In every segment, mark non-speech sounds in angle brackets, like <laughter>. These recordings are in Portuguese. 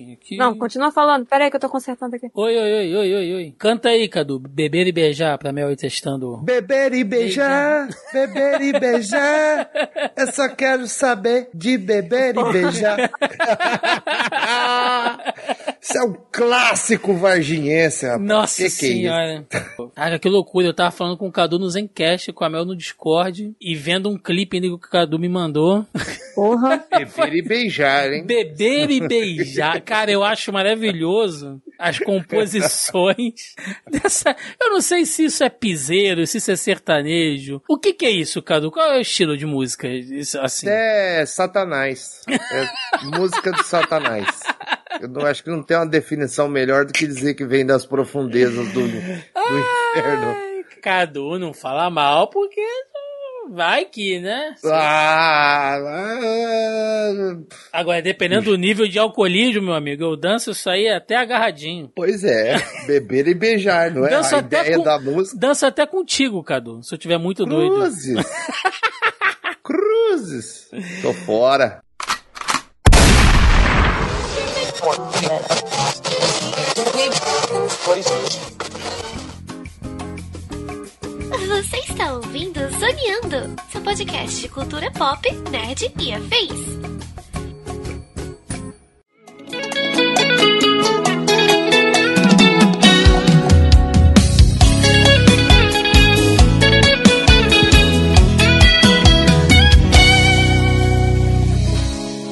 minutinho aqui. Não, continua falando. Pera aí que eu tô consertando aqui. Oi, oi, oi, oi, oi, oi. Canta aí, Cadu. Beber e beijar pra Mel ir testando. Beber e beijar, beber e beijar. Eu só quero saber de beber e beijar. <laughs> Isso é um clássico varginhense, rapaz. Nossa que que é isso? <laughs> senhora. Cara, que loucura. Eu tava falando com o Cadu no Zencast, com a Mel no Discord e vendo um clipe que o Cadu me mandou. Porra. <laughs> Beber e beijar, hein? Beber e beijar. Cara, eu acho maravilhoso as composições <laughs> dessa. Eu não sei se isso é piseiro, se isso é sertanejo. O que que é isso, Cadu? Qual é o estilo de música? Isso, assim. É Satanás. É música do Satanás. Eu não, acho que não tem uma definição melhor do que dizer que vem das profundezas do, do inferno. Ai, Cadu, não fala mal, porque vai que, né? Ah, ah, Agora, dependendo do nível de alcoolismo, meu amigo, eu danço isso aí até agarradinho. pois é, beber e beijar, não é? Danço A até ideia com- da música. Danço até contigo, Cadu, se eu tiver muito doido. Cruzes. <laughs> Cruzes. Tô fora. Você está ouvindo Zoneando, seu podcast de cultura pop, nerd e afins.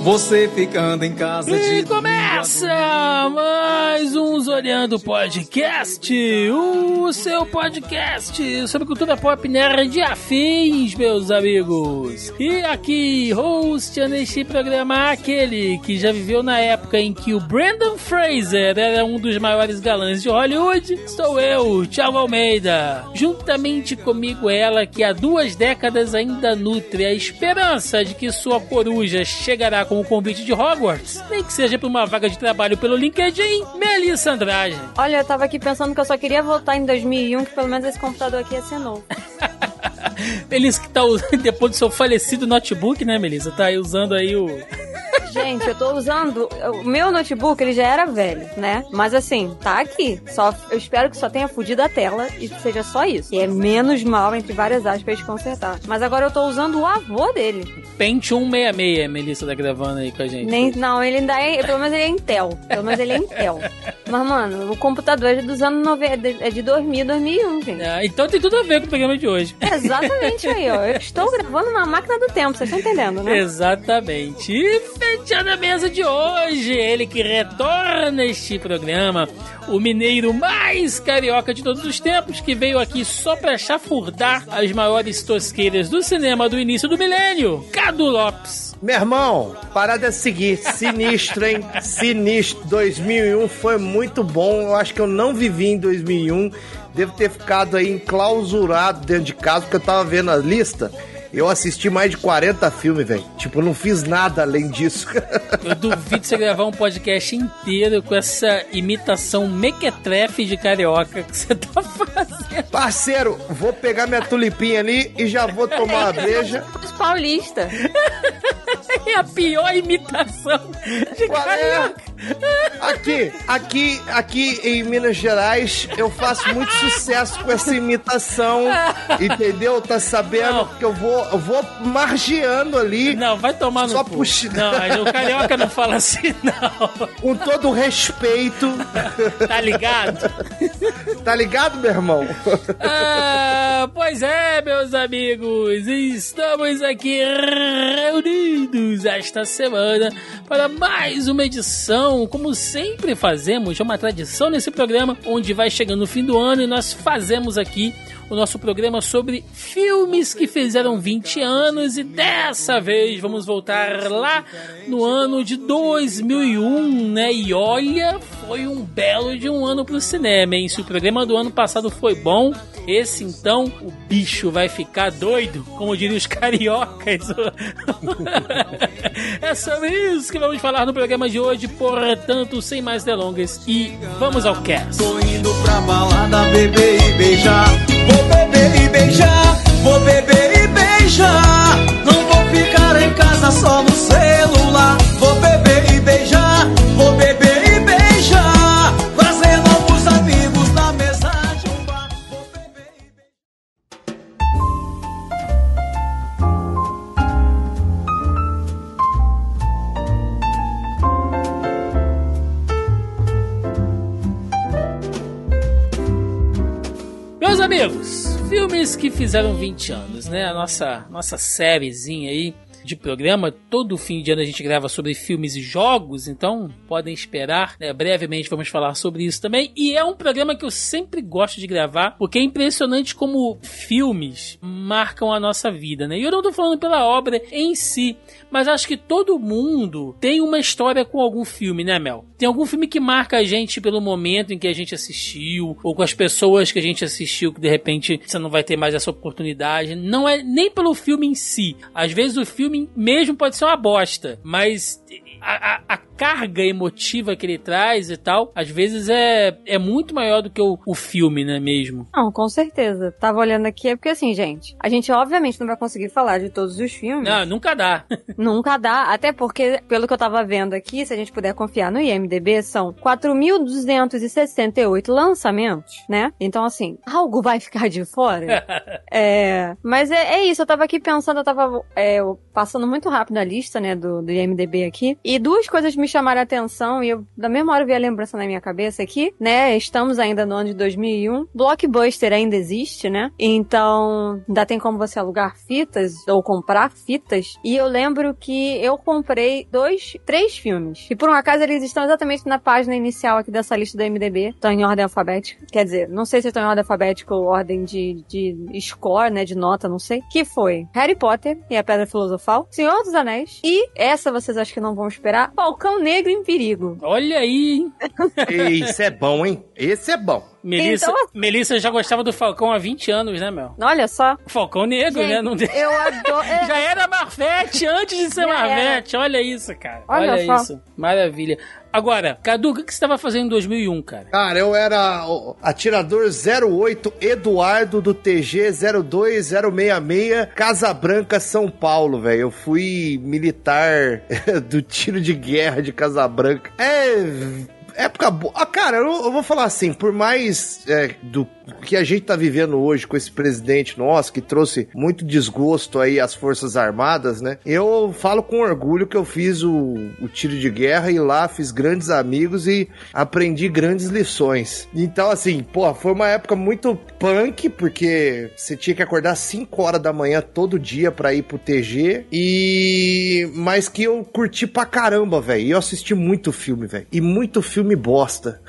Você ficando em casa E de começa mais um Zoreando Podcast, o seu podcast sobre cultura pop nerd e afins, meus amigos. E aqui, host neste programa, aquele que já viveu na época em que o Brandon Fraser era um dos maiores galãs de Hollywood, sou eu, Thiago Almeida. Juntamente comigo ela que há duas décadas ainda nutre a esperança de que sua coruja chegará com o convite de Hogwarts, nem que seja para uma vaga de trabalho pelo LinkedIn, Melissa Andrade. Olha, eu tava aqui pensando que eu só queria voltar em 2001, que pelo menos esse computador aqui ia ser novo. <laughs> Melissa que tá usando, <laughs> depois do seu falecido notebook, né, Melissa? Tá aí usando aí o... Gente, eu tô usando. O meu notebook, ele já era velho, né? Mas assim, tá aqui. Só, eu espero que só tenha fudido a tela e que seja só isso. E é menos mal, entre várias aspas, de consertar. Mas agora eu tô usando o avô dele. Pentium 166, Melissa tá gravando aí com a gente. Nem, não, ele ainda é. Pelo menos ele é Intel. Pelo menos ele é Intel. Mas, mano, o computador é dos anos 90. É de 2000, 2001, gente. Ah, então tem tudo a ver com o programa de hoje. Exatamente aí, ó. Eu estou gravando na máquina do tempo, vocês estão entendendo, né? Exatamente. E fechando a mesa de hoje, ele que retorna este programa, o mineiro mais carioca de todos os tempos, que veio aqui só pra chafurdar as maiores tosqueiras do cinema do início do milênio, Cadu Lopes. Meu irmão, parada é a seguir. Sinistro, hein? Sinistro. 2001 foi muito bom. Eu acho que eu não vivi em 2001. Devo ter ficado aí enclausurado dentro de casa, porque eu tava vendo a lista. Eu assisti mais de 40 filmes, velho. Tipo, não fiz nada além disso. <laughs> Eu duvido você gravar um podcast inteiro com essa imitação mequetrefe de carioca que você tá fazendo. Parceiro, vou pegar minha tulipinha ali e já vou tomar uma breja. <laughs> Os paulistas. <laughs> É a pior imitação de Qual é? Aqui, aqui, aqui em Minas Gerais, eu faço muito sucesso com essa imitação, entendeu? Tá sabendo Não. que eu vou, eu vou margeando ali, Não, vai tomar no Só puxa- Não, o carioca não fala assim, não. com todo o respeito. Tá ligado? Tá ligado, meu irmão? Ah, pois é, meus amigos, estamos aqui reunidos esta semana para mais uma edição, como sempre fazemos, é uma tradição nesse programa, onde vai chegando o fim do ano e nós fazemos aqui o nosso programa sobre filmes que fizeram 20 anos e dessa vez vamos voltar lá no ano de 2001, né? E olha, foi um belo de um ano pro cinema, hein? Se o programa do ano passado foi bom, esse então o bicho vai ficar doido, como diriam os cariocas. <laughs> é sobre isso que vamos falar no programa de hoje, portanto, sem mais delongas e vamos ao cast. Tô indo pra balada beber e beijar. Vou beber e beijar, vou beber e beijar. Não vou ficar em casa só no celular. Vou beber e beijar, vou beber e beijar. Fazer novos amigos na mesa de um bar. Vou beber e beijar. Meus amigos, filmes que fizeram 20 anos, né? A nossa, nossa sériezinha aí de programa. Todo fim de ano a gente grava sobre filmes e jogos, então podem esperar. Né? Brevemente vamos falar sobre isso também. E é um programa que eu sempre gosto de gravar, porque é impressionante como filmes marcam a nossa vida, né? E eu não tô falando pela obra em si, mas acho que todo mundo tem uma história com algum filme, né, Mel? Tem algum filme que marca a gente pelo momento em que a gente assistiu, ou com as pessoas que a gente assistiu, que de repente você não vai ter mais essa oportunidade. Não é nem pelo filme em si. Às vezes o filme mesmo pode ser uma bosta, mas a, a, a, carga emotiva que ele traz e tal, às vezes é, é muito maior do que o, o filme, né, mesmo? Não, com certeza. Tava olhando aqui, é porque assim, gente, a gente obviamente não vai conseguir falar de todos os filmes. Não, nunca dá. <laughs> nunca dá, até porque, pelo que eu tava vendo aqui, se a gente puder confiar no IMDB, são 4.268 lançamentos, né? Então, assim, algo vai ficar de fora. <laughs> é, mas é, é, isso, eu tava aqui pensando, eu tava é, passando muito rápido a lista, né, do, do IMDB aqui, e duas coisas me chamaram a atenção, e eu, da mesma hora, vi a lembrança na minha cabeça aqui, né? Estamos ainda no ano de 2001. Blockbuster ainda existe, né? Então, ainda tem como você alugar fitas ou comprar fitas. E eu lembro que eu comprei dois, três filmes. E por um acaso eles estão exatamente na página inicial aqui dessa lista do MDB. Estão em ordem alfabética. Quer dizer, não sei se estão em ordem alfabética ou ordem de, de score, né? De nota, não sei. Que foi Harry Potter e a Pedra Filosofal, Senhor dos Anéis e essa vocês acho que não vão esperar, Falcão Negro em Perigo. Olha aí, hein? Esse é bom, hein? Esse é bom. Melissa, então... Melissa já gostava do Falcão há 20 anos, né, Mel? Olha só. Falcão Negro, Gente, né? Não... Eu adoro. <laughs> já era Marvete antes de ser Marvete. Olha isso, cara. Olha, Olha isso. Maravilha. Agora, Cadu, o que você estava fazendo em 2001, cara? Cara, eu era atirador 08 Eduardo do TG 02066, Casa Branca, São Paulo, velho. Eu fui militar <laughs> do tiro de guerra de Casa Branca. É época boa. Ah, cara, eu, eu, vou falar assim, por mais é, do que a gente tá vivendo hoje com esse presidente nosso, que trouxe muito desgosto aí às Forças Armadas, né? Eu falo com orgulho que eu fiz o, o tiro de guerra e lá fiz grandes amigos e aprendi grandes lições. Então, assim, pô, foi uma época muito punk, porque você tinha que acordar 5 horas da manhã todo dia para ir pro TG e... Mas que eu curti pra caramba, velho. E eu assisti muito filme, velho. E muito filme bosta.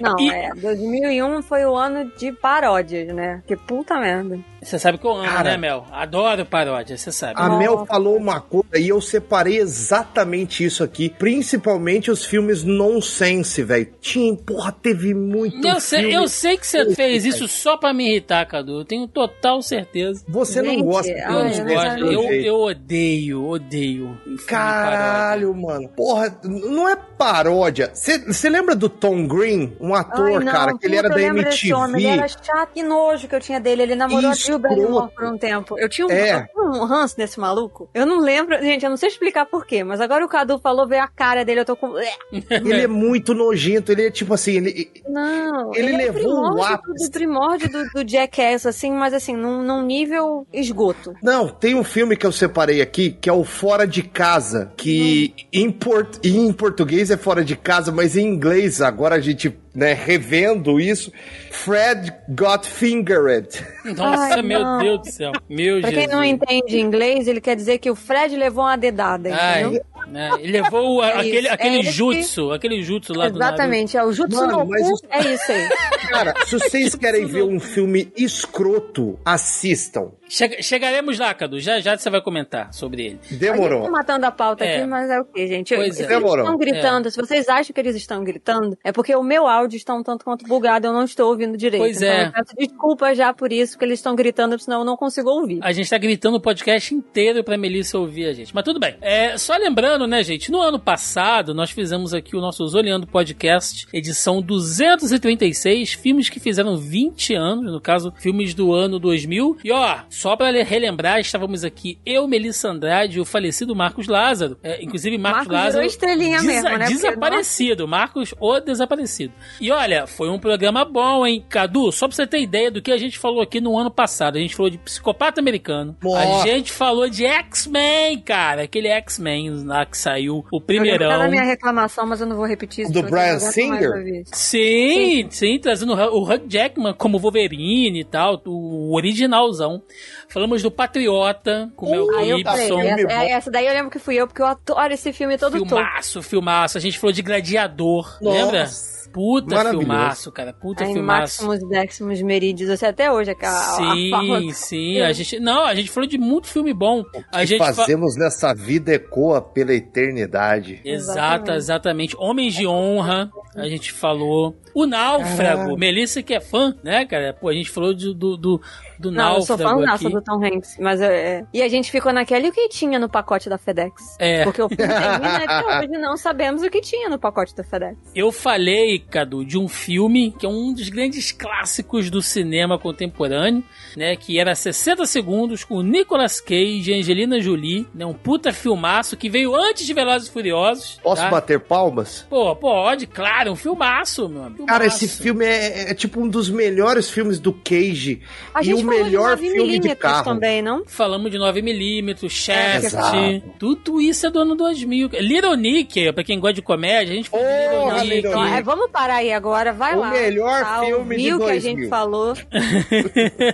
Não, e... é, 2001 foi o ano de paródias, né? Que puta merda. Você sabe que eu amo, Cara, né, Mel? Adoro paródia, você sabe. A Mel falou uma coisa e eu separei exatamente isso aqui. Principalmente os filmes nonsense, velho. Tinha, porra, teve muito eu sei, eu sei que você fez isso só pra me irritar, Cadu. Eu tenho total certeza. Você Gente, não gosta. Eu não gosto. Eu, eu odeio, odeio. Caralho, mano. Porra, não é paródia. Você lembra do Tom Green? Um ator, Ai, não, cara, que ele era da MTV. Ele era chato e nojo que eu tinha dele. Ele namorou isso o Barrymore por um tempo. Eu tinha um, é. um ranço desse maluco. Eu não lembro, gente, eu não sei explicar porquê, mas agora o Cadu falou, veio a cara dele, eu tô com. <laughs> ele é muito nojento, ele é tipo assim, ele. Não, ele, ele é levou o ápice. Do primórdio do, do Jackass, assim, mas assim, num, num nível esgoto. Não, tem um filme que eu separei aqui, que é o Fora de Casa, que hum. em, port... em português é Fora de Casa, mas em inglês, agora a gente né, revendo isso, Fred got fingered. Nossa, Ai, meu não. Deus do céu. Meu pra Jesus. quem não entende inglês, ele quer dizer que o Fred levou uma dedada, entendeu? Né? Ele levou <laughs> é aquele, aquele é jutsu, aquele jutsu lá Exatamente, do é o jutsu Mano, no cu, é isso aí. <laughs> Cara, se vocês querem ver um filme escroto, assistam. Che chegaremos lá, Cadu. Já já você vai comentar sobre ele. Demorou. Tá matando a pauta é. aqui, mas é o que, gente? Pois é. Eles Demorou. estão gritando. É. Se vocês acham que eles estão gritando, é porque o meu áudio está um tanto quanto bugado. Eu não estou ouvindo direito. Pois então é. Eu peço desculpa já por isso, que eles estão gritando, senão eu não consigo ouvir. A gente está gritando o podcast inteiro pra Melissa ouvir a gente. Mas tudo bem. É, só lembrando, né, gente? No ano passado, nós fizemos aqui o nosso Zoleando Podcast, edição 236, filmes que fizeram 20 anos, no caso, filmes do ano 2000. E ó, Só pra le- relembrar, estávamos aqui eu, Melissa Andrade e o falecido Marcos Lázaro. É, inclusive, Marcos, Marcos virou Lázaro. estrelinha mesmo, né? Porque, Desaparecido. Marcos, o desaparecido. E olha, foi um programa bom, hein? Cadu, só pra você ter ideia do que a gente falou aqui no ano passado. A gente falou de psicopata americano. A Nossa. gente falou de X-Men, cara. Aquele X-Men lá que saiu, o Eu primeirão. lembro da minha reclamação, mas eu não vou repetir isso. Do eu mais Singer? isso. Sim, sim, trazendo o Hugh- Jackman como Wolverine e tal, o originalzão. Falamos do Patriota, com o Mel eu falei, Gibson. essa, bom. é, essa daí eu lembro que fui eu, porque eu adoro esse filme todo todo. Filmaço, filmaço. A gente falou de Gladiador, Nossa. lembra? Puta Maravilhoso. filmaço, cara. Puta Aí filmaço. Maximus Decimus Meridius, eu sei até hoje aquela a Sim, <laughs> fala. sim. A gente, não, a gente falou de muito filme bom. A que gente fa- fazemos nessa vida ecoa pela eternidade. Exato, exatamente. Homens de Honra, a gente falou. O Náufrago. Melissa que é fã, né, cara? Pô, a gente falou de- do, do, do Não, eu sou Náufrago fã aqui. do Tom Hanks, mas eu- é... E a gente ficou naquela e o que tinha no pacote da FedEx? É. Porque o filme <laughs> termina até hoje não sabemos o que tinha no pacote da FedEx. Eu falei, Cadu, de um filme que é um dos grandes clássicos do cinema contemporâneo, né? Que era 60 segundos com Nicolas Cage e Angelina Jolie, né? Um puta filmaço que veio antes de Velozes e Furiosos. Posso tá? bater palmas? Pô, pode, claro, um filmaço, meu amigo. Cara, esse filme é, é tipo um dos melhores filmes do Cage A e gente o falou melhor de 9 filme de milímetros carro. também, não? Falamos de 9mm, Shaft, Exato. tudo isso é do ano 2000. Little Nick, pra quem gosta de comédia, a gente falou Porra, Little Nick. Little Então, Nick. é, vamos parar aí agora, vai O lá. melhor tá? filme de Ouviu o que a 2000. gente falou. <laughs>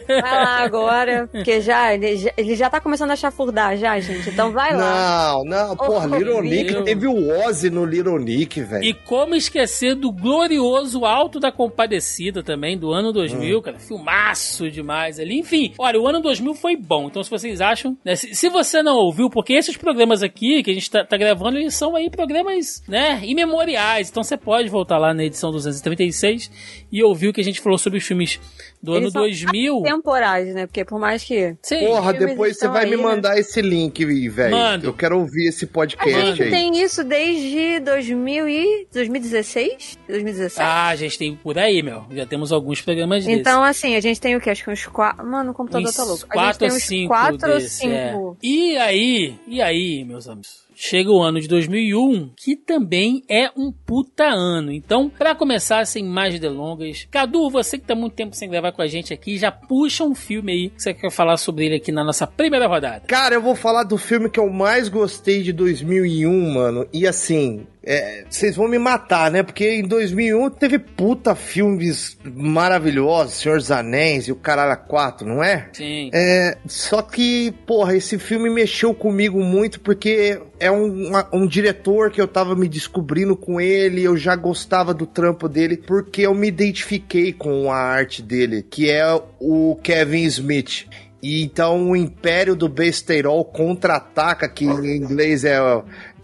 vai lá agora, porque já ele, já ele já tá começando a chafurdar já, gente. Então vai lá. Não, não, porra, Little meu. Nick teve o Ozzy no Little Nick, velho. E como esquecer do glorioso Alto da Compadecida também, do ano 2000, cara. Filmaço demais ali. Enfim, olha, o ano 2000 foi bom. Então, se vocês acham, né, se, se você não ouviu, porque esses programas aqui que a gente tá, tá gravando, eles são aí programas, né, imemoriais. Então, você pode voltar lá na edição 236 e ouvir o que a gente falou sobre os filmes do ano Eles são 2000. Temporais, né? Porque por mais que. Sim. Porra, depois você vai aí, me né? mandar esse link, velho. Eu quero ouvir esse A podcast gente aí. tem isso desde 2000 e 2016? 2017? Ah, a gente tem por aí, meu. Já temos alguns programas desses. Então, assim, a gente tem o quê? Acho que uns quatro. Mano, o computador Uns tá louco. A gente quatro tem ou uns cinco quatro ou desse, é. cinco. E aí, e aí, meus amigos? Chega o ano de 2001, que também é um puta ano. Então, pra começar, sem mais delongas, Cadu, você que tá muito tempo sem gravar com a gente aqui, já puxa um filme aí que você quer falar sobre ele aqui na nossa primeira rodada. Cara, eu vou falar do filme que eu mais gostei de 2001, mano. E assim, é, vocês vão me matar, né? Porque em 2001 teve puta filmes maravilhosos, Senhor dos Anéis e o Caralho 4, não é? Sim. É, só que, porra, esse filme mexeu comigo muito porque é um, uma- um diretor que eu tava me descobrindo com ele, eu já gostava do trampo dele porque eu me identifiquei com a arte dele, que é o Kevin Smith. E então o Império do Besteirol contra-ataca, que em inglês é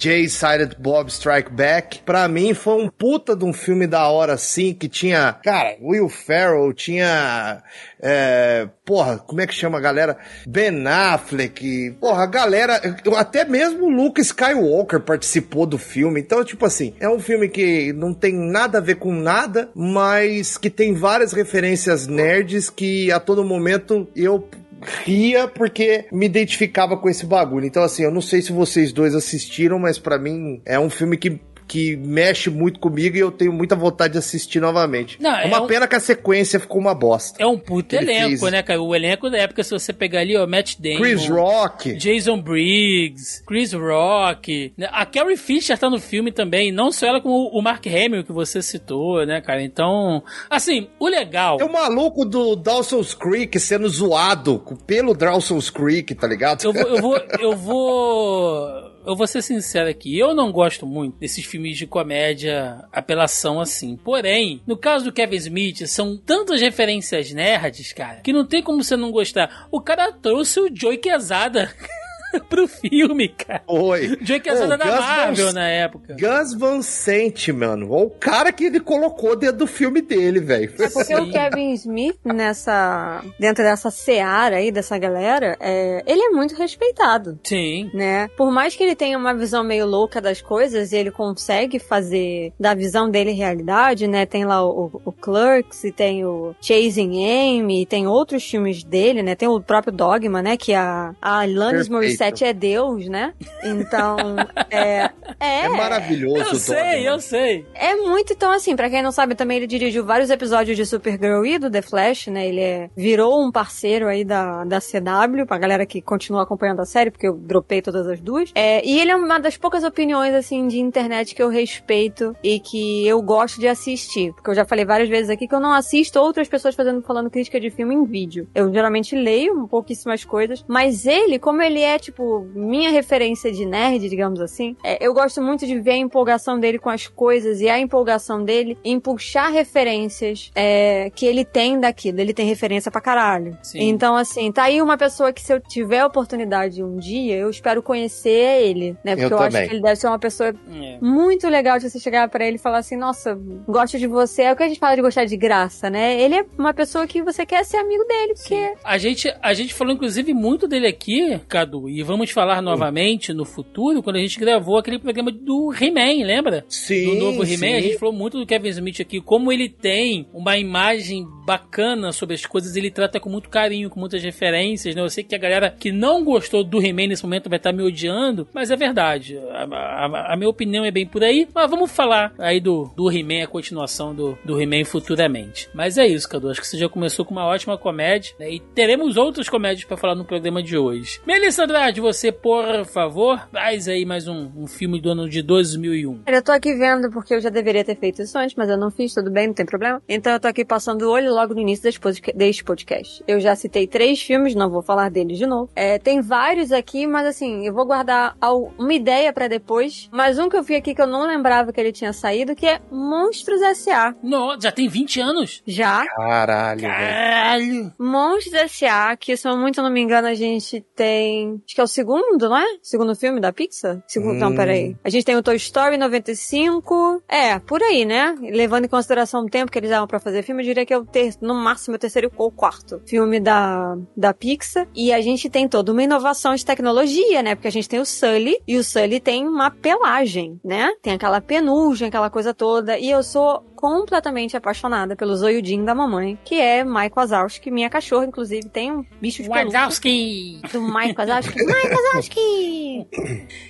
Jay Silent Bob Strike Back. Pra mim foi um puta de um filme da hora assim, que tinha, cara, Will Ferrell, tinha, é, porra, como é que chama a galera? Ben Affleck, porra, a galera, até mesmo o Luke Skywalker participou do filme. Então, tipo assim, é um filme que não tem nada a ver com nada, mas que tem várias referências nerds que a todo momento eu ria porque me identificava com esse bagulho. Então, assim, eu não sei se vocês dois assistiram, mas pra mim é um filme que. Que mexe muito comigo e eu tenho muita vontade de assistir novamente. Não, é é uma um- pena que a sequência ficou uma bosta. É um puto Ele elenco, fez. né, cara? O elenco da época, se você pegar ali, ó, Matt Damon. Chris Rock. Jason Briggs, Chris Rock, né? a Carrie Fisher tá no filme também, não só ela como o Mark Hamill que você citou, né, cara? Então, assim, o legal. É o maluco do Dawson's Creek sendo zoado pelo Dawson's Creek, tá ligado? Eu vou, eu vou, eu vou, <laughs> eu vou ser sincero aqui. Eu não gosto muito desses filmes de comédia apelação assim. Porém, no caso do Kevin Smith, são tantas referências nerds, cara, que não tem como você não gostar. O cara trouxe o Joey Quesada. <laughs> <laughs> pro filme, cara. Oi. Quesada Ô, da Gus Marvel Van- na época. Gus Van Sant, mano. Olha o cara que ele colocou dentro do filme dele, velho. É porque Sim. o Kevin Smith, nessa. dentro dessa seara aí, dessa galera, é, ele é muito respeitado. Sim. Né? Por mais que ele tenha uma visão meio louca das coisas, ele consegue fazer da visão dele realidade, né? Tem lá o, o Clerks e tem o Chasing Amy, e tem outros filmes dele, né? Tem o próprio Dogma, né? Que a, a Alanis Perfeito. Morissette é Deus, né? Então, <laughs> é... É, É maravilhoso, Eu sei, Dogman. eu sei. é muito, então assim, pra quem não sabe, também ele dirigiu vários episódios de Supergirl e do The Flash, né? Ele é, virou um parceiro aí da, da CW, pra galera que continua acompanhando a série, porque eu dropei todas as duas. É, e ele é uma das poucas opiniões, assim, de internet que eu respeito e que eu gosto de assistir. Porque eu já falei várias vezes aqui que eu não assisto outras pessoas fazendo, falando crítica de filme em vídeo. Eu geralmente leio um pouquíssimas coisas, mas ele, como ele é, tipo, minha referência de nerd, digamos assim, é, eu gosto muito de ver a empolgação dele com as coisas e a empolgação dele em puxar referências é, que ele tem daquilo. Ele tem referência pra caralho. Sim. Então, assim, tá aí uma pessoa que se eu tiver a oportunidade um dia, eu espero conhecer ele, né? Porque Eu eu, acho que ele deve ser uma pessoa É. muito legal de você chegar pra ele e falar assim, nossa, gosto de você. É o que a gente fala de gostar de graça, né? Ele é uma pessoa que você quer ser amigo dele, porque A gente, a gente falou, inclusive, muito dele aqui, Cadu, e vamos falar novamente no futuro, quando a gente gravou aquele programa do He-Man, lembra? Sim, do novo He-Man, a gente falou muito do Kevin Smith aqui, como ele tem uma imagem bacana sobre as coisas, ele trata com muito carinho, com muitas referências, né? Eu sei que a galera que não gostou do He-Man nesse momento vai estar me odiando, mas é verdade. A, a- a minha opinião é bem por aí, mas vamos falar aí do, do He-Man, a continuação do, do He-Man futuramente. Mas é isso, Cadu, acho que você já começou com uma ótima comédia, né? E teremos outras comédias pra falar no programa de hoje. Melissa Andrade, você, por favor, traz aí mais um, um filme do ano de 2001. Eu tô aqui vendo porque eu já deveria ter feito isso antes, mas eu não fiz, tudo bem, não tem problema. Então eu tô aqui passando o olho logo no início deste podca- deste podcast. Eu já citei três filmes, não vou falar deles de novo. É, tem vários aqui, mas assim, eu vou guardar uma ideia pra depois. Mas um que eu vi aqui que eu não lembrava que ele tinha saído, que é Monstros S.A. Não, já tem 20 anos? Já. Caralho, velho. Caralho! Monstros S.A., que se eu muito não me engano, a gente tem. Acho que é o segundo, não é? Segundo filme da Pixar? Segundo, Não, Hum. peraí. A gente tem o Toy Story 95. É, por aí, né? Levando em consideração o tempo que eles davam pra fazer filme, eu diria que é o ter... no máximo o terceiro ou quarto filme da, da Pixar. E a gente tem toda uma inovação de tecnologia, né? Porque a gente tem o Sully, e o Sully tem uma pelagem, né? Tem aquela penugem, aquela coisa toda. E eu sou completamente apaixonada pelo zoiudinho da mamãe, que é Mike Wazowski, minha cachorra, inclusive, tem um bicho de pelúcia Wazowski! do Mike Wazowski. Mike Wazowski!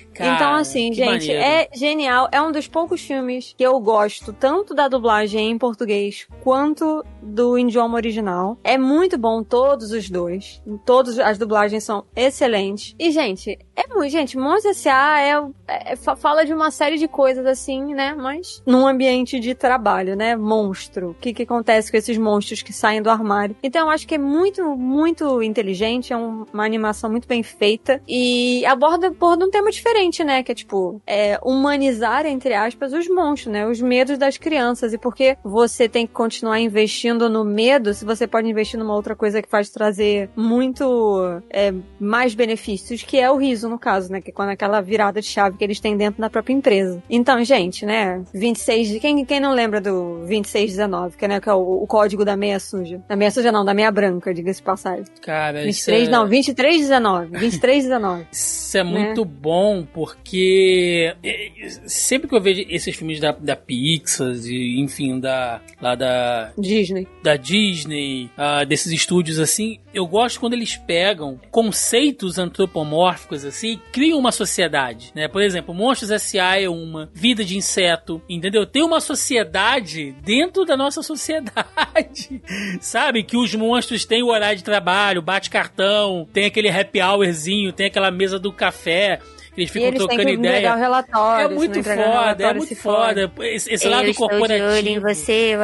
<coughs> Cara, então, assim, gente, maneiro. é genial. É um dos poucos filmes que eu gosto tanto da dublagem em português quanto do idioma original. É muito bom todos os dois. Todas as dublagens são excelentes. E, gente, é muito. Gente, Monstros S.A. É, é- fa- fala de uma série de coisas assim, né? Mas num ambiente de trabalho, né? Monstro. O que, que acontece com esses monstros que saem do armário? Então, eu acho que é muito, muito inteligente. É um- uma animação muito bem feita. E aborda, aborda um tema diferente, né? Que é tipo, é, humanizar, entre aspas, os monstros, né? Os medos das crianças. E porque você tem que continuar investindo no medo, se você pode investir numa outra coisa que faz trazer muito é, mais benefícios, que é o riso, no caso, né? Que é quando aquela virada de chave que eles têm dentro da própria empresa. Então, gente, né? 26. de- Quem, quem não lembra do 2619, que, é, né, que é o, o código da meia suja? Da meia suja não, da meia branca, diga-se passagem. Cara, isso 23, é... não, 2319. 2319. <laughs> Isso é né? muito bom, porque eh, sempre que eu vejo esses filmes da, da Pixar, e, enfim, da, lá da, Disney. da Disney, ah, desses estúdios assim, eu gosto quando eles pegam conceitos antropomórficos assim e criam uma sociedade, né? Por exemplo, Monstros S.A. é uma, Vida de Inseto, entendeu? Tem uma sociedade dentro da nossa sociedade, <laughs> sabe? Que os monstros têm o horário de trabalho, bate cartão, tem aquele happy hourzinho, tem aquela mesa do café, eles ficam eles trocando ideia. relatório. É muito foda, é muito foda. Esse, esse lado estou de olho em corporativo. você.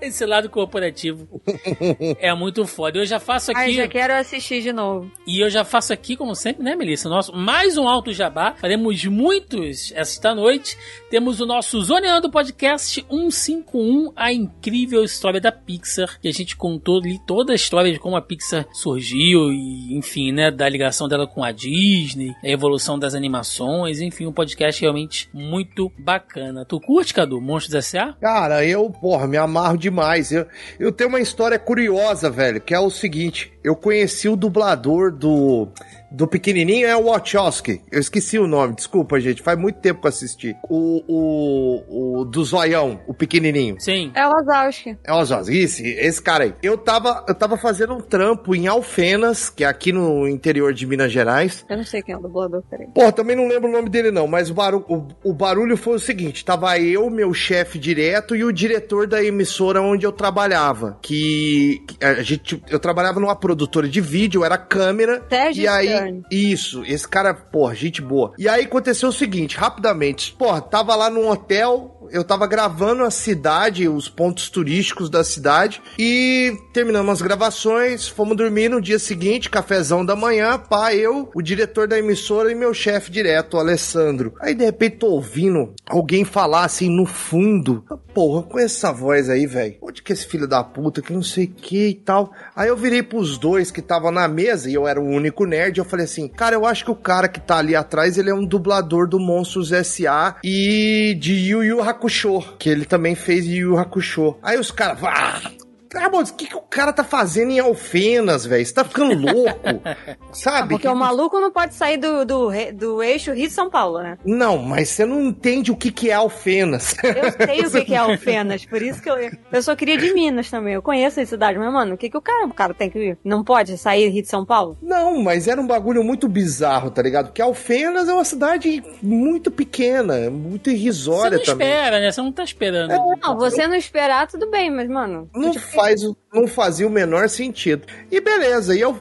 <laughs> Esse lado corporativo é muito foda. Eu já faço Ai, aqui. já quero assistir de novo. E eu já faço aqui, como sempre, né, Melissa? Nosso, mais um Alto Jabá. Faremos muitos esta noite. Temos o nosso Zoneando Podcast 151, a incrível história da Pixar, que a gente contou ali toda a história de como a Pixar surgiu e, enfim, né, da ligação dela com a Disney, a evolução das animações, enfim, um podcast realmente muito bacana. Tu curte, Cadu, Monstros S.A.? Cara, eu, porra, me amarro demais. Eu, eu tenho uma história curiosa, velho, que é o seguinte: eu conheci o dublador do. Do pequenininho é o Wachowski. Eu esqueci o nome, desculpa, gente. Faz muito tempo que eu assisti. O, o, o do Zoião, o pequenininho. Sim. É o Wazowski. É o Wachowski, esse, esse cara aí. Eu tava, eu tava fazendo um trampo em Alfenas, que é aqui no interior de Minas Gerais. Eu não sei quem é o dublador, peraí. Porra, também não lembro o nome dele não, mas o, baru o, o barulho foi o seguinte, tava eu, meu chefe direto e o diretor da emissora onde eu trabalhava, que, que a gente, eu trabalhava numa produtora de vídeo, era câmera, Sérgio e aí, Stern. isso, esse cara, porra, gente boa. E aí aconteceu o seguinte, rapidamente, porra, tava lá num hotel, eu tava gravando a cidade, os pontos turísticos da cidade, e terminamos as gravações, fomos dormir no dia seguinte, cafezão da manhã, pá, eu, o diretor da emissora e meu chefe direto, o Alessandro. Aí de repente tô ouvindo alguém falar assim no fundo, porra, com essa voz aí, velho, onde que esse filho da puta, que não sei o que e tal. Aí eu virei pros dois que estavam na mesa, e eu era o único nerd, eu falei assim, cara, eu acho que o cara que tá ali atrás, ele é um dublador do Monstros S.A. e de Yu Yu Hakusho, que ele também fez Yu Yu Hakusho. Aí os caras, Ramon, o que, que o cara tá fazendo em Alfenas, velho? Você tá ficando louco, <laughs> sabe? Porque Que- o maluco não pode sair do, do, do eixo Rio-São Paulo, né? Não, mas você não entende o que, que é Alfenas. Eu sei o que, que é <laughs> Alfenas, por isso que eu. Eu só queria de Minas também. Eu conheço a cidade, mas, mano, o que, que o cara, o cara tem que ir? Não pode sair Rio de São Paulo? Não, mas era um bagulho muito bizarro, tá ligado? Porque Alfenas é uma cidade muito pequena, muito Você irrisória não também. espera, né? Você não tá esperando. Não, você não esperar, tudo bem, mas, mano. Não faz, não fazia o menor sentido. E beleza, e eu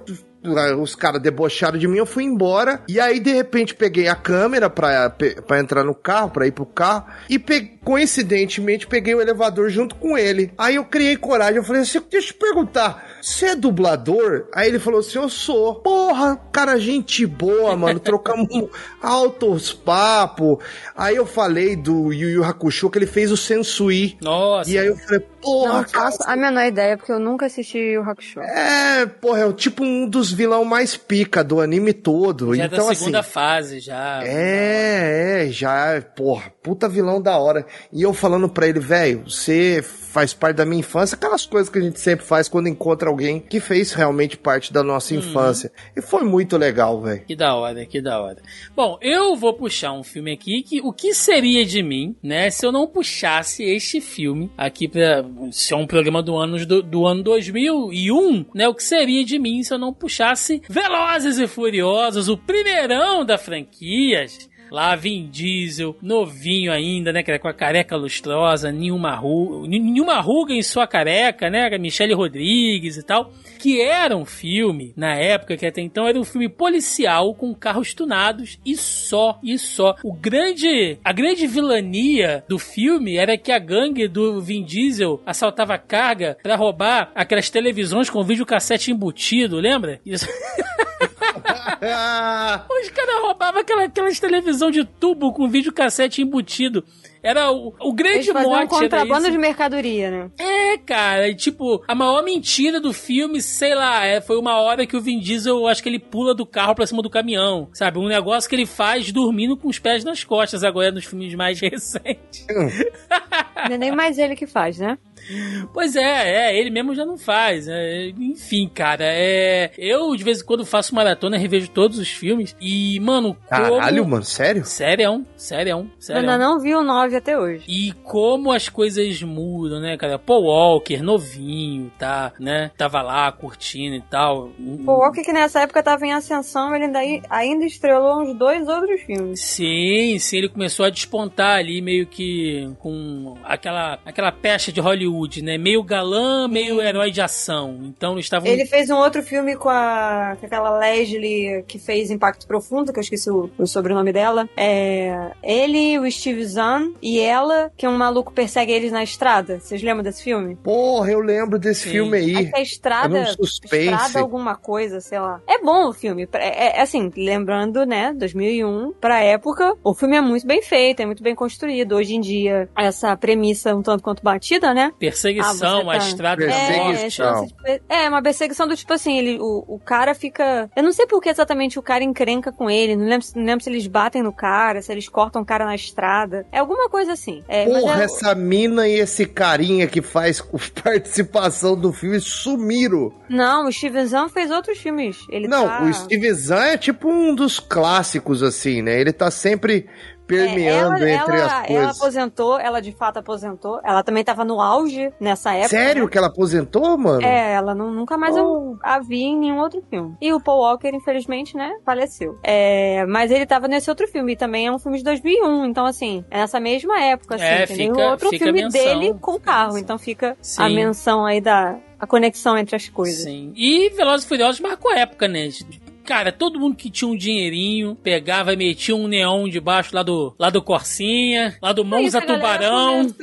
os caras debocharam de mim, eu fui embora. E aí, de repente, peguei a câmera pra, pra entrar no carro, pra ir pro carro. E pe- coincidentemente, peguei o elevador junto com ele. Aí eu criei coragem, eu falei assim, deixa eu te perguntar, você é dublador? Aí ele falou assim, eu sou. Porra, cara, gente boa, mano. Trocamos <laughs> altos papos. Aí eu falei do Yu Yu Hakusho, que ele fez o Sensui. Nossa. E aí eu falei, porra, Não cara, faço a menor ideia, porque eu nunca assisti o Hakusho. é, porra, é o tipo um dos vilão mais pica do anime todo. já então, da segunda assim. fase, já. É, é, já, porra, puta vilão da hora. E eu falando pra ele, velho, você faz parte da minha infância, aquelas coisas que a gente sempre faz quando encontra alguém que fez realmente parte da nossa Uhum. infância. E foi muito legal, velho. Que da hora, que da hora. Bom, eu vou puxar um filme aqui que o que seria de mim, né, se eu não puxasse este filme aqui pra se é um programa do ano do, do ano 2001, né, o que seria de mim se eu não puxasse Velozes e Furiosos, o primeirão da franquia. Lá, Vin Diesel, novinho ainda, né? Com a careca lustrosa, nenhuma ruga, nenhuma ruga em sua careca, né? Michelle Rodrigues e tal. Que era um filme, na época que até então era um filme policial com carros tunados e só, e só. O grande, a grande vilania do filme era que a gangue do Vin Diesel assaltava carga pra roubar aquelas televisões com videocassete embutido, lembra? Isso. <laughs> <laughs> Os caras roubavam aquela, aquelas televisão de tubo com videocassete embutido. Era o, o grande Eles um mote. era contrabando de mercadoria, né? É, cara, e, tipo, a maior mentira do filme, sei lá, é, foi uma hora que o Vin Diesel, eu acho que ele pula do carro pra cima do caminhão, sabe? Um negócio que ele faz dormindo com os pés nas costas agora nos filmes mais <laughs> recentes. Não é nem mais ele que faz, né? Pois é, é, ele mesmo já não faz. é, enfim, cara, é. Eu de vez em quando faço maratona, revejo todos os filmes e, mano, como. Caralho, mano, sério? Sério, sério, Eu sério. ainda não vi o 9 até hoje. E como as coisas mudam, né, cara? Paul Walker, novinho, tá, né? Tava lá curtindo e tal. O Walker, que nessa época tava em ascensão, ele ainda, ainda estrelou uns dois outros filmes. Sim, sim, ele começou a despontar ali meio que com aquela, aquela pecha de Hollywood Hollywood, né? Meio galã, meio herói de ação. Então estavam. Ele fez um outro filme com, a, com aquela Leslie que fez Impacto Profundo, que eu esqueci o, o sobrenome dela. É, ele, o Steve Zahn e ela, que um maluco persegue eles na estrada. Vocês lembram desse filme? Porra, eu lembro desse Sim. filme aí. Acho que é estrada, um suspense. estrada alguma coisa, sei lá. É bom o filme. É, é, assim, lembrando, né, 2001, pra época, o filme é muito bem feito, é muito bem construído. Hoje em dia, essa premissa um tanto quanto batida, né? Perseguição, Ah, você a tá- estrada da Perseguição. morte. É, de- é, uma perseguição do tipo assim, ele, o, o cara fica. Eu não sei por que exatamente o cara encrenca com ele. Não lembro, não lembro se eles batem no cara, se eles cortam o cara na estrada. É alguma coisa assim. É, mas Porra, é- essa mina e esse carinha que faz <laughs> participação do filme sumiram. Não, o Steven Zahn fez outros filmes. Ele Não, tá... o Steve Zahn é tipo um dos clássicos, assim, né? Ele tá sempre permeando É, ela, entre ela, as ela coisas. aposentou, ela de fato aposentou. Ela também tava no auge nessa época. Sério né? que ela aposentou, mano? É, ela não- nunca mais Oh. eu a vi em nenhum outro filme. E o Paul Walker, infelizmente, né, faleceu. É, mas ele tava nesse outro filme, e também é um filme de 2001, então assim, é nessa mesma época, assim, É, entendeu? fica- outro fica a filme menção. dele com a carro, menção. então fica a Sim. menção aí da a conexão entre as coisas. Sim. E Velozes e Furiosos marcou a época, né? Cara, todo mundo que tinha um dinheirinho pegava e metia um neon debaixo lá do, lá do Corsinha, lá do Monza Isso, a Tubarão. <laughs>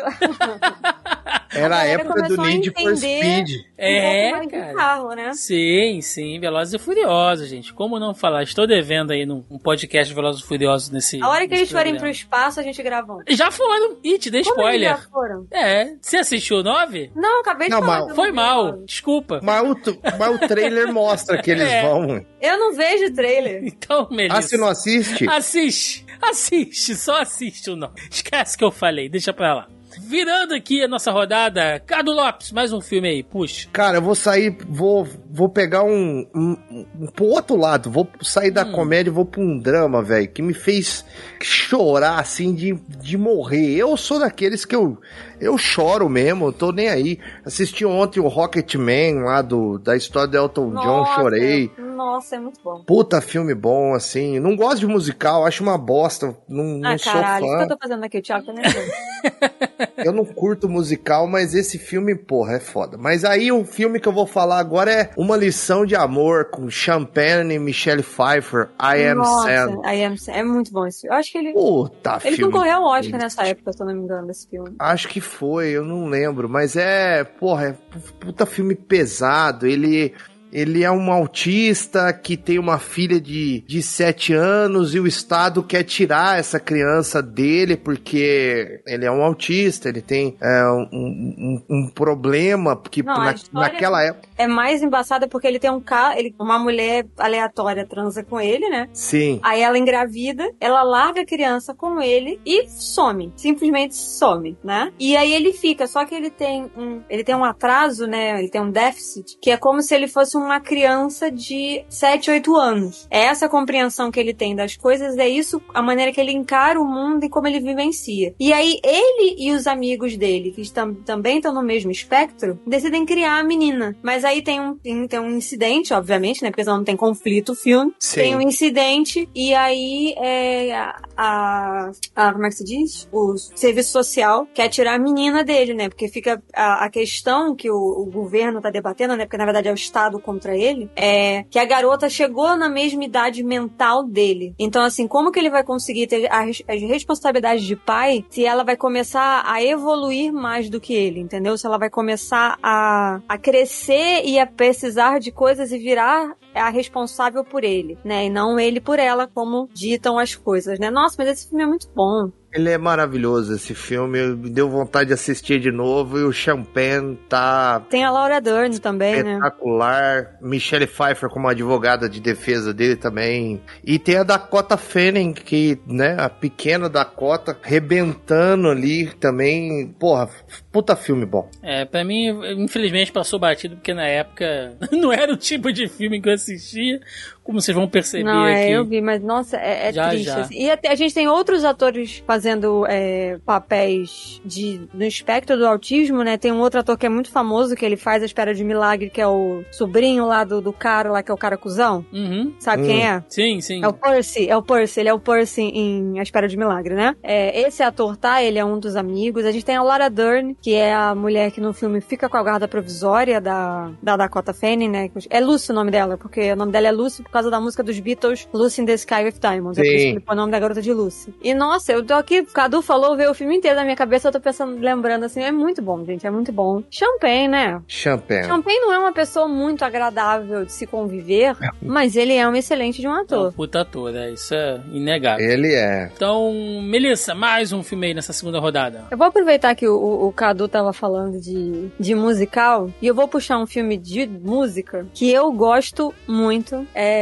Era a galera época do a Need for Speed. É, um cara. carro, né? Sim, sim, Velozes e Furiosos, gente. Como não falar? Estou devendo aí num um podcast Velozes e Furiosos nesse. A hora que eles forem pro espaço, a gente grava um. Já foram. Ih, te dei Como eles spoiler. já foram? É. Você assistiu o 9? Não, acabei de Não, falar. eu Foi mal. Desculpa. Mas o, mas o trailer mostra que eles <laughs> É. vão. Eu não vejo trailer. <laughs> Então, Melissa. Ah, você não assiste? Assiste, assiste, só assiste ou não. Esquece que eu falei, deixa pra lá. Virando aqui a nossa rodada, Cado Lopes, mais um filme aí, puxa. Cara, eu vou sair, vou, vou pegar um, um, um pro outro lado, vou sair da Hum. comédia e vou pra um drama, velho, que me fez chorar, assim, de, de morrer. Eu sou daqueles que eu, eu choro mesmo, eu tô nem aí. Assisti ontem o Rocketman lá do, da história do Elton John, Nossa, chorei. Nossa, é muito bom. Puta filme bom, assim. Não gosto de musical, acho uma bosta. Não, não ah, sou caralho, isso que fã. eu tô fazendo aqui, o Thiago tá. <laughs> Eu não curto musical, mas esse filme, porra, é foda. Mas aí o filme que eu vou falar agora é Uma Lição de Amor com Champagne e Michelle Pfeiffer, I Am Nossa, Sam. I Am Sam. É muito bom esse filme. Eu acho que ele. Puta Ele filme. concorreu ao Oscar nessa época, se eu não me engano, desse filme. Acho que foi, eu não lembro, mas é, porra, é puta filme pesado. Ele ele é um autista que tem uma filha de, de 7 anos e o Estado quer tirar essa criança dele porque ele é um autista, ele tem é, um, um, um problema que Não, na- naquela época. É mais embaçada porque ele tem um cara, ele, uma mulher aleatória transa com ele, né? Sim. Aí ela engravida, ela larga a criança com ele e some. Simplesmente some, né? E aí ele fica, só que ele tem um, ele tem um atraso, né? Ele tem um déficit, que é como se ele fosse uma criança de 7, 8 anos. É essa compreensão que ele tem das coisas, é isso a maneira que ele encara o mundo e como ele vivencia. E aí ele e os amigos dele, que estão, também estão no mesmo espectro, decidem criar a menina. Mas aí tem um, tem, tem um incidente, obviamente, né? Porque senão não tem conflito o filme. Sim. Tem um incidente e aí é, a, a, a- Como é que se diz? O serviço social quer tirar a menina dele, né? Porque fica a, a questão que o, o governo tá debatendo, né? Porque na verdade é o Estado contra ele, é que a garota chegou na mesma idade mental dele. Então, assim, como que ele vai conseguir ter as responsabilidades de pai se ela vai começar a evoluir mais do que ele, entendeu? Se ela vai começar a, a crescer e a precisar de coisas e virar a responsável por ele, né? E não ele por ela, como ditam as coisas, né? Nossa, mas esse filme é muito bom. Ele é maravilhoso esse filme, me deu vontade de assistir de novo e o Champagne tá Tem a Laura Dern também, né? espetacular. Michelle Pfeiffer como advogada de defesa dele também. E tem a Dakota Fanning, que, né, a pequena Dakota, rebentando ali também. Porra, puta filme bom. É, pra mim, infelizmente passou batido, porque na época <laughs> não era o tipo de filme que eu assistia. Como vocês vão perceber Não, é, aqui. eu vi, mas nossa, é, é Já, triste. já. assim. E até- a gente tem outros atores fazendo é, papéis de, no espectro do autismo, né? Tem um outro ator que é muito famoso, que ele faz A Espera de Milagre, que é o sobrinho lá do, do cara lá, que é o cara cuzão. Uhum. Sabe Hum. quem é? Sim, sim. É o Percy, é o Percy, ele é o Percy em A Espera de Milagre, né? É, esse ator tá, ele é um dos amigos. A gente tem a Laura Dern, que é a mulher que no filme fica com a guarda provisória da, da Dakota Fanning, né? É Lucy o nome dela, porque o nome dela é Lucy por causa da música dos Beatles, Lucy in the Sky with Diamonds. É por isso que ele põe o nome da garota de Lucy. E nossa, eu tô aqui, o Cadu falou, veio o filme inteiro na minha cabeça, eu tô pensando, lembrando assim, é muito bom, gente, é muito bom. Champagne, né? Champagne. Champagne não é uma pessoa muito agradável de se conviver, mas ele é um excelente de um É um ator. puta ator, é, isso é inegável. Ele é. Então, Melissa, mais um filme aí nessa segunda rodada. Eu vou aproveitar que o, o, o Cadu tava falando de, de musical e eu vou puxar um filme de música que eu gosto muito. É,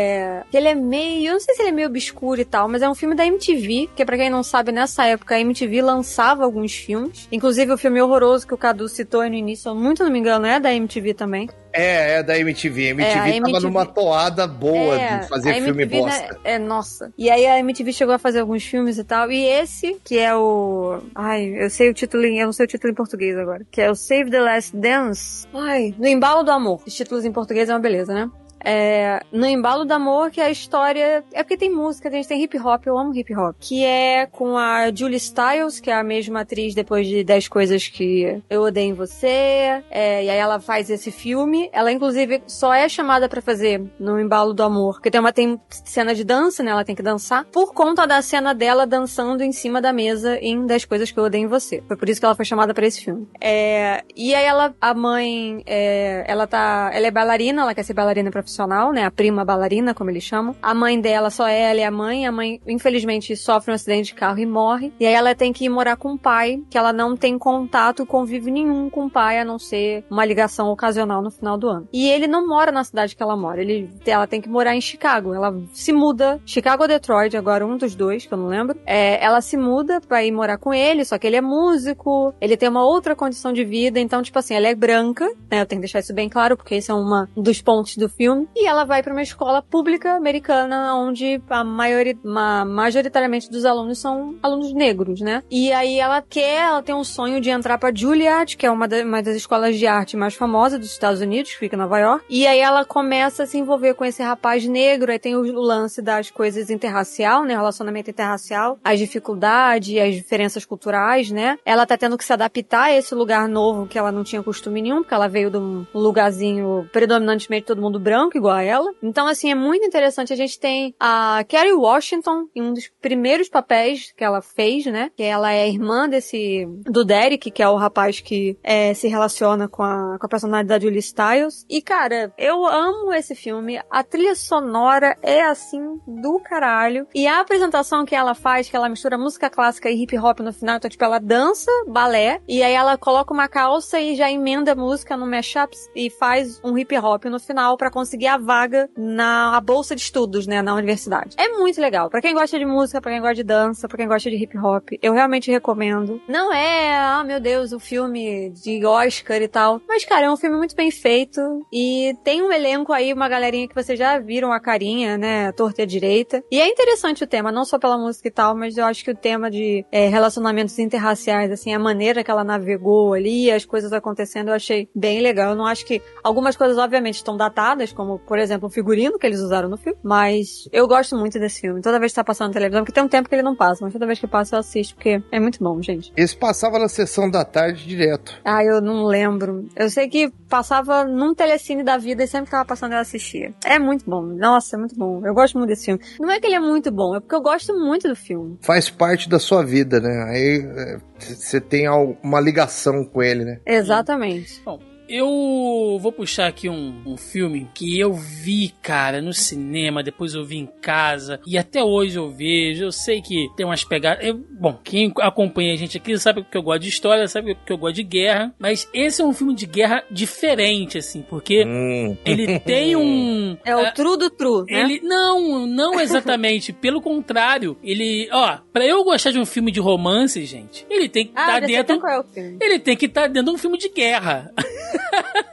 que ele é meio, eu não sei se ele é meio obscuro e tal, mas é um filme da MTV, que pra quem não sabe, nessa época a MTV lançava alguns filmes. Inclusive o filme horroroso que o Cadu citou aí no início, eu muito não me engano, é da MTV também. É, é da MTV. A MTV É, a tava MTV numa toada boa É, de fazer filme MTV, bosta. né, é, nossa. E aí a MTV chegou a fazer alguns filmes e tal. E esse, que é o. Ai, eu sei o título em. Eu não sei o título em português agora. Que é o Save the Last Dance. Ai, No Embalo do Amor. Os títulos em português é uma beleza, né? É, no Embalo do Amor, que é a história. É porque tem música, a gente tem hip hop, eu amo hip hop. Que é com a Julie Stiles, que é a mesma atriz depois de 10 coisas que eu odeio em você. É, e aí ela faz esse filme. Ela, inclusive, só é chamada pra fazer no Embalo do Amor. Porque tem uma tem cena de dança, né? Ela tem que dançar. Por conta da cena dela dançando em cima da mesa em 10 coisas que eu odeio em você. Foi por isso que ela foi chamada pra esse filme. É, e aí ela, a mãe, é, ela tá. Ela é bailarina, ela quer ser bailarina profissional, né? A prima bailarina, como eles chamam. A mãe dela, só ela e a mãe. A mãe, infelizmente, sofre um acidente de carro e morre. E aí ela tem que ir morar com o pai, que ela não tem contato, convívio nenhum com o pai, a não ser uma ligação ocasional no final do ano. E ele não mora na cidade que ela mora. Ele, ela tem que morar em Chicago. Ela se muda, Chicago ou Detroit, agora um dos dois, que eu não lembro. É, ela se muda pra ir morar com ele, só que ele é músico, ele tem uma outra condição de vida, então, tipo assim, ela é branca, né? Eu tenho que deixar isso bem claro, porque esse é uma, um dos pontos do filme. E ela vai pra uma escola pública americana, onde a maioria, ma- majoritariamente dos alunos são alunos negros, né? E aí ela quer, ela tem um sonho de entrar pra Juilliard, que é uma, uma das escolas de arte mais famosas dos Estados Unidos, que fica em Nova York. E aí ela começa a se envolver com esse rapaz negro, aí tem o lance das coisas interracial, né? Relacionamento interracial, as dificuldades, as diferenças culturais, né? Ela tá tendo que se adaptar a esse lugar novo que ela não tinha costume nenhum, porque ela veio de um lugarzinho predominantemente todo mundo branco, igual a ela. Então, assim, é muito interessante. A gente tem a Kerry Washington em um dos primeiros papéis que ela fez, né? Que ela é irmã desse, do Derek, que é o rapaz que é, se relaciona com a, com a personalidade de Julie Stiles. E, cara, eu amo esse filme. A trilha sonora é, assim, do caralho. E a apresentação que ela faz, que ela mistura música clássica e hip hop no final, então, tipo, ela dança balé, e aí ela coloca uma calça e já emenda a música no mashup e faz um hip hop no final pra conseguir a vaga na a bolsa de estudos, né, na universidade. É muito legal. Pra quem gosta de música, pra quem gosta de dança, pra quem gosta de hip hop, eu realmente recomendo. Não é, ah, meu Deus, o filme de Oscar e tal, mas cara, é um filme muito bem feito e tem um elenco aí, uma galerinha que vocês já viram a carinha, né, torta e a direita. E é interessante o tema, não só pela música e tal, mas eu acho que o tema de é, relacionamentos interraciais, assim, a maneira que ela navegou ali, as coisas acontecendo, eu achei bem legal. Eu não acho que algumas coisas, obviamente, estão datadas, como, por exemplo, o figurino que eles usaram no filme, mas eu gosto muito desse filme. Toda vez que tá passando na televisão, porque tem um tempo que ele não passa, mas toda vez que passa eu assisto, porque é muito bom, gente. Esse passava na sessão da tarde direto. Ah, eu não lembro. Eu sei que passava num telecine da vida e sempre que tava passando eu assistia. É muito bom. Nossa, é muito bom. Eu gosto muito desse filme. Não é que ele é muito bom, é porque eu gosto muito do filme. Faz parte da sua vida, né? Aí é, você tem uma ligação com ele, né? Exatamente. Bom, eu vou puxar aqui um, um filme que eu vi, cara, no cinema, depois eu vi em casa, e até hoje eu vejo. Eu sei que tem umas pegadas. eu- bom, quem acompanha a gente aqui sabe que eu gosto de história, sabe que eu gosto de guerra, mas esse é um filme de guerra diferente, assim, porque Hum. ele tem <laughs> um. É o true do true, né? Ele não, não <laughs> exatamente. Pelo contrário, ele, ó, pra eu gostar de um filme de romance, gente, ele tem que Ah, estar já sei dentro é o filme. ele tem que estar dentro de um filme de guerra. <laughs> <laughs>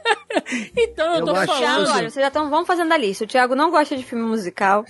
Então eu, Eu tô acho falando. Thiago, olha, vocês já estão. Vamos fazendo a lista. O Thiago não gosta de filme musical.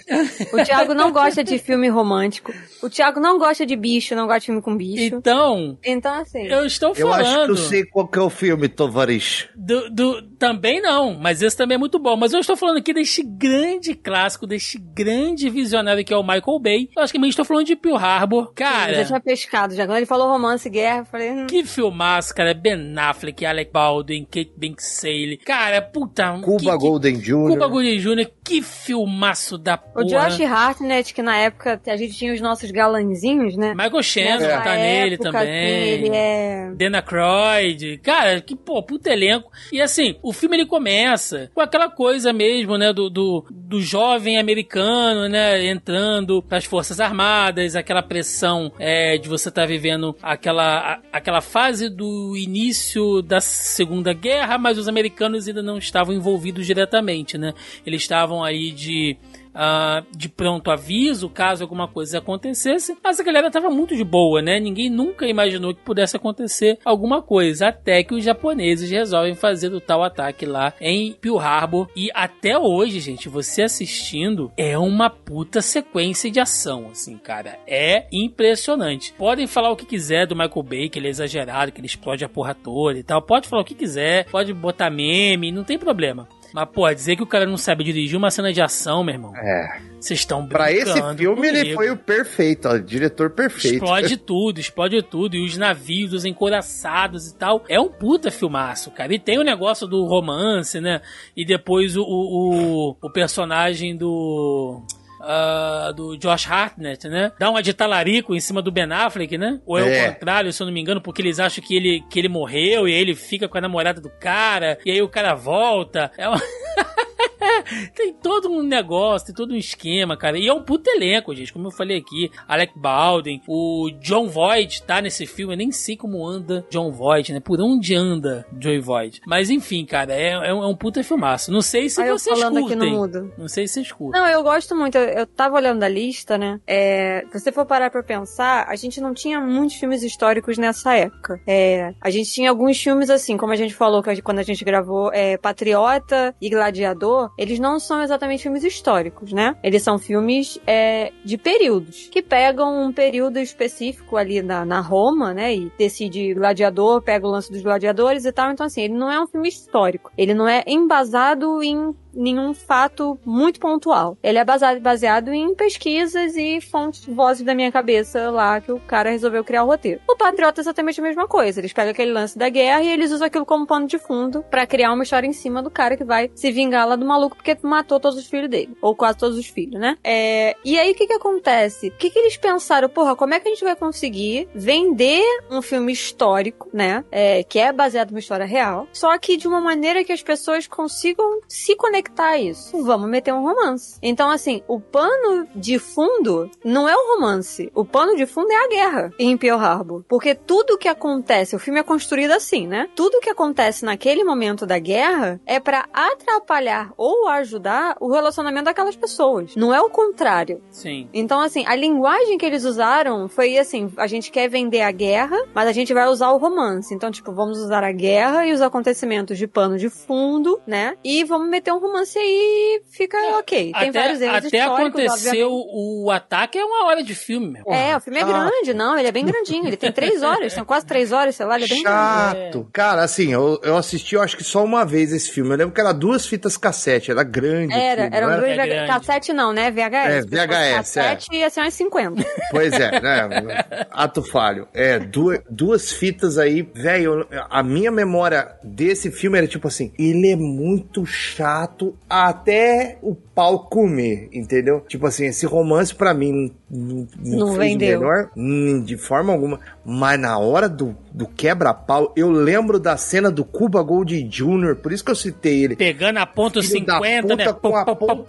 O Thiago não gosta de filme romântico. O Thiago não gosta de bicho, não gosta de filme com bicho. Então, Então, assim. eu estou Eu acho que falando. eu sei qual que é o filme, Tovarish. Do, do- também não, mas esse também é muito bom. Mas eu estou falando aqui deste grande clássico, deste grande visionário que é o Michael Bay. Eu acho que eu estou falando de Pearl Harbor. Eu Cara, já tinha pescado. Já quando ele falou romance e guerra, eu falei. hum, que filmaço, cara. Ben Affleck, Alec Baldwin, Kate Beckinsale. Cara, puta. Cuba que, que, Golden Jr. Cuba Gooding Jr., que filmaço da porra. O Josh Hartnett, que na época a gente tinha os nossos galanzinhos, né? Michael Shannon Nessa tá nele época, também. assim, ele é. Dana Croyd, cara, que pô, puta elenco. E assim, o filme ele começa com aquela coisa mesmo, né, do, do, do jovem americano, né, entrando pras Forças Armadas, aquela pressão é, de você estar vivendo aquela, a- aquela fase do início da Segunda Guerra, mas os americanos ainda não estavam envolvidos diretamente, né? Eles estavam aí de ah, de pronto aviso caso alguma coisa acontecesse, mas a galera tava muito de boa, né? Ninguém nunca imaginou que pudesse acontecer alguma coisa, até que os japoneses resolvem fazer o tal ataque lá em Pearl Harbor e até hoje, gente, você assistindo é uma puta sequência de ação, assim, cara, é impressionante. Podem falar o que quiser do Michael Bay, que ele é exagerado, que ele explode a porra toda e tal, pode falar o que quiser, pode botar meme, não tem problema. Mas, pô, dizer que o cara não sabe dirigir uma cena de ação, meu irmão. É. Vocês estão Pra esse brincando filme, ele comigo. foi o perfeito, ó, o diretor perfeito. Explode <laughs> tudo, explode tudo. E os navios, os encoraçados e tal. É um puta filmaço, cara. E tem o negócio do romance, né? E depois o, o, o personagem do. Ah, do Josh Hartnett, né? Dá uma de talarico em cima do Ben Affleck, né? Ou é, É. o contrário, se eu não me engano, porque eles acham que ele, que ele morreu e aí ele fica com a namorada do cara, e aí o cara volta. É uma... <laughs> <laughs> tem todo um negócio, tem todo um esquema, cara. E é um puto elenco, gente. Como eu falei aqui, Alec Baldwin, o John Voight tá nesse filme. Eu nem sei como anda John Voight, né? Por onde anda Joey Voight. Mas enfim, cara, é, é um, é um puta filmaço. Não sei se Aí vocês curtem. Não sei se vocês curtem. Não, eu gosto muito. Eu, eu tava olhando a lista, né? É, se você for parar pra pensar, a gente não tinha muitos filmes históricos nessa época. É, a gente tinha alguns filmes assim, como a gente falou que a gente- quando a gente gravou é, Patriota e Gladiador, eles não são exatamente filmes históricos, né? Eles são filmes é, de períodos, que pegam um período específico ali na, na Roma, né? E decide Gladiador, pega o lance dos gladiadores e tal. Então, assim, ele não é um filme histórico. Ele não é embasado em nenhum fato muito pontual. Ele é baseado, baseado em pesquisas e fontes, vozes da minha cabeça lá que o cara resolveu criar o roteiro. O Patriota é exatamente a mesma coisa. Eles pegam aquele lance da guerra e eles usam aquilo como pano de fundo pra criar uma história em cima do cara que vai se vingar lá do maluco porque matou todos os filhos dele. Ou quase todos os filhos, né? É, E aí o que que acontece? O que que eles pensaram? Porra, como é que a gente vai conseguir vender um filme histórico, né? É, que é baseado numa história real, só que de uma maneira que as pessoas consigam se conectar a isso. Vamos meter um romance. Então, assim, o pano de fundo não é o romance. O pano de fundo é a guerra em Pearl Harbor. Porque tudo que acontece, o filme é construído assim, né? Tudo que acontece naquele momento da guerra é pra atrapalhar ou ajudar o relacionamento daquelas pessoas. Não é o contrário. Sim. Então, assim, a linguagem que eles usaram foi assim: a gente quer vender a guerra, mas a gente vai usar o romance. Então, tipo, vamos usar a guerra e os acontecimentos de pano de fundo, né? E vamos meter um romance aí e fica ok. Tem até vários erros até acontecer obviamente. o, ataque é uma hora de filme, meu. É, o filme é Ah. grande, não, ele é bem grandinho. Ele tem três <laughs> horas, são quase três horas, sei lá, ele é bem grande. Chato. Cara, assim, eu, eu assisti, eu acho que só uma vez esse filme. Eu lembro que era duas fitas cassete, era grande. Era, filme, eram não dois É VH... cassete não, né? VHS. É, VHS, Cassete ia ser umas 50. <laughs> Pois é, né? <laughs> Ato falho. É, duas, duas fitas aí, velho. A minha memória desse filme era tipo assim: ele é muito chato até o pau comer, entendeu? Tipo assim, esse romance pra mim não, não, Não vendeu. melhor hum, de forma alguma. Mas na hora do, do quebra-pau, eu lembro da cena do Cuba Gold Jr., por isso que eu citei ele. Pegando a ponto Filho da 50, né? com a ponto-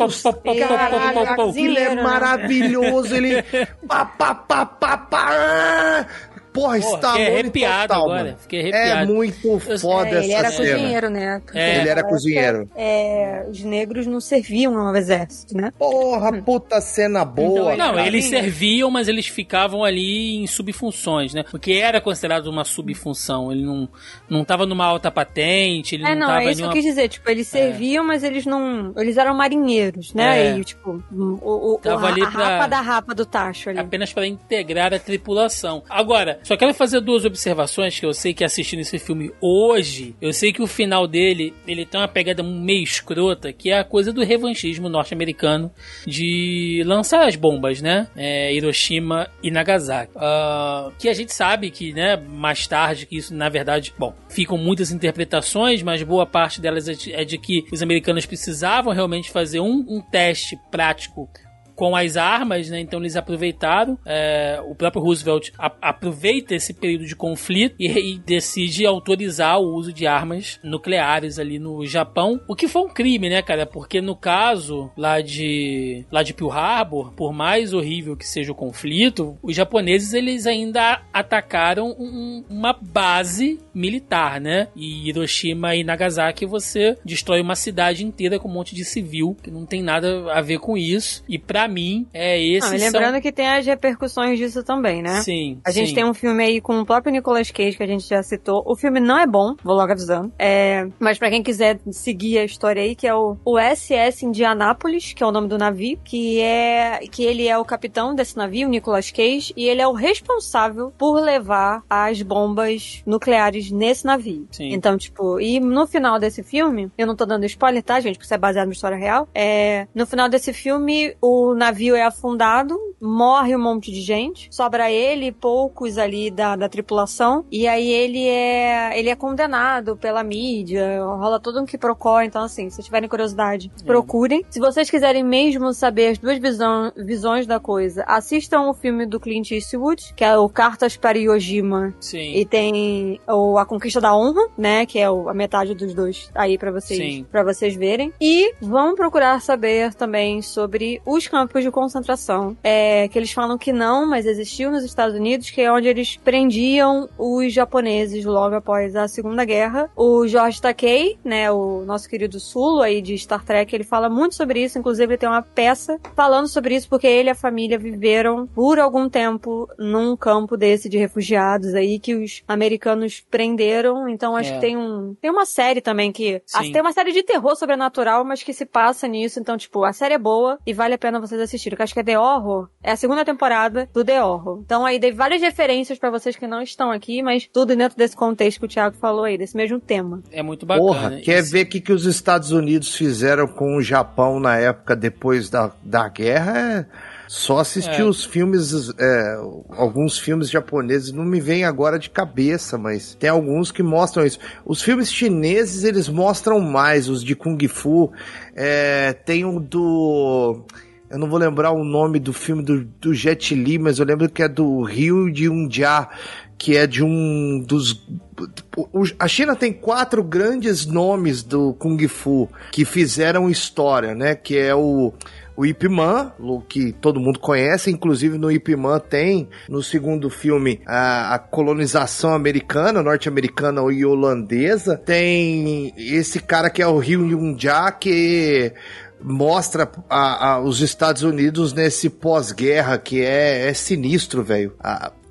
Caralho, aquilo é maravilhoso. Ele. pá, pá, pá, pá, pá, Porra, Pô, está fiquei arrepiado total, agora. mano. Fiquei É arrepiado. muito foda É, ele essa era cena. cozinheiro, né? Porque É. Ele era cozinheiro. é, os negros não serviam ao exército, né? Porra, puta cena boa. Não, cara. eles serviam, mas eles ficavam ali em subfunções, né? Porque era considerado uma subfunção. Ele não, não tava numa alta patente, ele É, não, não, tava é isso que eu nenhuma... quis dizer. Tipo, eles serviam, mas eles não. Eles eram marinheiros, né? É. E, tipo, o, o, Tava a, ali a pra- rapa da rapa do tacho ali. apenas para integrar a tripulação. Agora, só quero fazer duas observações que eu sei que assistindo esse filme hoje, eu sei que o final dele, ele tem uma pegada meio escrota, que é a coisa do revanchismo norte-americano de lançar as bombas, né? É, Hiroshima e Nagasaki. Ah, que a gente sabe que, né, mais tarde que isso, na verdade, bom, ficam muitas interpretações, mas boa parte delas é de, é de que os americanos precisavam realmente fazer um, um teste prático com as armas, né? Então eles aproveitaram. é, o próprio Roosevelt a- aproveita esse período de conflito e, e decide autorizar o uso de armas nucleares ali no Japão, o que foi um crime, né, cara? Porque no caso lá de lá de Pearl Harbor, por mais horrível que seja o conflito, os japoneses eles ainda atacaram um- uma base militar, né? E Hiroshima e Nagasaki você destrói uma cidade inteira com um monte de civil que não tem nada a ver com isso. E pra mim é esse Não, lembrando que tem as repercussões disso também, né? Sim. A gente sim. tem um filme aí com o próprio Nicolas Cage que a gente já citou. O filme não é bom, vou logo avisando. É, mas pra quem quiser seguir a história aí, que é o, o SS Indianápolis, que é o nome do navio, que é que ele é o capitão desse navio, o Nicolas Cage, e ele é o responsável por levar as bombas nucleares nesse navio. Sim. Então, tipo, e no final desse filme, eu não tô dando spoiler, tá, gente? Porque isso é baseado na história real. É, no final desse filme, o navio é afundado, morre um monte de gente, sobra ele e poucos ali da, da tripulação, e aí ele é ele é condenado pela mídia, rola todo um quiprocó, então assim, se tiverem curiosidade, procurem. Se vocês quiserem mesmo saber as duas visão, visões da coisa, assistam o filme do Clint Eastwood, que é o Cartas para Iojima, Sim. e tem o A Conquista da Honra, né? Que é o- a metade dos dois aí pra vocês, para vocês verem. E vão procurar saber também sobre os campos de concentração. É, que eles falam que não, mas existiu nos Estados Unidos, que é onde eles prendiam os japoneses logo após a Segunda Guerra. O George Takei, né? O nosso querido Sulo aí de Star Trek, ele fala muito sobre isso. Inclusive, ele tem uma peça falando sobre isso, porque ele e a família viveram por algum tempo num campo desse de refugiados aí que os americanos prenderam. Então acho É. que tem um tem uma série também que Sim. tem uma série de terror sobrenatural, mas que se passa nisso. Então tipo a série é boa e vale a pena vocês assistirem. Que eu acho que é The Horror, é a segunda temporada do The Horror. Então aí dei várias referências pra vocês que não estão aqui, mas tudo dentro desse contexto que o Thiago falou aí, desse mesmo tema. É muito bacana. Porra, quer Isso- ver o que, que os Estados Unidos fizeram com o Japão na época depois da, da guerra? É só assistir É. os filmes, é, alguns filmes japoneses, não me vem agora de cabeça, mas tem alguns que mostram isso. Os filmes chineses, eles mostram mais, os de Kung Fu. É, tem um do... Eu não vou lembrar o nome do filme do, do Jet Li, mas eu lembro que é do Rio de Undia, que é de um dos. o- A China tem quatro grandes nomes do Kung Fu que fizeram história, né? Que é o. O Ip Man, que todo mundo conhece, inclusive no Ip Man tem no segundo filme a, a colonização americana, norte-americana e holandesa. Tem esse cara que é o Ryu Yun-ja, que mostra a- a- os Estados Unidos nesse pós-guerra que é, é sinistro, velho.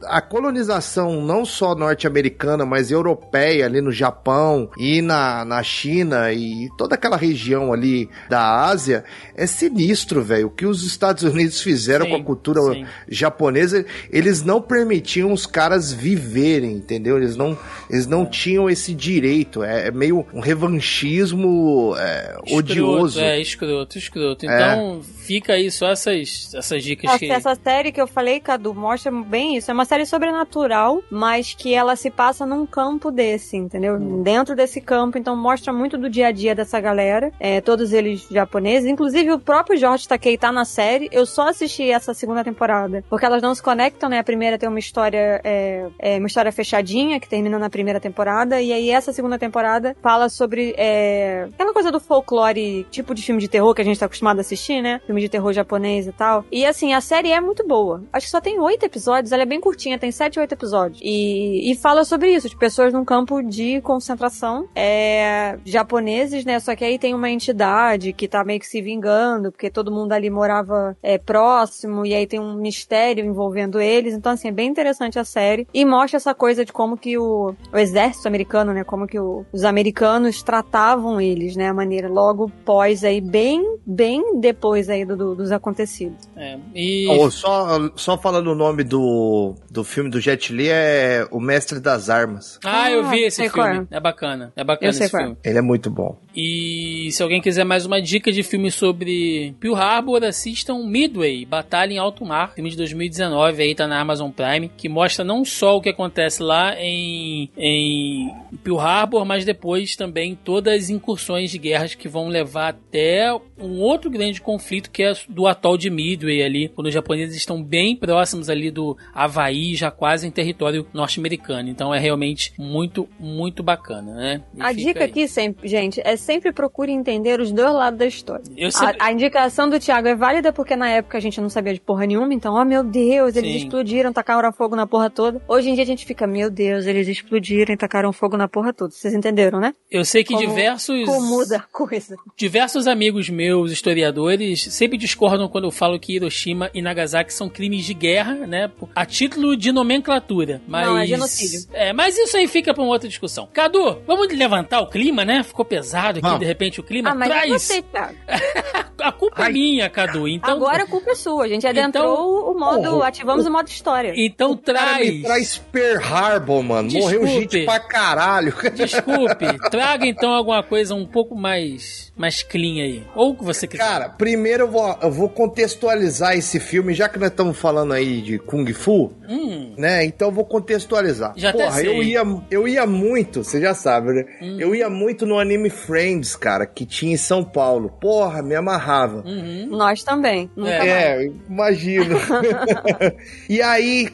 A, colonização não só norte-americana, mas europeia ali no Japão e na, na China e toda aquela região ali da Ásia é sinistro, velho. O que os Estados Unidos fizeram Sim, com a cultura sim. japonesa, eles não permitiam os caras viverem, entendeu? Eles não, eles não tinham esse direito. É, é meio um revanchismo é, Escroto, odioso. É, escroto, escroto. Então, fica aí só essas, essas dicas Essa, que. essa série que eu falei, Cadu, mostra bem isso. É uma série sobrenatural, mas que ela se passa num campo desse, entendeu? Hum. Dentro desse campo, então mostra muito do dia a dia dessa galera. É, todos eles japoneses. Inclusive o próprio George Takei tá na série. Eu só assisti essa segunda temporada, porque elas não se conectam, né? A primeira tem uma história, é, é, uma história fechadinha, que termina na primeira temporada, e aí essa segunda temporada fala sobre é, aquela coisa do folclore, tipo de filme de terror que a gente tá acostumado a assistir, né? Filme de terror japonês e tal. E assim, a série é muito boa. Acho que só tem oito episódios, ela é bem curtinha curtinha, tem 7 ou 8 episódios. E, e fala sobre isso, de pessoas num campo de concentração, é, japoneses, né? Só que aí tem uma entidade que tá meio que se vingando, porque todo mundo ali morava é, próximo, e aí tem um mistério envolvendo eles. Então, assim, é bem interessante a série. E mostra essa coisa de como que o, o exército americano, né? Como que o- os americanos tratavam eles, né? A maneira logo pós aí, bem, bem depois aí do, do- dos acontecidos. É, e Ô, só, só falando o nome do, do filme do Jet Li é O Mestre das Armas. Ah, eu vi Ah, esse sei filme. qual É bacana. É bacana Eu sei esse qual é. filme. Ele é muito bom. E se alguém quiser mais uma dica de filme sobre Pearl Harbor, assistam Midway, Batalha em Alto Mar, filme de 2019, aí tá na Amazon Prime, que mostra não só o que acontece lá em, em Pearl Harbor, mas depois também todas as incursões de guerras que vão levar até um outro grande conflito que é do atol de Midway ali, quando os japoneses estão bem próximos ali do Havaí, já quase em território norte-americano. Então é realmente muito, muito bacana, né? E A dica aí. aqui, sempre, gente, é sempre procure entender os dois lados da história. Sempre- A, a indicação do Thiago é válida porque na época a gente não sabia de porra nenhuma, então, ó meu Deus, eles Sim. explodiram, tacaram fogo na porra toda. Hoje em dia a gente fica, meu Deus, eles explodiram e tacaram fogo na porra toda. Vocês entenderam, né? Eu sei que Como- diversos Como muda a coisa. diversos amigos meus, historiadores, sempre discordam quando eu falo que Hiroshima e Nagasaki são crimes de guerra, né? A título de nomenclatura. Mas... Não, é genocídio. É, mas isso aí fica pra uma outra discussão. Cadu, vamos levantar o clima, né? Ficou pesado aqui, Vamos. de repente, o clima. Ah, mas Traz. você. <laughs> A culpa é Ai. minha, Cadu. Então, Agora a culpa é sua. A gente adentrou Então- o modo. Porra. ativamos o modo história. então Cara, me traz. traz Pearl Harbor, mano. Morreu Desculpe. gente pra caralho. Desculpe, <laughs> traga então alguma coisa um pouco mais, mais clean aí. Ou o que você quiser. Cara, primeiro eu vou, eu vou contextualizar esse filme, já que nós estamos falando aí de Kung Fu, Hum, né? Então eu vou contextualizar. Já até Porra, sei. eu ia, eu ia muito, você já sabe, né? Hum. Eu ia muito no anime Friends, cara, que tinha em São Paulo. Porra, me amarrava. Uhum. Nós também. Nunca mais. É, imagino. <laughs> <laughs> e aí,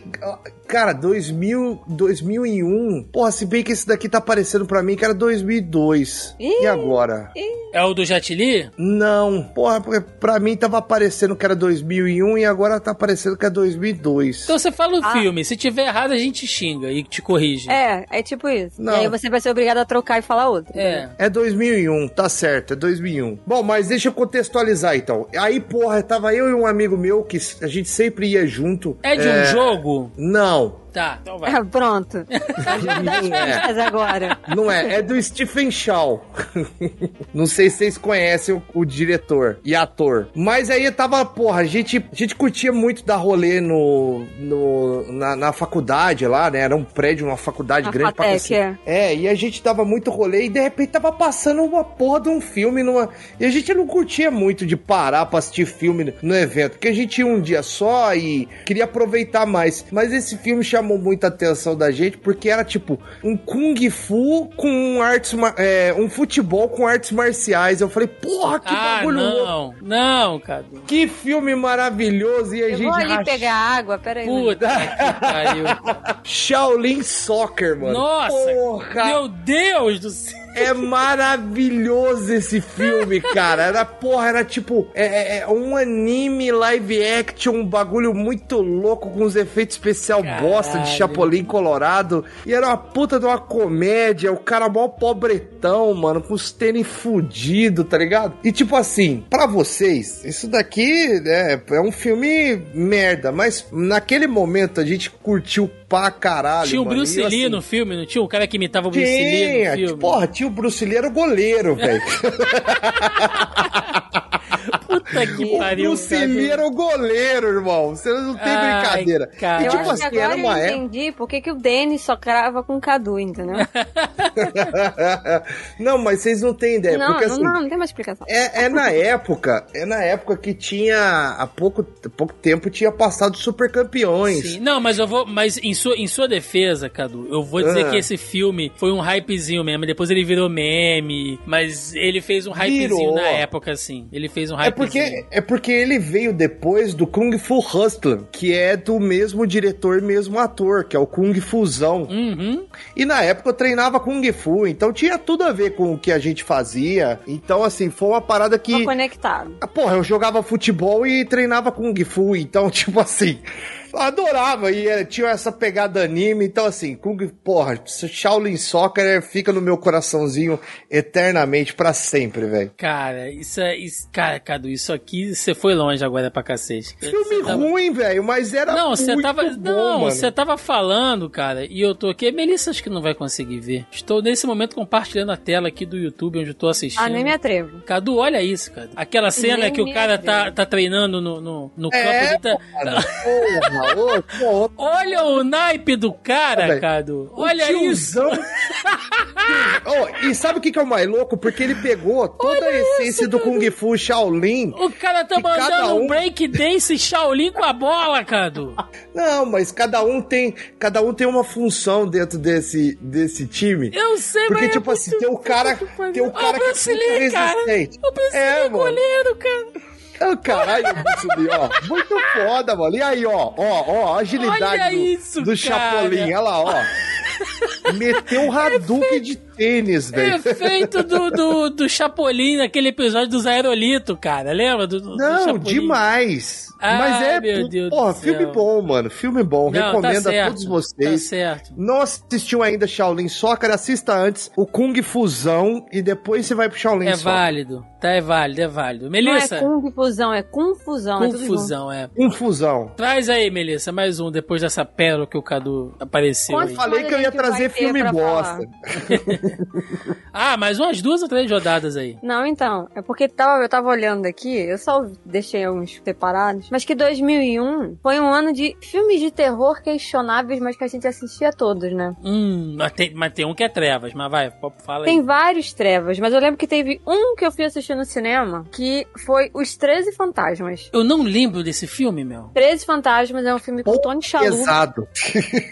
cara, 2000, 2001. Porra, se bem que esse daqui tá aparecendo pra mim que era 2002. Ih. E agora? É o do Jatili? Não, porra, porque pra mim tava aparecendo que era 2001 e agora tá aparecendo que é 2002. Então você fala o Ah. filme. Se tiver errado, a gente xinga e te corrige. É, é tipo isso. Não. E aí você vai ser obrigado a trocar e falar outra. É. É 2001, tá certo, é 2001. Bom, mas deixa eu contextualizar então. Aí, porra, tava eu e um amigo meu que a gente sempre ia junto. É de um jogo? Não, now Tá, então vai. É, pronto. <laughs> É. agora. Não é, é do Stephen Shaw. Não sei se vocês conhecem o, o diretor e ator. Mas aí tava, porra, a gente, a gente curtia muito dar rolê no, no, na, na faculdade lá, né? Era um prédio, uma faculdade Na grande pra Fatec, cacete. É, e a gente dava muito rolê e de repente tava passando uma porra de um filme numa. E a gente não curtia muito de parar pra assistir filme no evento, porque a gente ia um dia só e queria aproveitar mais. Mas esse filme chamou muita atenção da gente porque era tipo um Kung Fu com artes. É, um futebol com artes marciais. Eu falei, porra, que ah, bagulho louco. não. Não, Cadu. Que filme maravilhoso! E a Eu gente. vou ali racha- pegar água, peraí. Puta que pariu. <laughs> Shaolin Soccer, mano. Nossa, Porra! meu Deus do céu. É maravilhoso esse filme, cara. Era, porra, era tipo é, é, é um anime live action, um bagulho muito louco com os efeitos especial Caralho. bosta de Chapolin Colorado. E era uma puta de uma comédia, o cara mó pobretão, mano, com os tênis fudido, tá ligado? E tipo assim, pra vocês, isso daqui né, é um filme merda, mas naquele momento a gente curtiu pra caralho. Tinha o mano. Bruce Lee assim, no filme, não tinha? O cara que imitava o Bruce Lee tinha, no filme. porra, tinha o Bruce Lee, era o goleiro, velho. <laughs> Puta <laughs> que O pariu. Bruce Cadu. Lee era o goleiro, irmão. Você não tem Ai, brincadeira. cara. E Eu tipo acho assim, que era agora uma eu época. entendi por que, que o Denis só crava com o Cadu, entendeu? <laughs> não, mas vocês não têm ideia. não, porque não, assim. não, não tem mais explicação. É, é na época, é na época que tinha, há pouco, pouco tempo tinha passado Super Campeões. Sim. Não, mas eu vou. Mas em sua, em sua defesa, Cadu, eu vou dizer Ah. que esse filme foi um hypezinho mesmo. Depois ele virou meme. Mas ele fez um hypezinho Virou. na época, assim. Ele fez um É hypezinho. Porque, é porque ele veio depois do Kung Fu Hustler, que é do mesmo diretor, mesmo ator, que é o Kung Fusão. Uhum. E na época eu treinava Kung Fu, então tinha tudo a ver com o que a gente fazia. Então, assim, foi uma parada que. Tô conectado. Ah, Porra, eu jogava futebol e treinava Kung Fu, então, <laughs> tipo assim. Adorava, e é, tinha essa pegada anime, então assim, Kung, porra, Shaolin Soccer fica no meu coraçãozinho eternamente, pra sempre, velho. Cara, isso é. Isso, cara, Cadu, isso aqui você foi longe agora pra cacete. Filme tava- ruim, velho, mas era Não, você muito tava. bom, não, você tava falando, cara, e eu tô aqui. Melissa acho que não vai conseguir ver. Estou nesse momento compartilhando a tela aqui do YouTube onde eu tô assistindo. Ah, nem me atrevo. Cadu, olha isso, cara. Aquela cena Nem que o cara tá, tá treinando no, no, no É, campo. Ele tá... Porra, <laughs> Olha o naipe do cara. Cadu. Olha isso. tiozão. Ô, e sabe o que, é o mais louco? Porque ele pegou toda a essência do Kung Fu Shaolin. O cara tá E mandando um um- break dance Shaolin com a bola, Cadu. Não, mas cada um tem, cada um tem uma função dentro desse, desse time. Eu sei, Porque, mas tipo é assim, tem o cara, tem o cara que é resistente. O Bruce É, é goleiro, cara. Ah, Caralho, <laughs> Lee, ó. Muito foda, mano. E aí, ó, ó, ó, agilidade Olha do, isso, do. Chapolin. Olha lá, ó. <laughs> Meteu um Hadouken de tênis, velho. Efeito do, do, do Chapolin naquele episódio dos Aerolito, cara. Lembra? Do, do Não, Chapolin? demais. Ai, Mas é, meu Deus porra, do filme céu. bom, mano. Filme bom. Não, Recomendo tá a todos vocês. Tá certo. Não assistiu ainda Shaolin Soccer, assista antes o Kung Fusão e depois você vai pro Shaolin É Soccer. válido. Tá, é válido, é válido. Não Melissa, é confusão, é confusão. É tudo junto. confusão, é. Confusão. Traz aí, Melissa, mais um, depois dessa pérola que o Cadu apareceu aí. Falei que eu ia trazer filme bosta. <laughs> Ah, mais umas duas ou três rodadas aí. Não, então, é porque tava, eu tava olhando aqui, eu só deixei uns separados, mas que 2001 foi um ano de filmes de terror questionáveis, mas que a gente assistia todos, né? Hum, mas tem, mas tem um que é trevas, mas vai, fala aí. Tem vários trevas, mas eu lembro que teve um que eu fui assistir no cinema, que foi Os 13 Fantasmas. Eu não lembro desse filme, meu. 13 Fantasmas é um filme com Tony Shalhoub. Pesado.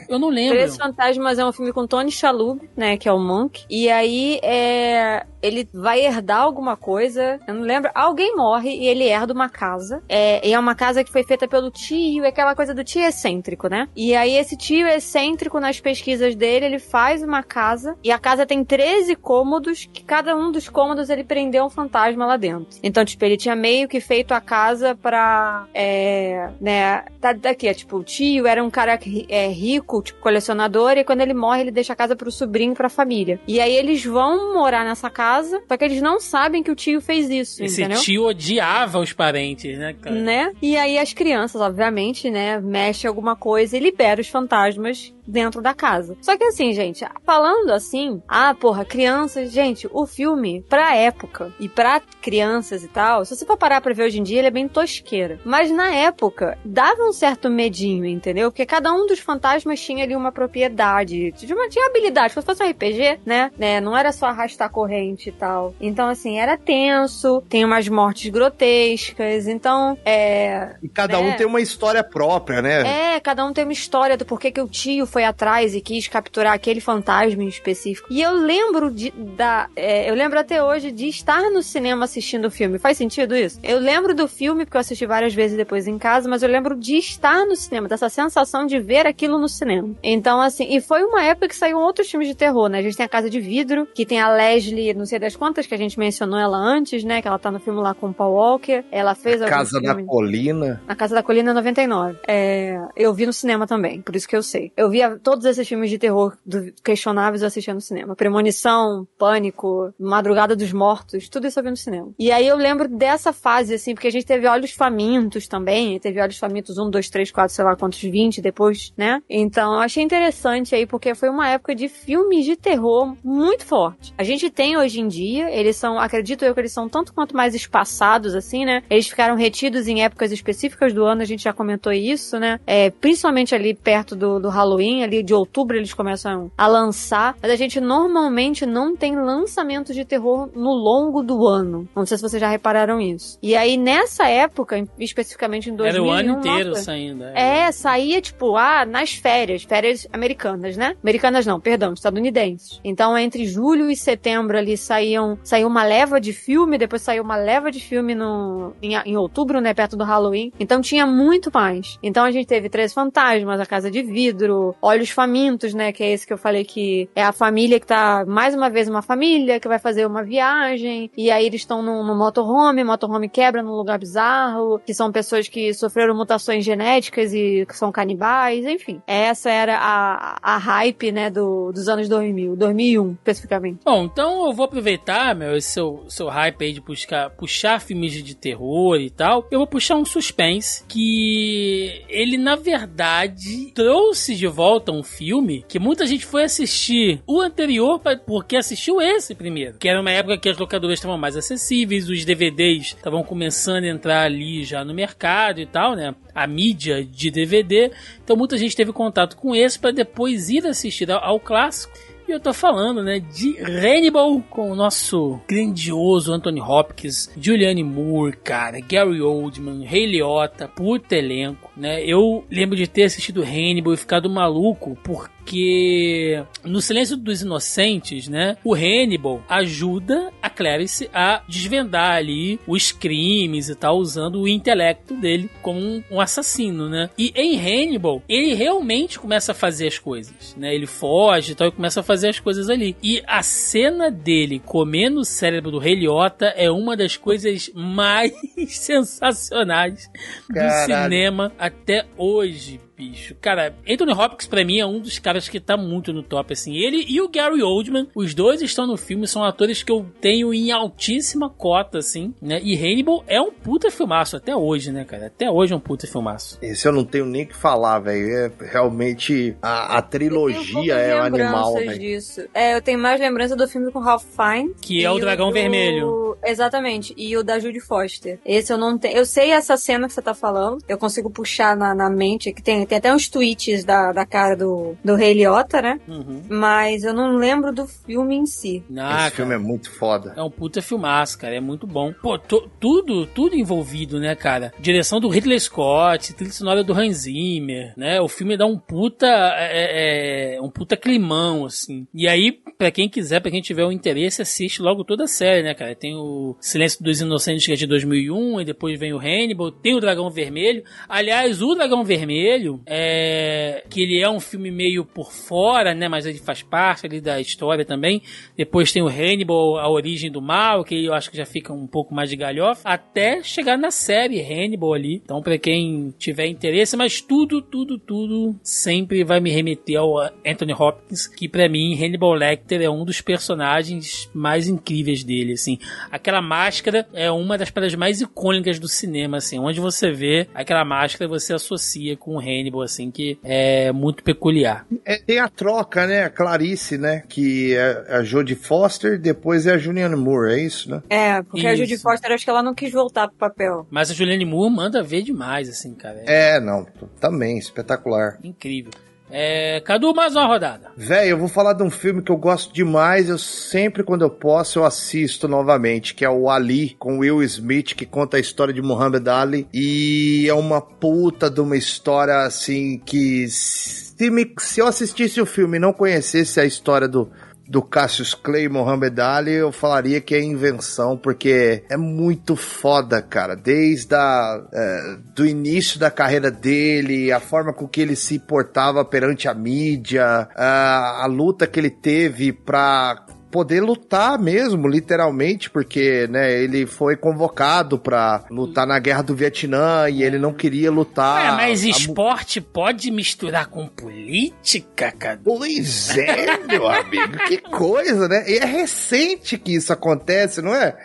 Eu não lembro. 13 Fantasmas é um filme com Tony Shalhoub, né, que é o Monk. E aí é ele vai herdar alguma coisa, eu não lembro, alguém morre e ele herda uma casa. É, e é uma casa que foi feita pelo tio, é aquela coisa do tio excêntrico, né? E aí esse tio excêntrico nas pesquisas dele, ele faz uma casa e a casa tem 13 cômodos, que cada um dos cômodos ele prendeu um fantasma lá dentro. Então, tipo, ele tinha meio que feito a casa pra, é, né, tá daqui, é, tipo, o tio era um cara é, rico, tipo, colecionador, e quando ele morre, ele deixa a casa pro sobrinho, pra família. E aí eles vão morar nessa casa, só que eles não sabem que o tio fez isso, Esse entendeu? tio odiava os parentes, né, cara? Né? E aí as crianças, obviamente, né, mexem alguma coisa e libera os fantasmas dentro da casa. Só que assim, gente, falando assim, ah, porra, crianças, gente, o filme, pra época e pra crianças e tal, se você for parar pra ver hoje em dia, ele é bem tosqueira. Mas na época, dava um certo medinho, entendeu? Porque cada um dos fantasmas tinha ali uma propriedade, tinha, uma- tinha habilidade. Se fosse um RPG, né, né, não era só arrastar corrente e tal. Então, assim, era tenso, tem umas mortes grotescas, então, é... E cada um É. tem uma história própria, né? É, cada um tem uma história do porquê que o tio foi atrás e quis capturar aquele fantasma em específico. E eu lembro de, da. é, eu lembro até hoje de estar no cinema assistindo o filme. Faz sentido isso? Eu lembro do filme, porque eu assisti várias vezes depois em casa, mas eu lembro de estar no cinema, dessa sensação de ver aquilo no cinema. Então, assim, e foi uma época que saíram outros filmes de terror, né? A gente tem a Casa de Vidro, que tem a Leslie, não sei das quantas, que a gente mencionou ela antes, né? Que ela tá no filme lá com o Paul Walker. Ela fez alguns Casa da filmes- Colina. na Casa da Colina 99. É, eu vi no cinema também, por isso que eu sei. Eu via todos esses filmes de terror do- questionáveis eu assistia no cinema. Premonição, Pânico, Madrugada dos Mortos, tudo isso eu vi no cinema. E aí eu lembro dessa fase, assim, porque a gente teve Olhos Famintos também, teve Olhos Famintos 1, 2, 3, 4, sei lá quantos, 20 depois, né? Então eu achei interessante aí, porque foi uma época de filmes de terror muito forte. A gente tem hoje em dia, eles são, acredito eu que eles são tanto quanto mais espaçados, assim, né? Eles ficaram retidos em épocas específicas do ano, a gente já comentou isso, né? É, principalmente ali perto do, do Halloween, ali de outubro eles começam a lançar, mas a gente normalmente não tem lançamentos de terror no longo do ano. Não sei se vocês já repararam isso. E aí nessa época, especificamente em 2001, Era o ano inteiro nossa, saindo. é. é, saía, tipo, ah, nas férias, férias americanas, né? Americanas não, perdão, estadunidenses. Então, entre julho e setembro ali saíam, saiu uma leva de filme, depois saiu uma leva de filme no, em, em outubro, né, perto do Halloween. Então tinha muito mais. Então a gente teve Três Fantasmas, A Casa de Vidro, Olhos Famintos, né? Que é esse que eu falei que é a família que tá, mais uma vez, uma família que vai fazer uma viagem, e aí eles estão no, no motorhome, motorhome quebra num lugar bizarro, que são pessoas que sofreram mutações genéticas e que são canibais, enfim. Essa era a, a hype, né, do, dos anos 2000, 2001, especificamente. Bom, então eu vou aproveitar, meu, esse seu, seu hype aí de buscar, puxar filmes de terror e tal. Eu vou puxar um suspense que ele, na verdade, trouxe de volta um filme que muita gente foi assistir o anterior porque assistiu esse primeiro. Que era uma época que as locadoras estavam mais acessíveis, os DVDs estavam começando a entrar ali já no mercado e tal, né? A mídia de DVD. Então muita gente teve contato com esse para depois ir assistir ao, ao clássico. E eu tô falando, né, de Hannibal com o nosso grandioso Anthony Hopkins, Julianne Moore, cara, Gary Oldman, Ray Liotta, puta elenco, né? Eu lembro de ter assistido Hannibal e ficado maluco porque no Silêncio dos Inocentes, né, o Hannibal ajuda a Clarice a desvendar ali os crimes e tal, usando o intelecto dele como um, assassino, né? E em Hannibal, ele realmente começa a fazer as coisas, né? Ele foge e tal e começa a fazer as coisas ali. E a cena dele comendo o cérebro do Rei Liotta é uma das coisas <laughs> mais <laughs> sensacionais do Caralho. cinema até hoje, bicho. Cara, Anthony Hopkins pra mim é um dos caras que tá muito no top, assim. Ele e o Gary Oldman, os dois estão no filme, são atores que eu tenho em altíssima cota, assim, né? E Hannibal é um puta filmaço até hoje, né, cara? Até hoje é um puta filmaço. Esse eu não tenho nem o que falar, velho. É realmente a, a Eu tenho trilogia é o animal, velho. disso. É, eu tenho mais lembrança do filme com Ralph Fiennes. Que é o Dragão do- Vermelho. Exatamente. E o da Judy Foster. Esse eu não tenho. Eu sei essa cena que você tá falando. Eu consigo puxar na, na mente. Que tem, tem até uns tweets da, da cara do, do Rei Liotta, né? Uhum. Mas eu não lembro do filme em si. Ah, Esse filme é muito foda. É um puta filmaço, cara. É muito bom. Pô, tudo, tudo envolvido, né, cara? Direção do Ridley Scott, trilha sonora do Hans Zimmer, né? O filme dá um puta, é, é, um puta climão, assim. E aí, pra quem quiser, pra quem tiver o interesse, assiste logo toda a série, né, cara? Tem o Silêncio dos Inocentes, que é de 2001, e depois vem o Hannibal, tem o Dragão Vermelho. Aliás, o Dragão Vermelho, é, que ele é um filme meio por fora, né, mas ele faz parte ali da história também. Depois tem o Hannibal, a origem do mal, que eu acho que já fica um pouco mais de galhofa, até chegar na série Hannibal ali. Então, pra quem tiver interesse, mas tudo, tudo, tudo sempre vai me remeter ao Anthony Hopkins, que pra mim Hannibal Lecter é um dos personagens mais incríveis dele, assim. Aquela máscara é uma das paradas mais icônicas do cinema, assim, onde você vê aquela máscara você associa com o Hannibal, assim, que é muito peculiar. É, tem a troca, né? A Clarice, né? Que é a Jodie Foster, depois é a Julianne Moore, é isso, né? É, porque a Isso. Judy Foster, acho que ela não quis voltar pro papel. Mas a Julianne Moore manda ver demais, assim, cara. É, não, também, espetacular. Incrível. É, Cadu, mais uma rodada. Véi, eu vou falar de um filme que eu gosto demais, eu sempre, quando eu posso, eu assisto novamente, que é o Ali, com Will Smith, que conta a história de Muhammad Ali, e é uma puta de uma história, assim, que se, me- se eu assistisse o filme e não conhecesse a história do, do Cassius Clay Muhammad Ali, eu falaria que é invenção, porque é muito foda, cara. Desde a, é, do início da carreira dele, a forma com que ele se portava perante a mídia, a, a luta que ele teve pra poder lutar mesmo, literalmente, porque, né, ele foi convocado pra lutar na guerra do Vietnã e ele não queria lutar. Ué, mas A esporte pode misturar com política, Cadu? Pois é, meu amigo, que coisa, né? E é recente que isso acontece, não é?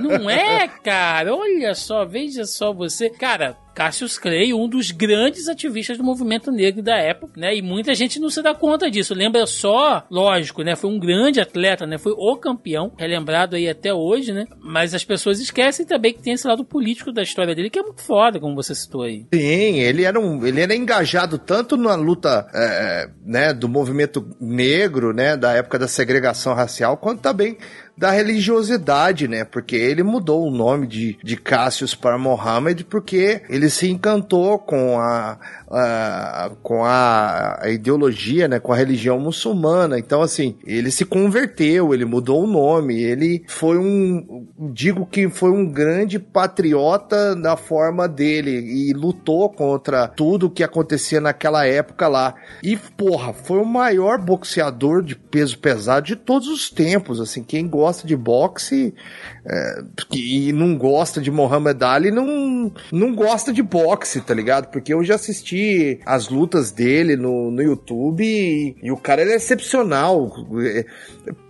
Não é, cara? Olha só, veja só você. Cara, Cassius Clay, um dos grandes ativistas do movimento negro da época, né? E muita gente não se dá conta disso. Lembra só, lógico, né? Foi um grande atleta, né? Foi o campeão, relembrado aí até hoje, né? Mas as pessoas esquecem também que tem esse lado político da história dele, que é muito foda, como você citou aí. Sim, ele era, um, ele era engajado tanto na luta é, né, do movimento negro, né, da época da segregação racial, quanto também da religiosidade, né? Porque ele mudou o nome de, de Cassius para Mohammed porque ele se encantou com a, ah, com a, a ideologia, né, com a religião muçulmana. Então, assim, ele se converteu, ele mudou o nome, ele foi um, digo que foi um grande patriota na forma dele e lutou contra tudo que acontecia naquela época lá. E, porra, foi o maior boxeador de peso pesado de todos os tempos, assim, quem gosta de boxe é, e não gosta de Muhammad Ali não, não gosta de boxe, tá ligado? Porque eu já assisti as lutas dele no, no YouTube e, e o cara é excepcional. É,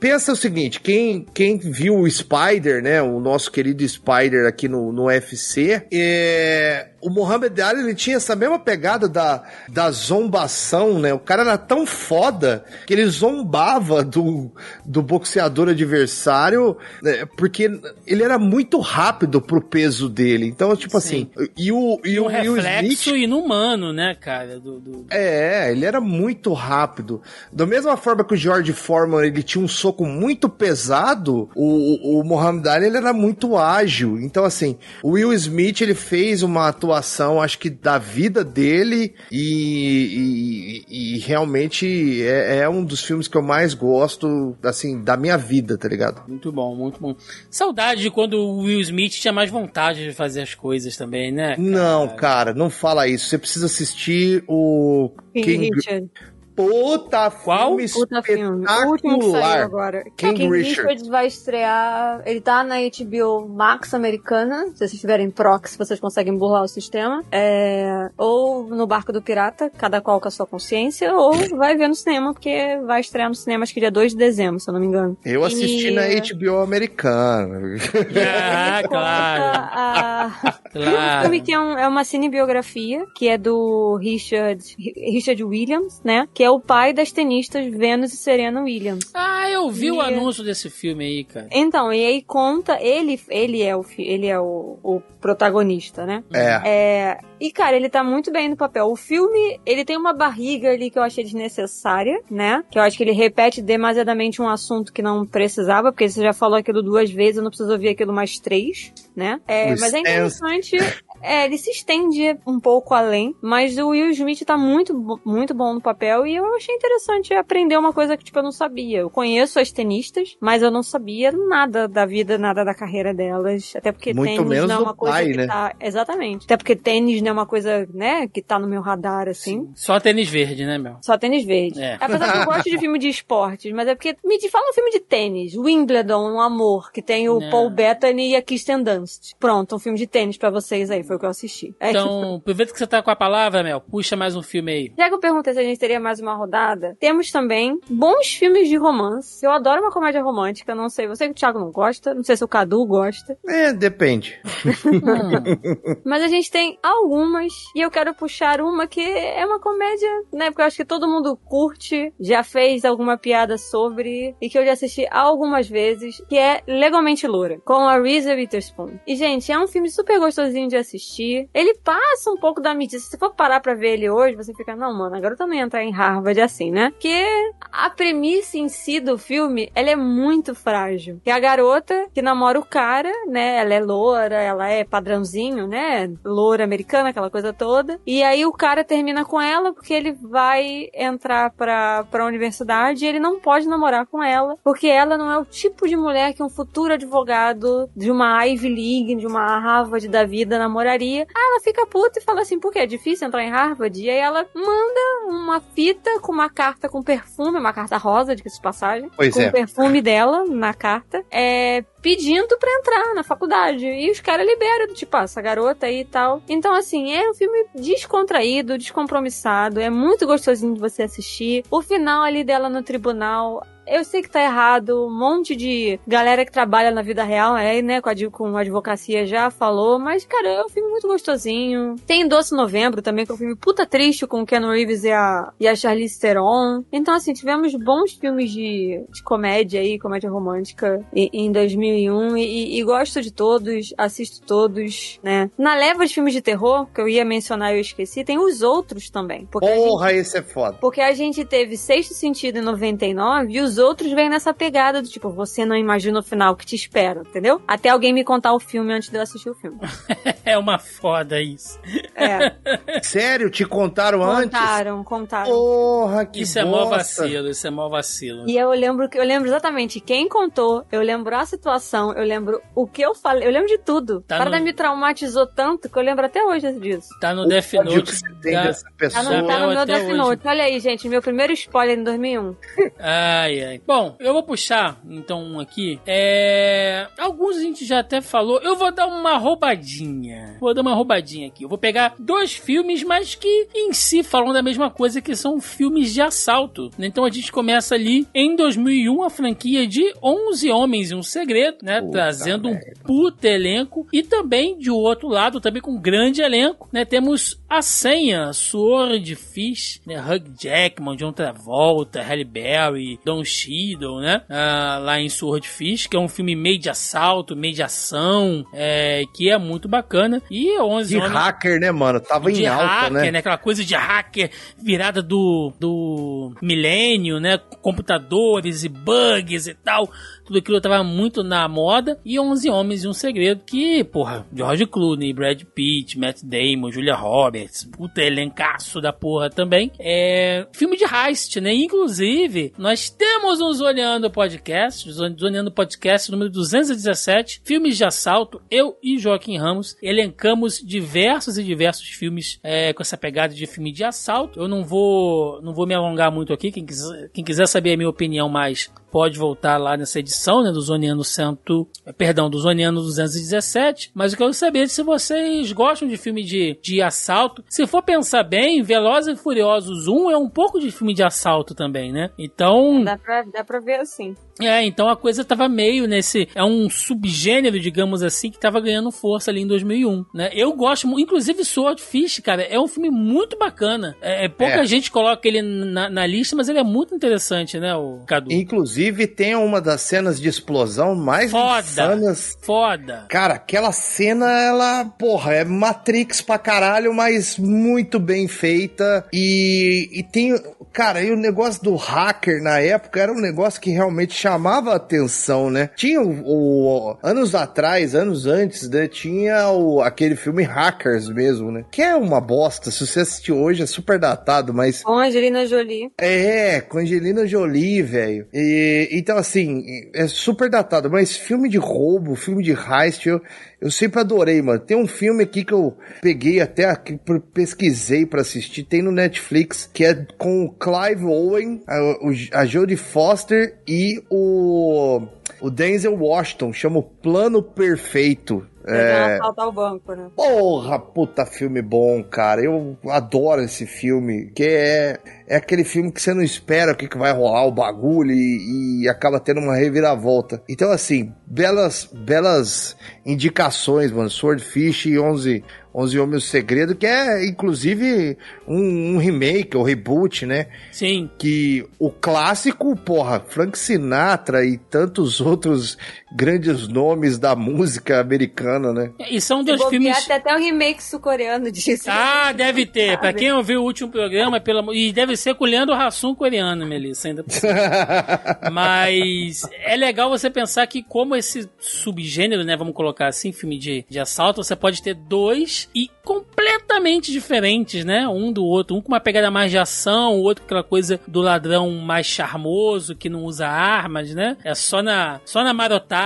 pensa o seguinte, quem, quem viu o Spider, né, o nosso querido Spider aqui no, no UFC, é, o Muhammad Ali ele tinha essa mesma pegada da, da zombação, né? O cara era tão foda que ele zombava do, do boxeador adversário, né? porque ele era muito rápido pro peso dele. Então, tipo Sim. assim, e o, e, e um o reflexo Smith, inumano, né, cara? Do, do... É, ele era muito rápido. Da mesma forma que o George Foreman ele tinha um soco muito pesado, o, o Muhammad Ali ele era muito ágil. Então, assim, o Will Smith ele fez uma atuação, acho que da vida dele e, e, e realmente é, é, um dos filmes que eu mais gosto, assim, da minha vida, tá ligado? Muito bom, muito bom. Saudade de quando o Will Smith tinha mais vontade de fazer as coisas também, né? Cara? Não, cara, não fala isso. Você precisa assistir o King, King Richard. Puta Qual? filme Puta filme. O último que saiu agora. King, King Richard. Richard vai estrear. Ele tá na HBO Max americana. Se vocês tiverem proxy, vocês conseguem burlar o sistema. É... Ou no Barco do Pirata, cada qual com a sua consciência. Ou <laughs> vai ver no cinema, porque vai estrear no cinema acho que dia 2 de dezembro, se eu não me engano. Eu assisti e... na HBO americana. <laughs> Ah, claro. A... claro. Um filme que é, um, é uma cinebiografia, que é do Richard, Richard Williams, né? Que é o pai das tenistas Venus e Serena Williams. Ah, eu vi e... o anúncio desse filme aí, cara. Então, e aí conta, ele, ele é, o, ele é o, o protagonista, né? É. é. E, cara, ele tá muito bem no papel. O filme, ele tem uma barriga ali que eu achei desnecessária, né? Que eu acho que ele repete demasiadamente um assunto que não precisava, porque você já falou aquilo duas vezes, eu não preciso ouvir aquilo mais três, né? É, mas é interessante. <laughs> É, ele se estende um pouco além, mas o Will Smith tá muito, muito bom no papel e eu achei interessante aprender uma coisa que, tipo, eu não sabia. Eu conheço as tenistas, mas eu não sabia nada da vida, nada da carreira delas. Até porque muito tênis não é uma coisa pai, que né? tá. Exatamente. Até porque tênis não é uma coisa, né, que tá no meu radar, assim. Sim. Só tênis verde, né, meu? Só tênis verde. É. Apesar que eu gosto de filme de esportes, mas é porque. Me fala um filme de tênis. Wimbledon, um amor, que tem o. Paul Bettany e a Kirsten Dunst. Pronto, um filme de tênis pra vocês aí, foi o que eu assisti. É então, aproveita que você tá com a palavra, Mel, puxa mais um filme aí. Já que eu perguntei se a gente teria mais uma rodada, temos também bons filmes de romance. Eu adoro uma comédia romântica, não sei, você que o Thiago não gosta, não sei se o Cadu gosta. É, depende. <laughs> Mas a gente tem algumas, e eu quero puxar uma que é uma comédia, né, porque eu acho que todo mundo curte, já fez alguma piada sobre, e que eu já assisti algumas vezes, que é Legalmente Loura, com a Reese Witherspoon. E, gente, é um filme super gostosinho de assistir. Ele passa um pouco da medida. Se você for parar pra ver ele hoje, você fica, não, mano, a garota não ia entrar em Harvard assim, né? Porque a premissa em si do filme, ela é muito frágil. Que a garota que namora o cara, né? Ela é loura, ela é padrãozinho, né? Loura americana, aquela coisa toda. E aí o cara termina com ela porque ele vai entrar pra, pra universidade e ele não pode namorar com ela, porque ela não é o tipo de mulher que um futuro advogado de uma Ivy League, de uma Harvard da vida namoraria. Aí ela fica puta e fala assim, por que é difícil entrar em Harvard? E aí ela manda uma fita com uma carta com perfume, uma carta rosa, de que se passagem, pois com é. o perfume dela na carta, é, pedindo pra entrar na faculdade. E os caras liberam, tipo, ah, essa garota aí e tal. Então, assim, é um filme descontraído, descompromissado, é muito gostosinho de você assistir. O final ali dela no tribunal, eu sei que tá errado, um monte de galera que trabalha na vida real, é, né, com a, com advocacia já falou, mas, cara, é um filme muito gostosinho. Tem Doce Novembro também, que é um filme puta triste com o Ken Reeves e a, e a Charlize Theron. Então, assim, tivemos bons filmes de, de comédia aí, comédia romântica em, em 2001 e, e, gosto de todos, assisto todos, né. Na leva de filmes de terror, que eu ia mencionar e eu esqueci, tem os outros também. Porra, gente, esse é foda. Porque a gente teve Sexto Sentido em 99 e os outros vêm nessa pegada do tipo, você não imagina o final que te espera, entendeu? Até alguém me contar o filme antes de eu assistir o filme. <laughs> é uma foda isso. É. <laughs> Sério? Te contaram, antes? Contaram, contaram. Porra, que isso é mó bosta. vacilo, isso é mó vacilo. E eu lembro que eu lembro exatamente quem contou, eu lembro a situação, eu lembro o que eu falei, eu lembro de tudo. Tá a parada no- me traumatizou tanto que eu lembro até hoje disso. Tá no O Death Note. que você tem Tá- dessa Tá pessoa. no, tá no lembro meu Death hoje. Note. Olha aí, gente, meu primeiro spoiler em 2001. Ai, Bom, eu vou puxar, então, um aqui. É... Alguns a gente já até falou. Eu vou dar uma roubadinha. Vou dar uma roubadinha aqui. Eu vou pegar dois filmes, mas que em si falam da mesma coisa, que são filmes de assalto. Então a gente começa ali em 2001 a franquia de 11 Homens e um Segredo, né? Puta trazendo um merda. puta elenco. E também, de outro lado, também com um grande elenco, né? Temos a senha, Sword Fish, né? Hugh Jackman, John Travolta, Halle Berry, Don Cheadle, né? Ah, lá em Sword Fish, que é um filme meio de assalto, meio de ação, é, que é muito bacana. E 11 De Homens hacker, né, mano? Tava de em alta, hacker, né? Aquela coisa de hacker virada do, do milênio, né? Computadores e bugs e tal. Tudo aquilo tava muito na moda. E 11 Homens e um Segredo, que, porra, George Clooney, Brad Pitt, Matt Damon, Julia Roberts, puta elencaço da porra também. É filme de heist, né? Inclusive, nós temos um Zoneando Podcast, Zoneando Podcast número 217, filmes de assalto. Eu e Joaquim Ramos elencamos diversos e diversos filmes é, com essa pegada de filme de assalto. Eu não vou, não vou me alongar muito aqui. Quem quiser, quem quiser saber a minha opinião mais, pode voltar lá nessa edição, né, do Zoneando Cento, perdão, do Zoneando 217. Mas eu quero saber se vocês gostam de filme de, de assalto. Se for pensar bem, Velozes e Furiosos 1 é um pouco de filme de assalto também, né? Então, Dá pra, dá pra ver assim. É, então a coisa tava meio nesse. É um subgênero, digamos assim, que tava ganhando força ali em 2001, né? Eu gosto, inclusive Swordfish, cara, é um filme muito bacana. É, é, pouca É. gente coloca ele na, na lista, mas ele é muito interessante, né, o Cadu? Inclusive, tem uma das cenas de explosão mais Foda. insanas. Foda. Cara, aquela cena, ela, porra, é Matrix pra caralho, mas muito bem feita. E, e tem, cara, e o negócio do hacker na época era um negócio que realmente chamava a atenção, né? Tinha o, o- anos atrás, anos antes, né? Tinha o, aquele filme Hackers mesmo, né? Que é uma bosta. Se você assistir hoje, é super datado, mas Com a Angelina Jolie. é, com Angelina Jolie, velho. E Então, assim, é super datado, mas filme de roubo, filme de heist, eu, eu sempre adorei, mano. Tem um filme aqui que eu peguei até aqui, pesquisei pra assistir, tem no Netflix, que é com o Clive Owen, a, a Jodie Foster e o, o Denzel Washington, chama o Plano Perfeito. É, assaltar o banco, né? Porra, puta filme bom, cara. Eu adoro esse filme, que é, é aquele filme que você não espera o que, que vai rolar o bagulho e, e acaba tendo uma reviravolta. Então, assim, belas, belas indicações, mano. Swordfish e 11, 11 Homens do Segredo, que é, inclusive, um, um remake, ou reboot, né? Sim. que o clássico, porra, Frank Sinatra e tantos outros grandes nomes da música americana, né? E são dois filmes. tem até um remake sul-coreano disso. Ah, deve ter. <laughs> Pra Sabe? quem ouviu o último programa, pelo amor- e deve ser com o Leandro Hassum coreano, Melissa, ainda. <laughs> Mas é legal você pensar que como esse subgênero, né, vamos colocar assim, filme de, de assalto, você pode ter dois e completamente diferentes, né, um do outro. Um com uma pegada mais de ação, o outro com aquela coisa do ladrão mais charmoso, que não usa armas, né? É só na, só na marotagem,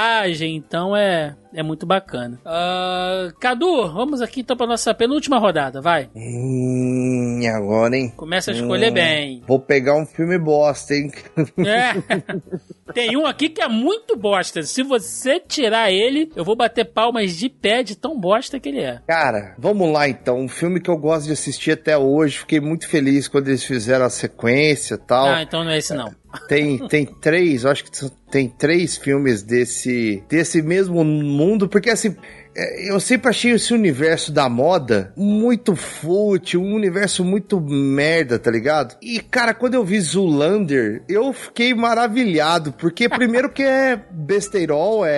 então é... É muito bacana. Ah, Cadu, vamos aqui então pra nossa penúltima rodada, vai. Hum, agora, hein? Começa a escolher Hum. bem. Vou pegar um filme bosta, hein? É. <laughs> Tem um aqui que é muito bosta. Se você tirar ele, eu vou bater palmas de pé de tão bosta que ele é. Cara, vamos lá então. Um filme que eu gosto de assistir até hoje. Fiquei muito feliz quando eles fizeram a sequência e tal. Ah, então não é esse não. Tem, tem três, acho que tem três filmes desse, desse mesmo mundo, porque assim. é, Eu sempre achei esse universo da moda muito fútil, um universo muito merda, tá ligado? E, cara, quando eu vi Zulander, eu fiquei maravilhado, porque <laughs> primeiro que é besteirol, é,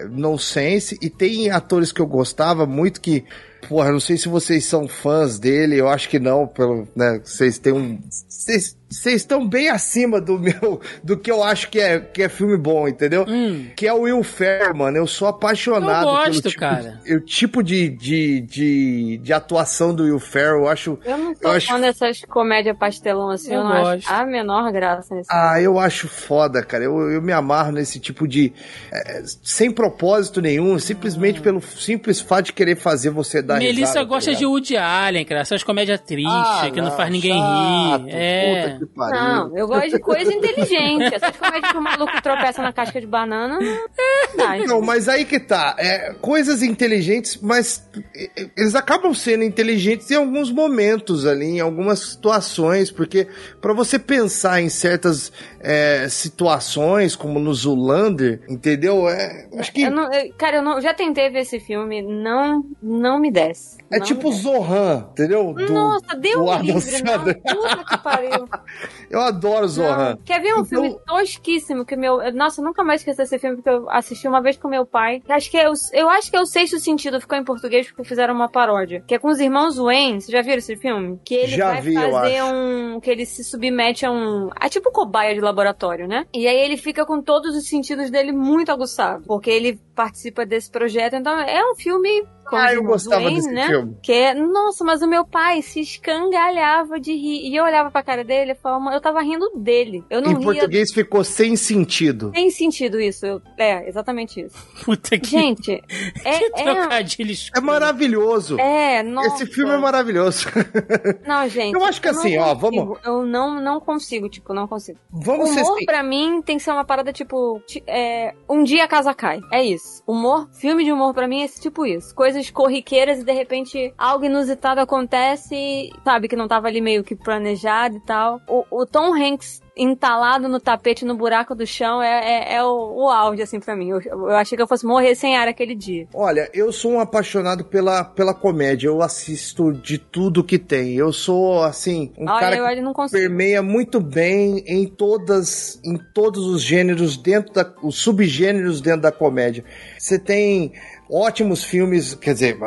é nonsense, e tem atores que eu gostava muito que Porra, não sei se vocês são fãs dele, eu acho que não, pelo, né, vocês têm um... Vocês vocês estão bem acima do meu, do que eu acho que é, que é filme bom, entendeu? Hum. Que é o Will Ferrell, mano. Eu sou apaixonado Eu gosto, pelo tipo, cara. o tipo de, de, de, de atuação do Will Ferrell. Eu acho, Eu não sou Eu acho- fã dessas comédias pastelão assim, Eu eu, não gosto. acho a menor graça nesse Ah, eu acho foda, cara. Eu, eu me amarro nesse tipo de. é, sem propósito nenhum, simplesmente pelo simples fato de querer fazer você dar Melissa risada, tá gosta de ligado? Woody Allen, cara. Essas comédias tristes, Ah, que não, faz ninguém chato, rir. É. Puta que pariu. Não, eu gosto de coisa inteligente. Essas comédias que o maluco tropeça na casca de banana, não é verdade. Não, mas aí que tá. É, coisas inteligentes, mas eles acabam sendo inteligentes em alguns momentos ali, em algumas situações, porque pra você pensar em certas é, situações, como no Zulander, entendeu? É, acho que Eu não- eu- cara, eu não- já tentei ver esse filme, não, não me desce. é Não tipo desce. Zohan, entendeu? Do- Nossa, deu um livre, não. Puta que pariu. <laughs> Eu adoro Zohan. Não. Quer ver um Então- filme tosquíssimo que meu. Nossa, eu nunca mais esqueci esse filme porque eu assisti uma vez com meu pai. Acho que é o... Eu acho que é o sexto sentido, ficou em português porque fizeram uma paródia. Que é com os irmãos Wayne. Vocês já viram esse filme? Que ele Já vai vi, fazer um. Que ele se submete a um. É tipo cobaia de laboratório, né? E aí ele fica com todos os sentidos dele muito aguçados. Porque ele participa desse projeto. Então é um filme. Com Ah, eu gostava Wayne, desse né? filme. Que é, nossa, mas o meu pai se escangalhava de rir. E eu olhava pra cara dele e falava, eu tava rindo dele. Eu não Em ria. português ficou sem sentido. Tem sentido isso. Eu, é, exatamente isso. <laughs> Puta que, Gente, <laughs> é. que é, trocadilho É escuro. maravilhoso. é, nossa. Esse filme é maravilhoso. <laughs> Não, gente. Eu acho que não assim, ó, vamos- Eu não, não consigo, tipo, não consigo. Vamos ser Humor pra mim tem que ser uma parada tipo. ti- é, um dia a casa cai. É isso. Humor, filme de humor pra mim é esse tipo isso. Coisas corriqueiras e de repente algo inusitado acontece, sabe, que não tava ali meio que planejado e tal. O, o Tom Hanks entalado no tapete no buraco do chão é, é, é o, o auge, assim, pra mim. Eu, eu achei que eu fosse morrer sem ar aquele dia. Olha, eu sou um apaixonado pela, pela comédia. Eu assisto de tudo que tem. Eu sou, assim, um Olha, cara eu que permeia muito bem em todas, em todos os gêneros dentro da, os subgêneros dentro da comédia. Você tem ótimos filmes, quer dizer,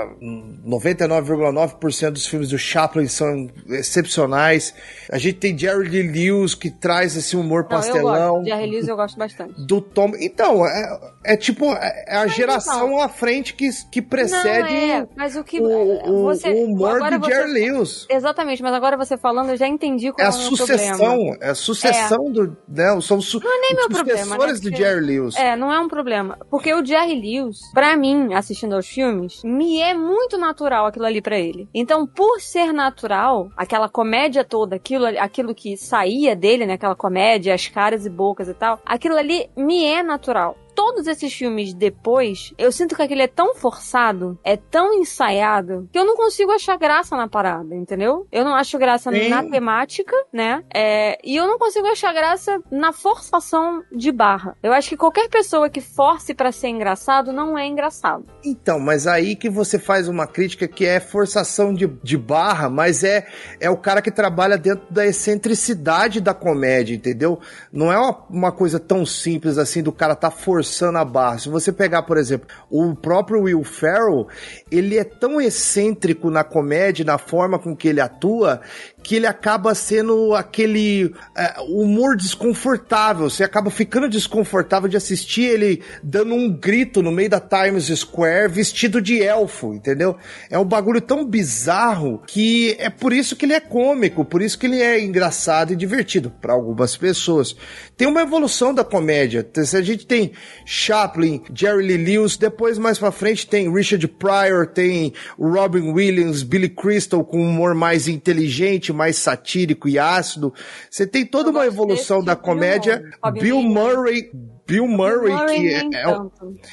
99,9% dos filmes do Chaplin são excepcionais. A gente tem Jerry Lee Lewis que traz esse humor Não, pastelão. De Arrelios eu gosto bastante. do Tom. Então, é, é tipo, é é a geração à frente que, que precede Não, é, mas o que o, você, o humor agora do você- Jerry Lewis. Exatamente, mas agora você falando, eu já entendi qual É é, a o sucessão, problema. é a sucessão do. Né, são su, Não é nem meu problema, sucessores né, do porque- Jerry Lewis. É, não é um problema. Porque o Jerry Lewis, pra mim, assistindo aos filmes, me é muito natural aquilo ali pra ele. Então, por ser natural, aquela comédia toda, aquilo, aquilo que saía dele, né? Aquela comédia, as caras e bocas e tal, aquilo ali me é natural. Todos esses filmes depois, eu sinto que aquele é tão forçado, é tão ensaiado, que eu não consigo achar graça na parada, entendeu? Eu não acho graça Sim. na temática, né? É, e eu não consigo achar graça na forçação de barra. Eu acho que qualquer pessoa que force pra ser engraçado não é engraçado. Então, mas aí que você faz uma crítica que é forçação de, de barra, mas é, é o cara que trabalha dentro da excentricidade da comédia, entendeu? Não é uma, uma coisa tão simples assim do cara tá forçando a barra. Se você pegar, por exemplo, o próprio Will Ferrell, ele é tão excêntrico na comédia, na forma com que ele atua, que ele acaba sendo aquele é, humor desconfortável. Você acaba ficando desconfortável de assistir ele dando um grito no meio da Times Square vestido de elfo, entendeu? É um bagulho tão bizarro que é por isso que ele é cômico, por isso que ele é engraçado e divertido para algumas pessoas. Tem uma evolução da comédia. A gente tem Chaplin, Jerry Lee Lewis, depois mais pra frente tem Richard Pryor, tem Robin Williams, Billy Crystal com um humor mais inteligente, mais satírico e ácido. Você tem toda uma evolução da comédia. humor. Robin Bill. Murray, Bill Murray, Murray que é, é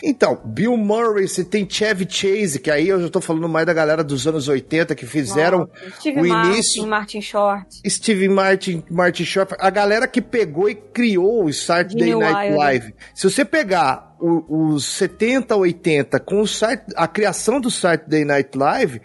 então, Bill Murray, você tem Chevy Chase, que aí eu já tô falando mais da galera dos anos 80 que fizeram Nossa, o Martin, início. Martin Short. Steve Martin, Martin Short, a galera que pegou e criou o Saturday Gene Night. Live. Se você pegar os 70, 80 com o Sat- a criação do Saturday Night Live,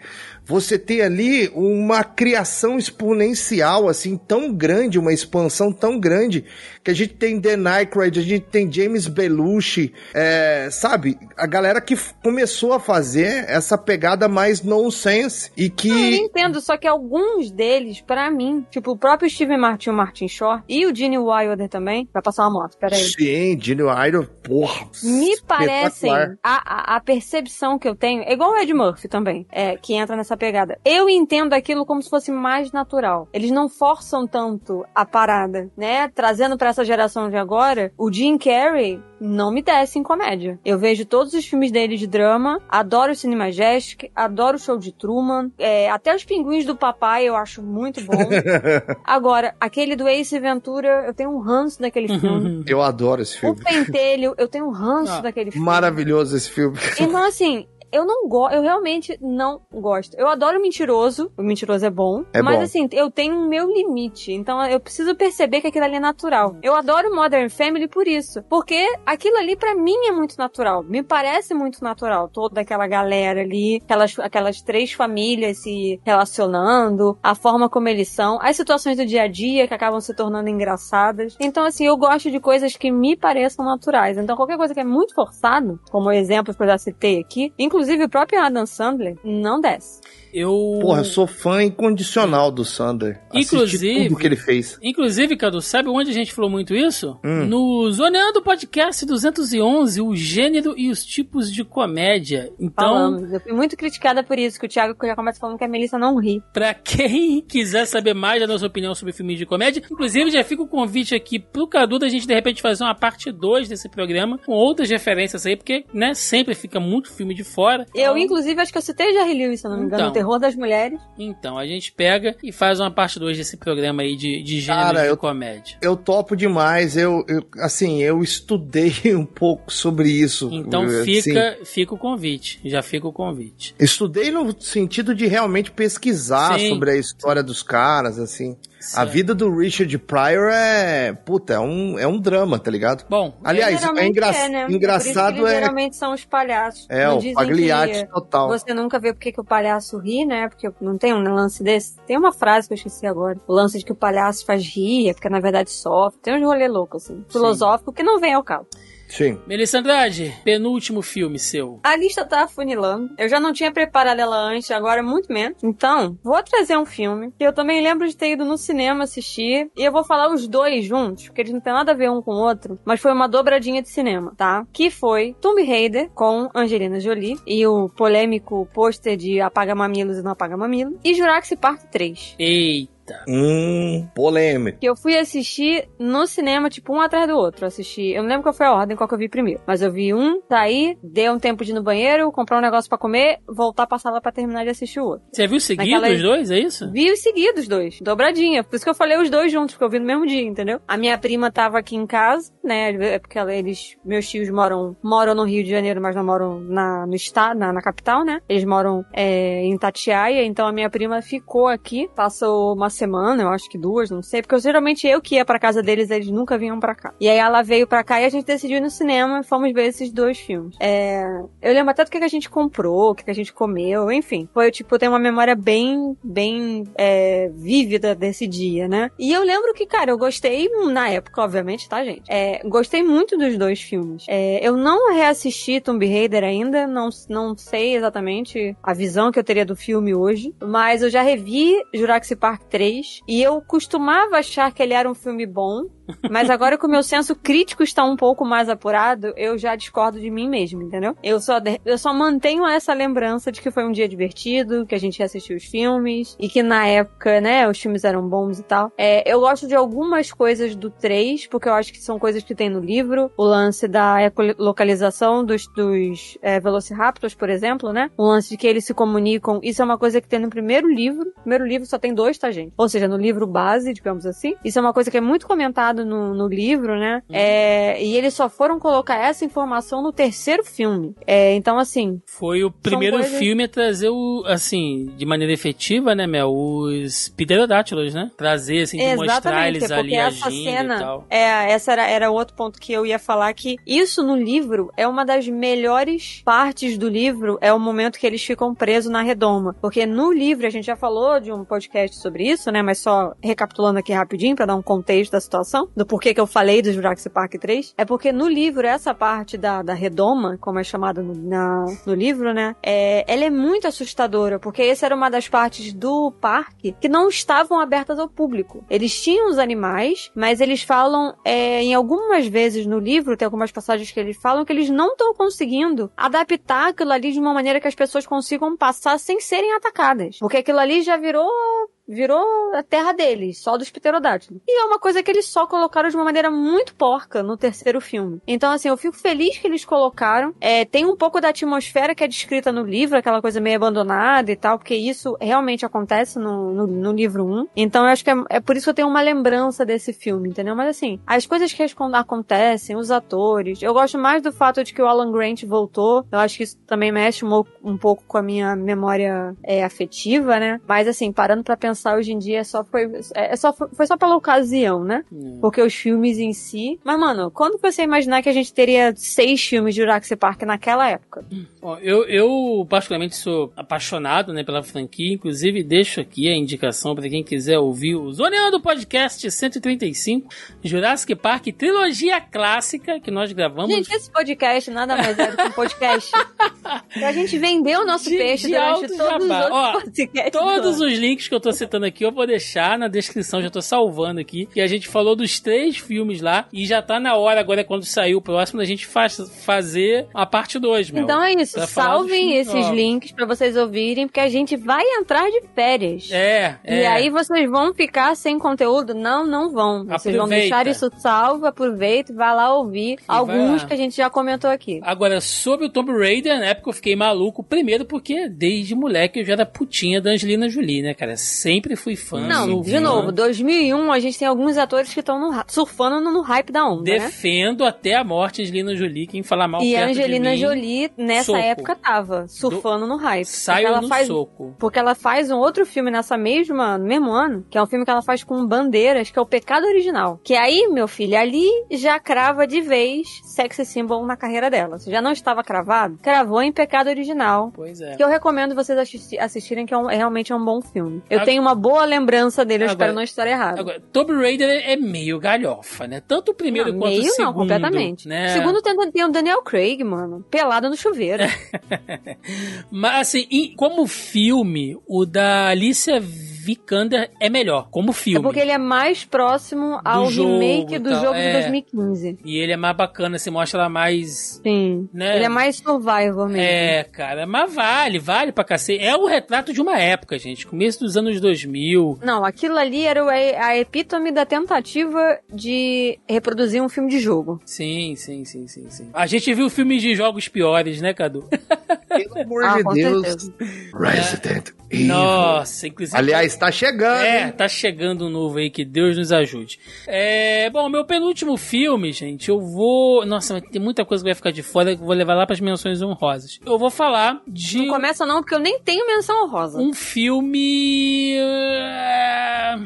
você ter ali uma criação exponencial, assim, tão grande, uma expansão tão grande, que a gente tem Dan Aykroyd, a gente tem James Belushi, é, sabe? A galera que começou a fazer essa pegada mais nonsense e que... Não, eu entendo, só que alguns deles, pra mim, tipo o próprio Steven Martin, o Martin Short e o Gene Wilder também, vai passar uma moto, peraí. Sim, Gene Idol, porra. Me parecem, a, a percepção que eu tenho, é igual o Ed Murphy também, é, que entra nessa pegada. Eu entendo aquilo como se fosse mais natural. Eles não forçam tanto a parada, né? Trazendo pra essa geração de agora, o Jim Carrey não me desce em comédia. Eu vejo todos os filmes dele de drama, adoro o Cine Majestic, adoro o show de Truman, é, até os pinguins do papai eu acho muito bom. <laughs> Agora, aquele do Ace Ventura, eu tenho um ranço daquele filme. Eu adoro esse O filme. Pentelho, eu tenho um ranço Ah, daquele filme. Maravilhoso esse filme. Então, assim, eu não gosto, eu realmente não gosto. Eu adoro o mentiroso, o mentiroso é bom, É mas bom. assim, eu tenho o meu limite, então eu preciso perceber que aquilo ali é natural. Eu adoro Modern Family por isso, porque aquilo ali pra mim é muito natural, me parece muito natural, toda aquela galera ali, aquelas, aquelas três famílias se relacionando, a forma como eles são, as situações do dia a dia que acabam se tornando engraçadas. Então, assim, eu gosto de coisas que me pareçam naturais. Então, qualquer coisa que é muito forçado, como exemplos que eu já citei aqui, inclusive o próprio Adam Sandler, não desce. Eu. Porra, eu sou fã incondicional do Sander. Assisti Inclusive- tudo que ele fez. Inclusive, Cadu, sabe onde a gente falou muito isso? Hum. No Zoneando Podcast 211, o gênero e os tipos de comédia. Então, Falamos. Eu fui muito criticada por isso, que o Thiago já começa falando que a Melissa não ri. pra quem quiser saber mais da nossa opinião sobre filmes de comédia, inclusive já fica o convite aqui pro Cadu da gente de repente fazer uma parte 2 desse programa, com outras referências aí, porque, né, sempre fica muito filme de fora. Eu, Então- inclusive, acho que eu citei Jerry Lewis, se não me engano, Então. Terror das mulheres. Então, a gente pega e faz uma parte 2 desse programa aí de, de gênero Cara, de eu- comédia. Eu topo demais. Eu, eu- assim, eu estudei <laughs> um pouco sobre isso. Então assim. fica, fica o convite. Já fica o convite. Estudei no sentido de realmente pesquisar Sim. sobre a história dos caras, assim. A vida do Richard Pryor é, puta, é um, é um drama, tá ligado? Bom, Aliás, é, engra- né? Por isso engraçado é, geralmente são os palhaços. é Não o que total. Você nunca vê porque que o palhaço ri, né? Porque não tem um lance desse. Tem uma frase que eu esqueci agora. O lance de que o palhaço faz rir, é porque na verdade sofre. Tem uns rolê louco, assim. Filosófico, que não vem ao caso. Sim. Melissa Andrade, penúltimo filme seu. A lista tá afunilando. Eu já não tinha preparado ela antes, agora muito menos. Então, vou trazer um filme que eu também lembro de ter ido no cinema assistir. E eu vou falar os dois juntos, porque eles não têm nada a ver um com o outro. Mas foi uma dobradinha de cinema, tá? Que foi Tomb Raider com Angelina Jolie e o polêmico pôster de Apaga Mamilos e Não Apaga Mamilo. E Jurassic Park 3. Eita. Hum, polêmico. Que eu fui assistir no cinema, tipo, um atrás do outro. Eu assisti. Eu não lembro qual foi a ordem, qual que eu vi primeiro. Mas eu vi um, daí, dei um tempo de ir no banheiro, comprar um negócio pra comer, voltar pra sala pra terminar de assistir o outro. Você viu seguido Naquela- os dois, é isso? Vi os seguidos, dois. Dobradinha. Por isso que eu falei os dois juntos, porque eu vi no mesmo dia, entendeu? A minha prima tava aqui em casa, né? É porque ela- eles, meus tios moram, moram no Rio de Janeiro, mas não moram na, no estado, na, na capital, né? Eles moram é, em Tatiaia, então a minha prima ficou aqui, passou uma semana, eu acho que duas, não sei, porque eu, geralmente eu que ia pra casa deles, eles nunca vinham pra cá. E aí ela veio pra cá e a gente decidiu ir no cinema e fomos ver esses dois filmes. É, eu lembro até do que que a gente comprou, o que que a gente comeu, enfim. Foi, tipo, tenho uma memória bem, bem é, vívida desse dia, né? E eu lembro que, cara, eu gostei, na época, obviamente, tá, gente? É, gostei muito dos dois filmes. É, eu não reassisti Tomb Raider ainda, não, não sei exatamente a visão que eu teria do filme hoje, mas eu já revi Jurassic Park 3 e eu costumava achar que ele era um filme bom, mas agora que o meu senso crítico está um pouco mais apurado, eu já discordo de mim mesmo, entendeu? Eu só, eu só mantenho essa lembrança de que foi um dia divertido, que a gente assistiu os filmes, e que na época, né, os filmes eram bons e tal. É, eu gosto de algumas coisas do 3, porque eu acho que são coisas que tem no livro. O lance da ecolocalização dos, dos é, Velociraptors, por exemplo, né? O lance de que eles se comunicam. Isso é uma coisa que tem no primeiro livro. O primeiro livro só tem dois, tá, gente? Ou seja, no livro base, digamos assim. Isso é uma coisa que é muito comentada no, no livro, né? Uhum. É, e eles só foram colocar essa informação no terceiro filme. É, então, assim, Foi o primeiro coisas- filme a trazer o, assim, de maneira efetiva, né, Mel? Os pterodátilos, né? Trazer, assim, de mostrar eles ali essa agindo e cena, tal. é, essa era, era outro ponto que eu ia falar que isso no livro é uma das melhores partes do livro, é o momento que eles ficam presos na redoma, porque no livro a gente já falou de um podcast sobre isso, né, mas só recapitulando aqui rapidinho pra dar um contexto da situação, do porquê que eu falei do Jurassic Park 3, é porque no livro essa parte da, da redoma, como é chamada no, na- no livro, né, é, ela é muito assustadora, porque essa era uma das partes do parque que não estavam abertas ao público. Eles tinham os animais, mas eles falam, é, em algumas vezes no livro, tem algumas passagens que eles falam que eles não estão conseguindo adaptar aquilo ali de uma maneira que as pessoas consigam passar sem serem atacadas. Porque aquilo ali já virou virou a terra deles, só dos pterodátilos. E é uma coisa que eles só colocaram de uma maneira muito porca no terceiro filme. Então, assim, eu fico feliz que eles colocaram. É, tem um pouco da atmosfera que é descrita no livro, aquela coisa meio abandonada e tal, porque isso realmente acontece no, no, no livro 1. Então, eu acho que é, é por isso que eu tenho uma lembrança desse filme, entendeu? Mas, assim, as coisas que acon- acontecem, os atores. Eu gosto mais do fato de que o Alan Grant voltou. Eu acho que isso também mexe um, um pouco com a minha memória é, afetiva, né? Mas, assim, parando pra pensar hoje em dia, só foi, é, é só, foi só pela ocasião, né? É. Porque os filmes em si. Mas, mano, quando você imaginar que a gente teria seis filmes de Jurassic Park naquela época? Bom, eu, eu particularmente sou apaixonado né, pela franquia, inclusive deixo aqui a indicação para quem quiser ouvir o Zoneando Podcast 135, Jurassic Park, trilogia clássica que nós gravamos. Gente, esse podcast nada mais é do que um podcast. <laughs> pra gente vender o nosso De- peixe de durante todos os jabá. outros Ó, podcasts. Todos os links que eu tô citando aqui eu vou deixar na descrição, já tô salvando aqui. Que a gente falou dos três filmes lá e já tá na hora agora, quando sair o próximo, da gente faz, fazer a parte 2, meu. Então é isso, salvem esses novos. links pra vocês ouvirem, porque a gente vai entrar de férias. É, é. E aí vocês vão ficar sem conteúdo? Não, não vão. Vocês vão Aproveita. deixar isso salvo, aproveita e vai lá ouvir alguns vai- que a gente já comentou aqui. Agora, sobre o Tomb Raider, na época eu fiquei maluco. Primeiro porque desde moleque eu já era putinha da Angelina Jolie, né, cara? Sempre fui fã. Não, de fã. novo, 2001 a gente tem alguns atores que estão surfando no, no hype da onda, né? Defendo até a morte Angelina Jolie. Quem falar mal E a perto de Angelina mim, Jolie, nessa soco. época, tava surfando no hype. Saio ela no faz soco. Porque ela faz um outro filme nessa mesma, no mesmo ano, que é um filme que ela faz com bandeiras, que é o Pecado Original. Que aí, meu filho, ali já crava de vez sexy symbol na carreira dela. Se já não estava cravado, cravou em Pecado Original. Pois é. Que eu recomendo vocês assisti- assistirem, que é, um- realmente é um bom filme. Eu tenho uma boa lembrança dele, eu Agora- espero não estar errado. Agora, Tomb Raider é meio galhofa, né? Tanto o primeiro Não, quanto meio o segundo. não, completamente. Né? O segundo tem, tem o Daniel Craig, mano, pelado no chuveiro. <laughs> Mas, assim, como filme, o da Alicia Vikander é melhor. Como É filme. porque ele é mais próximo ao jogo remake e do tal, jogo é. de 2015. E ele é mais bacana, você mostra ela mais. Sim. Né? Ele é mais survival mesmo. É, cara, mas vale, vale pra cacete. É o retrato de uma época, gente. Começo dos anos 2000. Não, aquilo ali era a epítome da tentativa de reproduzir um filme de jogo. Sim, sim, sim, sim, sim. A gente viu filmes de jogos piores, né, Cadu? Pelo amor Ah, de com Deus. certeza. Resident Evil. Nossa, inclusive. Aliás, tá chegando. É, hein? tá chegando um novo aí, que Deus nos ajude. É, bom, meu penúltimo filme, gente, eu vou. Nossa, mas tem muita coisa que vai ficar de fora que eu vou levar lá pras menções honrosas. Eu vou falar de Não começa não, porque eu nem tenho menção honrosa. um filme. é,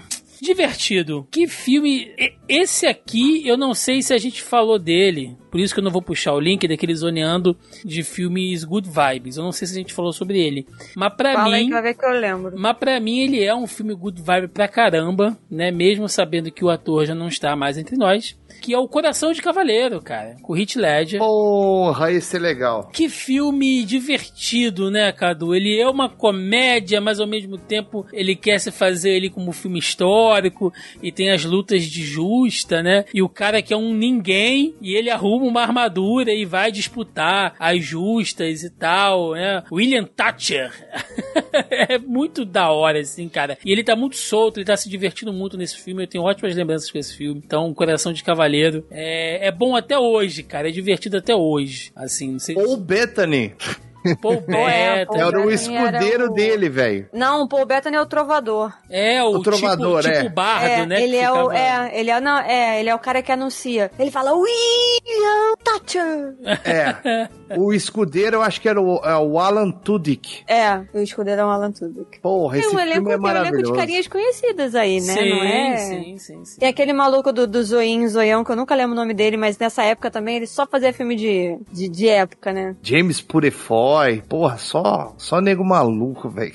Divertido. Que filme. Esse aqui, eu não sei se a gente falou dele. Por isso que eu não vou puxar o link daquele zoneando de filmes Good Vibes. Eu não sei se a gente falou sobre ele. Mas pra Fala aí mim. que vai ver que eu lembro. Mas pra mim ele é um filme good vibe pra caramba, né? Mesmo sabendo que o ator já não está mais entre nós. Que é o Coração de Cavaleiro, cara. Com o Heath Ledger. Porra, esse é legal. Que filme divertido, né, Cadu? Ele é uma comédia, mas ao mesmo tempo ele quer se fazer ele como filme histórico e tem as lutas de justa, né? E o cara que é um ninguém e ele arruma uma armadura e vai disputar as justas e tal, né? William Thatcher. <laughs> é muito da hora, assim, cara. E ele tá muito solto, ele tá se divertindo muito nesse filme. Eu tenho ótimas lembranças com esse filme. Então, Coração de Cavaleiro é, é bom até hoje, cara. É divertido até hoje. Assim, não sei Ou Bethany. Paul <laughs> É, Bettany. Era o escudeiro era o- dele, velho. Não, o Paul Bettany é o trovador. É, o, O trovador, tipo, é. tipo bardo, é, né? ele é o, ficava- é, ele é, não, é, ele é o cara que anuncia. Ele fala William Thatcher. É. o escudeiro eu acho que era o, é o Alan Tudyk. É, o escudeiro é o Alan Tudyk. Porra, Tem esse um elenco, filme é tem um elenco de maravilhoso. carinhas conhecidas aí, né? Sim, não é? sim, sim, sim. Tem aquele maluco do, do Zoinho, Zoião, que eu nunca lembro o nome dele, mas nessa época também ele só fazia filme de, de, de época, né? James Purefoy. Porra, só, só nego maluco, velho.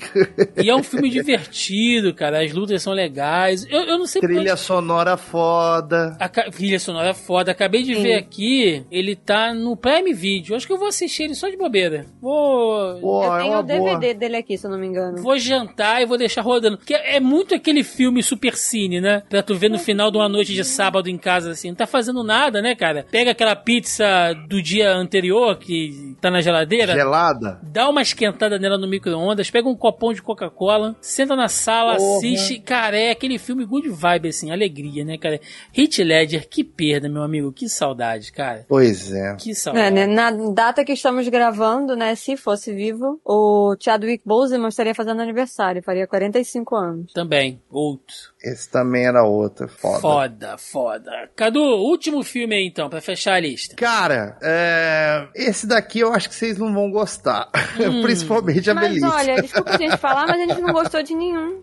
E é um <laughs> filme divertido, cara. As lutas são legais. Eu, eu não sei Trilha sonora foda. A ca- trilha sonora é foda. Acabei de Sim. ver aqui, ele tá no Prime Video. Acho que eu vou assistir ele só de bobeira. Vou. Pô, eu é tenho uma o DVD boa. dele aqui, se eu não me engano. Vou jantar e vou deixar rodando. Porque é muito aquele filme super cine, né? Pra tu ver no final de uma noite de sábado em casa, assim. Não tá fazendo nada, né, cara? Pega aquela pizza do dia anterior que tá na geladeira. Gelada. Dá uma esquentada nela no micro-ondas, pega um copão de Coca-Cola, senta na sala, Porra. assiste. Cara, é aquele filme good vibe, assim, alegria, né, cara? Hit Ledger, que perda, meu amigo. Que saudade, cara. Pois é. Que saudade. É, né, Na data que estamos gravando, né, se fosse vivo, o Chadwick Boseman estaria fazendo aniversário, faria 45 anos. Também, outro. Esse também era outro. Foda. Foda, foda. Cadu, último filme aí então, pra fechar a lista. Cara, é, esse daqui eu acho que vocês não vão gostar. <laughs> Hum. Principalmente a Mas Melissa. olha, desculpa a gente falar, mas a gente não gostou de nenhum.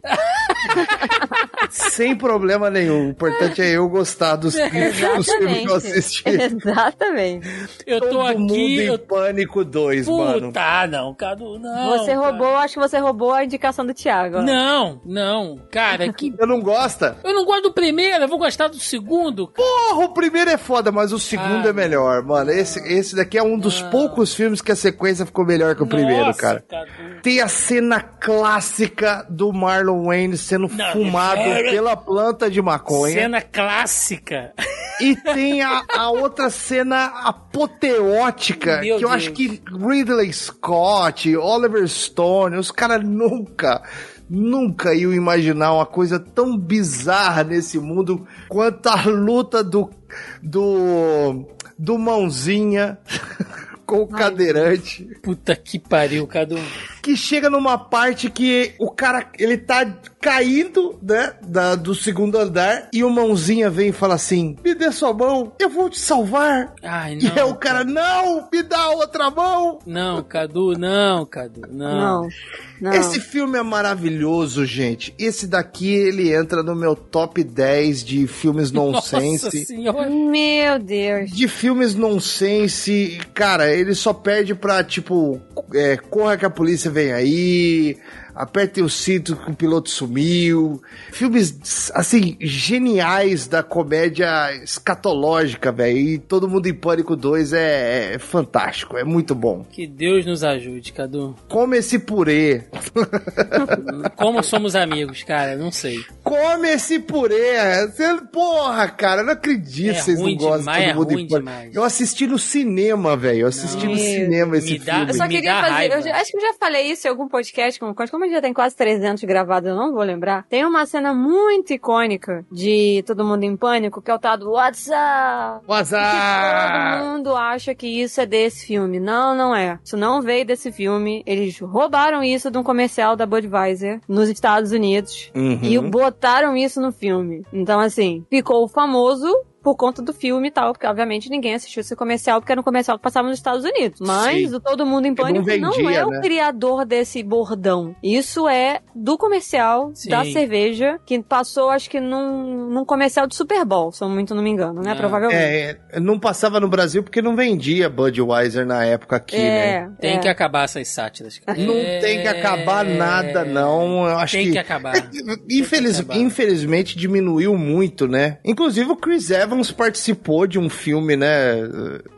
Sem problema nenhum. O importante é eu gostar dos, dos filmes que eu assisti. <laughs> Exatamente. Eu tô Todo mundo aqui. em Eu... Pânico 2, mano. Puta, ah, não, Cadu, não. Você cara. roubou, acho que você roubou a indicação do Thiago. ó. Não, não. Cara, que. Eu não gosta? Eu não gosto do primeiro, eu vou gostar do segundo. Porra, o primeiro é foda, mas o segundo Ah. é melhor, mano. Esse, esse daqui é um dos poucos filmes que a sequência ficou melhor que o primeiro, Nossa, cara. Cadu. Tem a cena clássica do Marlon Wayne sendo Não, fumado é- pela planta de maconha. Cena clássica. E tem a, a outra cena apoteótica, Meu que eu Deus. acho que Ridley Scott, Oliver Stone, os caras nunca, nunca iam imaginar uma coisa tão bizarra nesse mundo quanto a luta do, do, do mãozinha <laughs> com o cadeirante Puta que pariu, Cadu. Que chega numa parte que o cara, ele tá caindo, né, da, do segundo andar, e o mãozinha vem e fala assim, me dê sua mão, eu vou te salvar. Ai, e não. é o cara, não, me dá outra mão. Não, Cadu, não, Cadu, não. Não, não. Esse filme é maravilhoso, gente. Esse daqui, ele entra no meu top 10 de filmes <laughs> Nossa nonsense. senhora. Meu Deus. De filmes nonsense, cara, ele só perde pra, tipo, é, corra que a polícia vem aí, aperte o cinto que o piloto sumiu. Filmes, assim, geniais da comédia escatológica, velho. E Todo Mundo em Pânico 2 é, é fantástico, é muito bom. Que Deus nos ajude, Cadu. Come esse purê. <laughs> Como somos amigos, cara, não sei. Come esse purê. Porra, cara, eu não acredito É que vocês ruim não gostam demais, de é Todo Mundo ruim em Pânico. demais. Eu assisti no cinema, velho. Eu assisti no Meu, cinema esse me dá- filme. Eu só queria fazer. acho que eu já falei isso em algum podcast. Como, como gente já tem quase 300 gravados, eu não vou lembrar. Tem uma cena muito icônica de Todo Mundo em Pânico, que é o tal do WhatsApp. Que todo mundo acha que isso é desse filme. Não, não é. Isso não veio desse filme. Eles roubaram isso de um comercial da Budweiser nos Estados Unidos Uhum. e botaram isso no filme. Então, assim, ficou famoso por conta do filme e tal, porque obviamente ninguém assistiu esse comercial, porque era um comercial que passava nos Estados Unidos. Mas Sim. o Todo Mundo em Que não Pânico não, vendia, é o né? criador desse bordão. Isso é do comercial Sim. da cerveja, que passou, acho que num, num comercial de Super Bowl, se eu muito não me engano, né? Ah. Provavelmente. É, é, não passava no Brasil porque não vendia Budweiser na época aqui, né? Tem é. que acabar essas sátiras. <laughs> Não É, tem que acabar nada, não. Eu acho Tem que. que acabar. É, <laughs> infeliz- acabar. Infelizmente diminuiu muito, né? Inclusive o Chris Evans participou de um filme, né?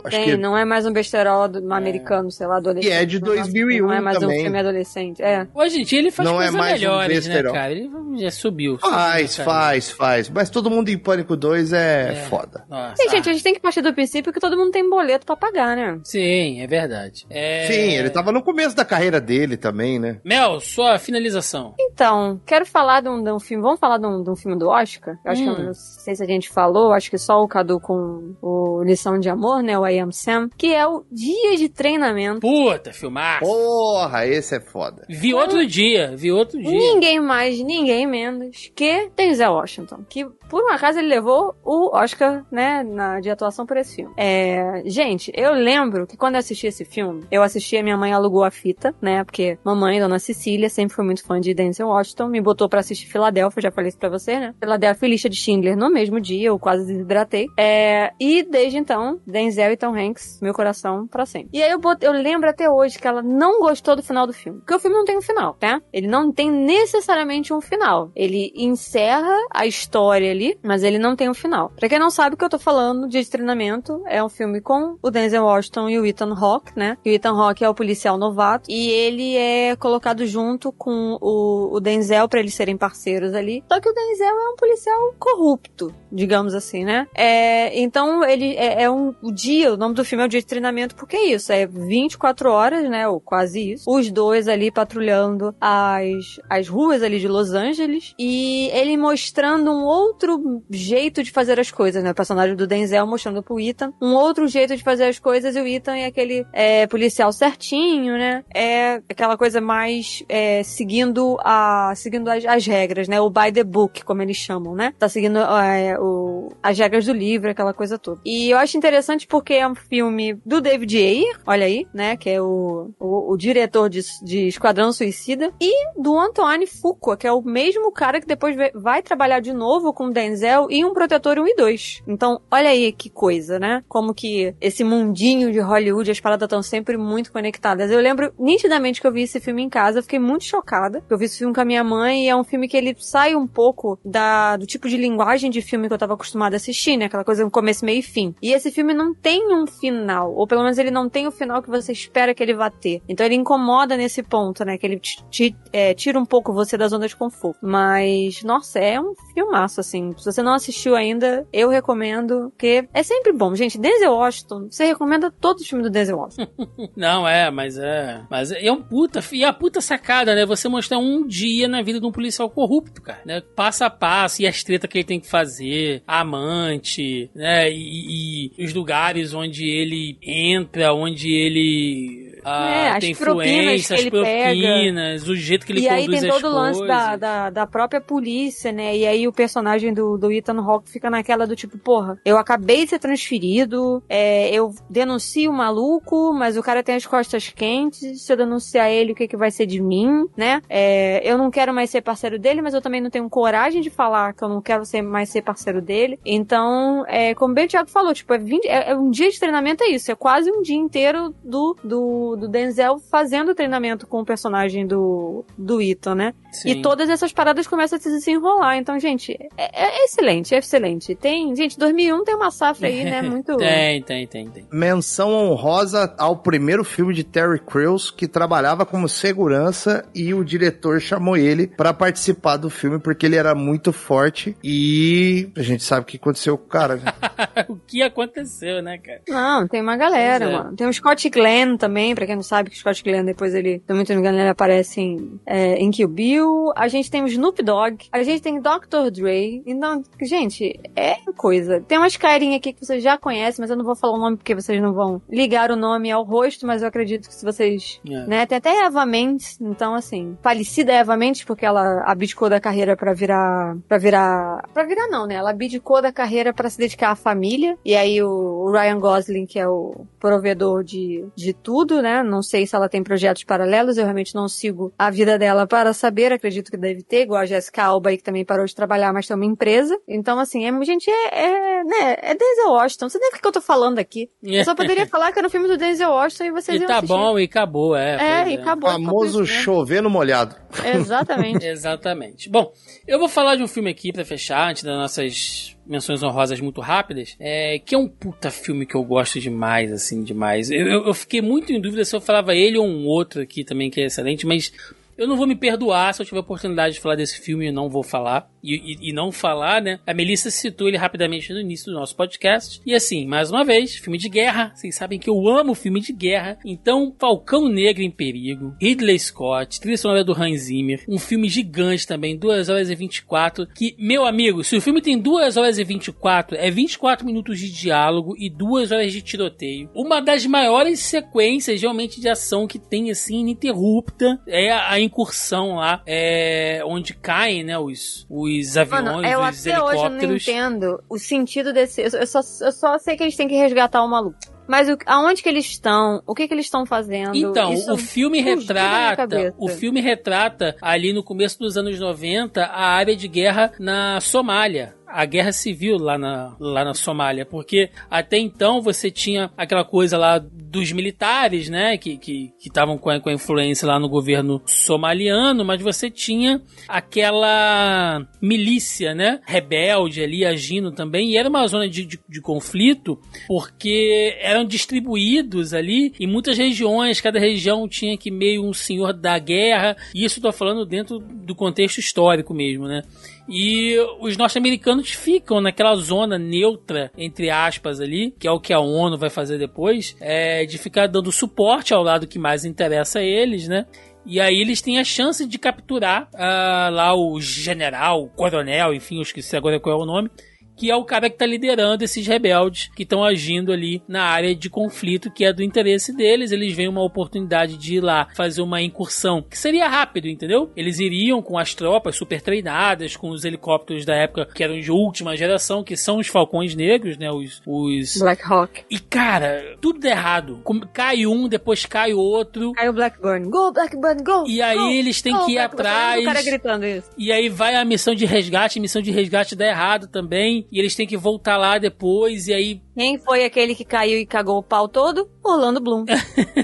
Acho Tem, que não é mais um besterol do- americano, sei lá, adolescente. E é de Um negócio que 2001 Não é mais também. um filme adolescente. É. Hoje em dia ele faz Não é mais um melhores, né, besterol. cara? Ele já subiu. faz, faz, faz. Mas todo mundo em Pânico 2 é, foda. Nossa, Sim, gente, a gente tem que partir do princípio que todo mundo tem boleto pra pagar, né? Sim, é verdade. É... Sim, ele tava no começo da carreira dele também, né? Mel, sua finalização. Então, quero falar de um, de um filme. Vamos falar de um, de um filme do Oscar? Eu acho que Hum. eu não sei se a gente falou, acho que só o Cadu com o Lição de Amor, né? O I Am Sam, que é o dia de treinamento. Puta, filmar. Porra, esse é foda. Vi outro dia, vi outro dia. Ninguém mais, ninguém menos que Denzel Washington, que por um acaso ele levou o Oscar, né, na, de atuação por esse filme. É, gente, eu lembro que quando eu assisti esse filme, eu assisti, a minha mãe alugou a fita, né, porque mamãe, dona Cecília, sempre foi muito fã de Denzel Washington, me botou pra assistir Filadélfia, já falei isso pra você, né? Filadélfia e Lista de Schindler no mesmo dia, eu quase desidratei. É, e desde então, Denzel e Tom Hanks, meu coração pra sempre. E aí eu, eu lembro até hoje que ela não gostou do final do filme. Porque o filme não tem um final, né? Ele não tem necessariamente um final. Ele encerra a história ali, mas ele não tem um final. Pra quem não sabe o que eu tô falando, Dia de Treinamento é um filme com o Denzel Washington e o Ethan Hawke, né? E o Ethan Hawke é o policial novato e ele é colocado junto com o, o Denzel pra eles serem parceiros ali. Só que o Denzel é um policial corrupto, digamos assim, né? É, então ele é, é um o dia, o nome do filme é o Dia de Treinamento, porque é isso, é 24 horas, né? Ou quase isso. Os dois ali patrulhando as, as ruas ali de Los Angeles e ele mostrando um outro jeito de fazer as coisas, né? O personagem do Denzel mostrando pro Ethan um outro jeito de fazer as coisas e o Ethan é aquele é, policial certinho, né? É aquela coisa mais é, seguindo a seguindo as, as regras, né? O by the book, como eles chamam, né? Tá seguindo é, o, as regras do livro, aquela coisa toda. E eu acho interessante porque é um filme do David Ayer, olha aí, né? Que é o, o, o diretor de, de Esquadrão Suicida, e do Antoine Fuqua, que é o mesmo cara que depois vai- trabalhar de novo com Denzel em Um Protetor 1 e 2. Então, olha aí que coisa, né? Como que esse mundinho de Hollywood, as paradas estão sempre muito conectadas. Eu lembro nitidamente que eu vi esse filme em casa, fiquei muito chocada. Eu vi esse filme com a minha mãe e é um filme que ele sai um pouco da, do tipo de linguagem de filme que eu tava acostumada a assistir, né? Aquela coisa no começo, meio e fim. E esse filme não tem um final, ou pelo menos ele não tem o final que você espera que ele vá ter. Então ele incomoda nesse ponto, né? Que ele te, te- é, tira um pouco você da zona de conforto. Mas, nossa, é um filmaço, assim. Se você não assistiu ainda, eu recomendo, porque é sempre bom. Gente, Denzel Washington, você recomenda todos os filmes do Denzel Washington. <laughs> Não, é, mas é. Mas é um puta. E a puta sacada, né? Você mostrar um dia na vida de um policial corrupto, cara. Né? Passo a passo, e as tretas que ele tem que fazer, a amante, né? E, e os lugares onde ele entra, onde ele. Ah, É, as tem propinas influência, que as ele pega. propinas, o jeito que ele e aí conduz tem as todo o lance coisas. da, da, da própria polícia, né? E aí o personagem do, do Ethan Hawke fica naquela do tipo, porra, eu acabei de ser transferido, é, eu denuncio o maluco, mas o cara tem as costas quentes, se eu denunciar ele, o que, que vai ser de mim, né? É, eu não quero mais ser parceiro dele, mas eu também não tenho coragem de falar que eu não quero ser mais ser parceiro dele. Então, é, como bem o Thiago falou, tipo, é, 20 é- é um dia de treinamento é isso, é quase um dia inteiro do, do, do Denzel fazendo o treinamento com o personagem do, do Ethan, né? Sim. E todas essas paradas começam a se desenrolar. Então, gente, é, é excelente, é excelente. Tem, gente, 2001 tem uma safra aí, né? <laughs> Muito. Tem, tem, tem, tem. Menção honrosa ao primeiro filme de Terry Crews, que trabalhava como segurança e o diretor chamou ele pra participar do filme porque ele era muito forte e a gente sabe o que aconteceu com o cara. né? <laughs> o que aconteceu, né, cara? Não, tem uma galera, é. mano. Tem o Scott Glenn também, pra quem não sabe que o Scott Glenn depois ele, se eu não me engano, ele aparece em, é, em Kill Bill. A gente tem o Snoop Dogg, a gente tem Dr. Dre. Então, gente, é coisa. Tem umas carinhas aqui que vocês já conhecem, mas eu não vou falar o nome porque vocês não vão ligar o nome ao rosto, mas eu acredito que se vocês, É. né, tem até Eva Mendes, então assim, falecida Eva Mendes porque ela abdicou da carreira pra virar, pra virar, pra virar não, né? Ela abdicou da carreira pra se dedicar à família. E aí o, o Ryan Gosling, que é o provedor de, de tudo, né? Não sei se ela tem projetos paralelos, eu realmente não sigo a vida dela para saber, acredito que deve ter, igual a Jessica Alba aí, que também parou de trabalhar, mas tem uma empresa. Então, assim, é, gente, é, é, né, é Denzel Washington. Você nem o que eu tô falando aqui. Eu só poderia <laughs> falar que era um filme do Denzel Washington e vocês E iam tá assistir. bom e acabou, é. É, e acabou. Famoso isso, né? chover no molhado. Exatamente. <laughs> Exatamente. Bom, eu vou falar de um filme aqui pra fechar, antes das nossas menções honrosas muito rápidas, é, que é um puta filme que eu gosto demais, assim, demais. Eu, eu- eu fiquei muito em dúvida se eu falava ele ou um outro aqui também que é excelente, mas Eu não vou me perdoar se eu tiver oportunidade de falar desse filme e não vou falar. E, e, e, não falar, né? A Melissa citou ele rapidamente no início do nosso podcast. E assim, mais uma vez, filme de guerra. Vocês sabem que eu amo filme de guerra. Então, Falcão Negro em Perigo, Ridley Scott, trilha sonora do Hans Zimmer, um filme gigante também, 2 horas e 24. Que, meu amigo, se o filme tem 2 horas e 24, é 24 minutos de diálogo e 2 horas de tiroteio. Uma das maiores sequências realmente de ação que tem assim ininterrupta é a incursão lá, é, onde caem, né, os, os aviões, Mano, eu os até hoje helicópteros. não entendo o sentido desse. Eu só, eu só sei que eles têm que resgatar o maluco. Mas o, aonde que eles estão? O que que eles estão fazendo? Então, Isso o filme retrata, o filme retrata ali no começo dos anos 90 a área de guerra na Somália. A guerra civil lá na, lá na Somália, porque até então você tinha aquela coisa lá dos militares, né, que que, estavam com, a, com a influência lá no governo somaliano, mas você tinha aquela milícia, né, rebelde ali agindo também, e era uma zona de, de, de conflito, porque eram distribuídos ali em muitas regiões, cada região tinha que meio um senhor da guerra, e isso tô falando dentro do contexto histórico mesmo, né. E os norte-americanos ficam naquela zona neutra, entre aspas, ali, que é o que a ONU vai fazer depois, é, de ficar dando suporte ao lado que mais interessa a eles, né? E aí eles têm a chance de capturar ah, lá o general, o coronel, enfim, eu esqueci agora qual é o nome, que é o cara que tá liderando esses rebeldes que estão agindo ali na área de conflito que é do interesse deles. Eles veem uma oportunidade de ir lá fazer uma incursão que seria rápido, entendeu? Eles iriam com as tropas super treinadas, com os helicópteros da época que eram de última geração, que são os Falcões Negros, né? Os. os... Black Hawk. E cara, tudo errado. Cai um, depois cai outro. Aí o Blackburn. Go, Blackburn, go! E aí go, eles têm go, que ir Blackburn. atrás. O cara gritando isso. E aí vai a missão de resgate, a missão de resgate dá errado também. E eles têm que voltar lá depois. E aí. Quem foi aquele que caiu e cagou o pau todo? Orlando Bloom.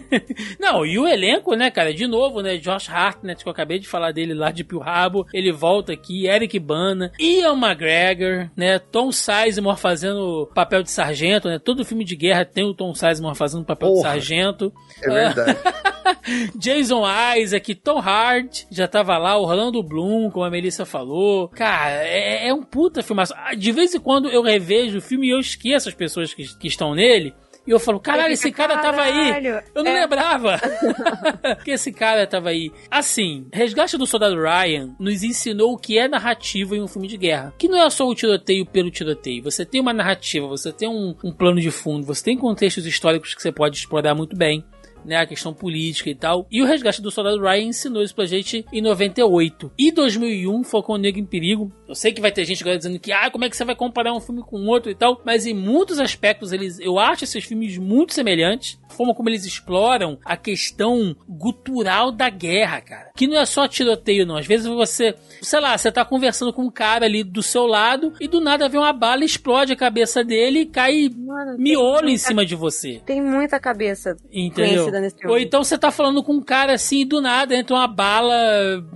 <laughs> Não, e o elenco, né, cara? De novo, né? Josh Hartnett, que eu acabei de falar dele lá de Pio Rabo. Ele volta aqui. Eric Bana. Ian McGregor, né? Tom Sizemore fazendo papel de sargento, né? Todo filme de guerra tem o Tom Sizemore fazendo papel de Porra. sargento. É verdade. <laughs> Jason Isaac, Tom Hart, já tava lá, Orlando Bloom, como a Melissa falou. Cara, é, é um puta filmaço. Ah, De vez em quando eu revejo o filme e eu esqueço as pessoas que, que estão nele. E eu falo, caralho, esse cara tava aí. "Caralho". Eu não É. lembrava <laughs> <laughs> que esse cara tava aí. Assim, Resgate do Soldado Ryan nos ensinou o que é narrativa em um filme de guerra. Que não é só o tiroteio pelo tiroteio. Você tem uma narrativa, você tem um, um plano de fundo, você tem contextos históricos que você pode explorar muito bem né, a questão política e tal. E o Resgate do Soldado Ryan ensinou isso pra gente em 98. E 2001, Falcão Negro em Perigo. Eu sei que vai ter gente agora dizendo que, ah, como é que você vai comparar um filme com outro e tal, mas em muitos aspectos eles, eu acho esses filmes muito semelhantes. A forma como eles exploram a questão gutural da guerra, cara. Que não é só tiroteio, não. Às vezes você, sei lá, você tá conversando com um cara ali do seu lado e do nada vem uma bala, explode a cabeça dele e cai Mano, miolo em cima de você. Tem muita cabeça Entendeu? conhecida nesse filme. Ou então você tá falando com um cara assim e do nada entra uma bala,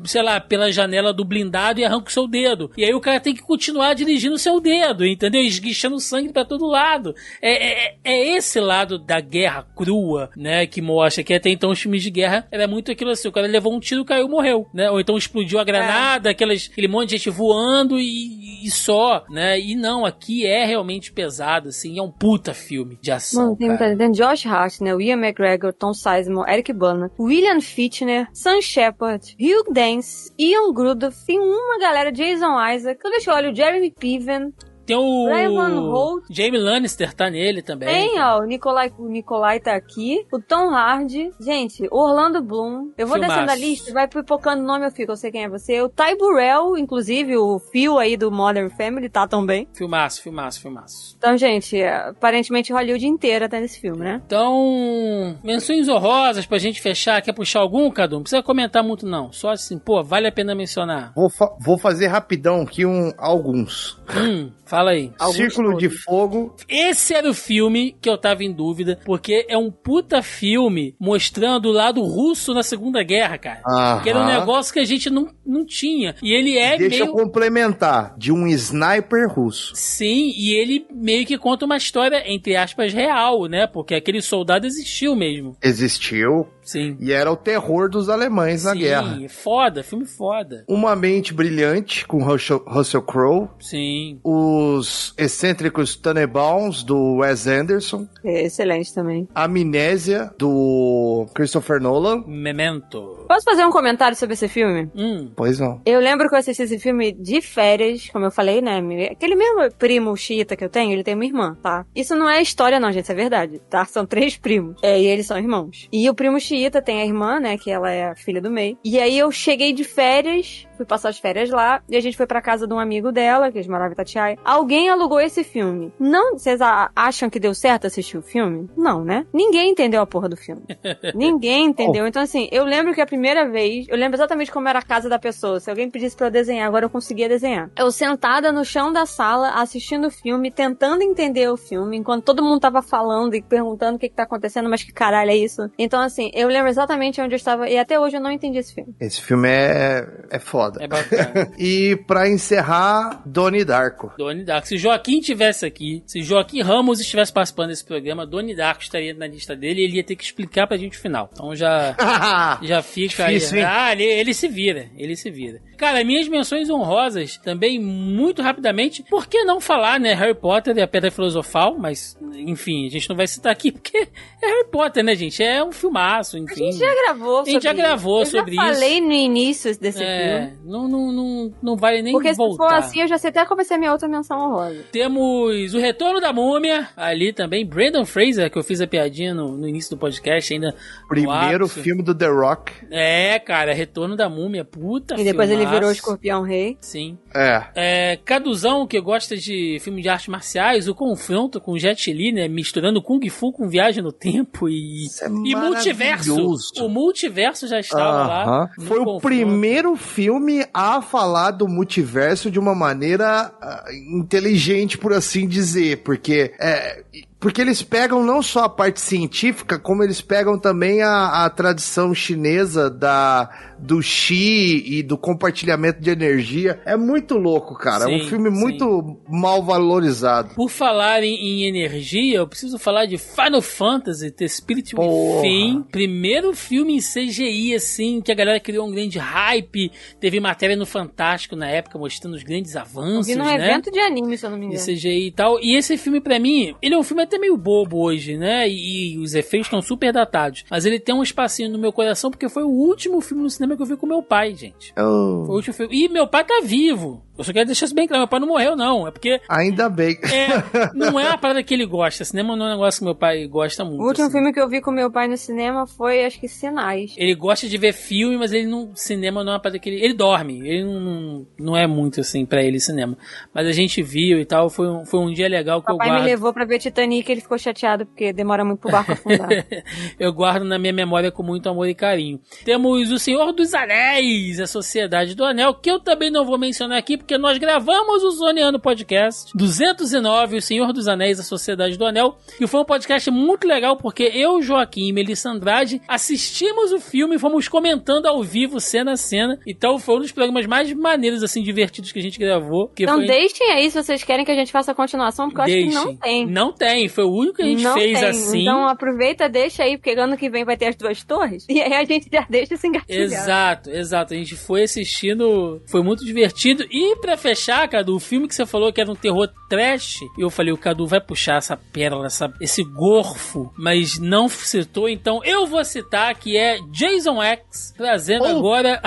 sei lá, pela janela do blindado e arranca o seu dedo. E aí o cara tem que continuar dirigindo o seu dedo, entendeu? Esguichando sangue pra todo lado. É, é, é esse lado da guerra crua, né? Que mostra que até então os filmes de guerra era muito aquilo assim: o cara levou um tiro, caiu, morreu, né? Ou então explodiu a granada, aquelas, aquele monte de gente voando e, e só, né? E não, aqui é realmente pesado, assim, é um puta filme de ação. Mano, tem cara. Tem Josh Hartnett, Ian McGregor, Tom Sizemore, Eric Bana, William Fichtner, Sam Shepard, Hugh Dance, Ian Grudoff, tem uma galera, Jason Isaac, deixa eu olhar, o Jeremy Piven, Tem o. Van Holt. Jamie Lannister tá nele também. tem, ó, o Nicolai, o Nicolai tá aqui, o Tom Hardy, gente, Orlando Bloom, eu vou Filmaço. descendo a lista, vai pipocando o nome, eu fico, eu sei quem é você, o Ty Burrell, inclusive, o Phil aí do Modern Family tá também. Filmaço, filmaço, filmaço. Então, gente, é, aparentemente Hollywood inteira tá nesse filme, né? Então, menções honrosas pra gente fechar. Quer puxar algum, Cadu? Não precisa comentar muito, não. Só assim, pô, vale a pena mencionar. Vou, fa- vou fazer rapidão aqui um, alguns. Hum, fala aí. Alguns Círculo de. Fogo. Esse era o filme que eu tava em dúvida, porque é um puta filme mostrando o lado russo na Segunda Guerra, cara. Aham. Que era um negócio que a gente não, não tinha. E ele é Deixa meio. eu complementar. De um sniper russo. Sim, e ele meio que conta uma história, entre aspas, real, né? Porque aquele soldado existiu mesmo. Existiu. Sim. E era o terror dos alemães na Sim, guerra. foda, filme foda. Uma Mente Brilhante, com Russell, Russell Crowe. Sim. Os excêntricos Tannenbaums, do Wes Anderson. É excelente também. Amnésia, do Christopher Nolan. Memento. Posso fazer um comentário sobre esse filme? Hum. Pois não. Eu lembro que eu assisti esse filme de férias, como eu falei, né? Aquele mesmo primo xiita que eu tenho, ele tem uma irmã, tá? Isso não é história, não, gente, isso é verdade, tá? São três primos. É, e eles são irmãos. E o primo xiita tem a irmã, né? Que ela é a filha do meio. E aí eu cheguei de férias, fui passar as férias lá, e a gente foi pra casa de um amigo dela, que eles moravam em Itatiaia. Alguém alugou esse filme. Não, vocês acham que deu certo assistir o filme? Não, né? Ninguém entendeu a porra do filme. <laughs> Ninguém entendeu. Então, assim, eu lembro que a primeira vez, eu lembro exatamente como era a casa da pessoa. Se alguém pedisse pra eu desenhar, agora eu conseguia desenhar. Eu sentada no chão da sala, assistindo o filme, tentando entender o filme, enquanto todo mundo tava falando e perguntando o que que tá acontecendo, mas que caralho é isso? Então, assim, eu lembro exatamente onde eu estava, e até hoje eu não entendi esse filme. Esse filme é, é foda. É bacana. <laughs> E pra encerrar, Donnie Darko. Doni Darko. Se Joaquim tivesse aqui, se Joaquim Ramos estivesse participando desse programa, Doni Darko estaria na lista dele e ele ia ter que explicar pra gente o final. Então já. <laughs> Já fica Difícil, aí. hein? Ah, ele, ele se vira, ele se vira. Cara, minhas menções honrosas também, muito rapidamente. Por que não falar, né? Harry Potter e a Pedra Filosofal, mas, enfim, a gente não vai citar aqui <laughs> porque é Harry Potter, né, gente? É um filmaço, A enfim. gente já gravou A gente sobre já gravou isso. sobre eu já isso. falei no início desse É, filme. não, não, não, não vale nem Porque se voltar. for assim, eu já sei até qual vai ser a minha outra menção honrosa. Temos o Retorno da Múmia, ali também. Brandon Fraser, que eu fiz a piadinha no, no início do podcast, ainda. Primeiro filme do The Rock. É, cara, Retorno da Múmia, puta E depois ele filmaço. Virou escorpião rei. Sim. É. É, Caduzão, que gosta de filme de artes marciais, o confronto com Jet Li, né? Misturando Kung Fu com viagem no tempo e, Isso é e multiverso. O multiverso já estava lá. Aham. no Foi o confronto. primeiro filme a falar do multiverso de uma maneira ah, inteligente, por assim dizer, porque é, porque eles pegam não só a parte científica, como eles pegam também a, a tradição chinesa da do chi e do compartilhamento de energia. É muito louco, cara. é Sim, um filme sim. muito mal valorizado. Por falar em, em energia, eu preciso falar de Final Fantasy The Spirit. Within. Primeiro filme em CGI, assim, que a galera criou um grande hype. Teve matéria no Fantástico na época mostrando os grandes avanços, Vi num né? evento de anime, se eu não me de engano. CGI e tal. E esse filme, pra mim, ele é um filme até meio bobo hoje, né? E, e os efeitos estão super datados. Mas ele tem um espacinho no meu coração porque foi o último filme no cinema que eu vi com meu pai, gente. Foi o Oh, último filme. E meu pai tá vivo novo? Eu só quero deixar isso bem claro. Meu pai não morreu, não. É porque ainda bem. é, <laughs> não é uma parada que ele gosta. Cinema não é um negócio que meu pai gosta muito. O último assim. filme que eu vi com meu pai no cinema foi, acho que, Sinais. Ele gosta de ver filme, mas ele não. Cinema não é uma parada que ele. Ele dorme. Ele não, não, é muito assim pra ele cinema. Mas a gente viu e tal. Foi um, foi um dia legal que eu Papai guardo. me levou pra ver Titanic e ele ficou chateado porque demora muito pro barco afundar. <laughs> eu guardo na minha memória com muito amor e carinho. Temos o Senhor dos Anéis, a Sociedade do Anel, que eu também não vou mencionar aqui, porque nós gravamos o Zoneando Podcast 209, o Senhor dos Anéis, a Sociedade do Anel, e foi um podcast muito legal, porque eu, Joaquim e Melissa Andrade assistimos o filme e fomos comentando ao vivo, cena a cena. Então foi um dos programas mais maneiros, assim, divertidos que a gente gravou. Que Então foi... deixem aí se vocês querem que a gente faça a continuação, porque eu acho que não Deixem. tem. Não tem, foi o único que a gente não fez tem. assim. Então aproveita, deixa aí, porque ano que vem vai ter as duas torres. E aí a gente já deixa se engatilhar. Exato, exato. A gente foi assistindo, foi muito divertido. E pra fechar, Cadu, o filme que você falou que era um terror trash, eu falei, o Cadu vai puxar essa pérola, essa, esse gorfo, mas não citou, então eu vou citar que é Jason X, trazendo Oh, agora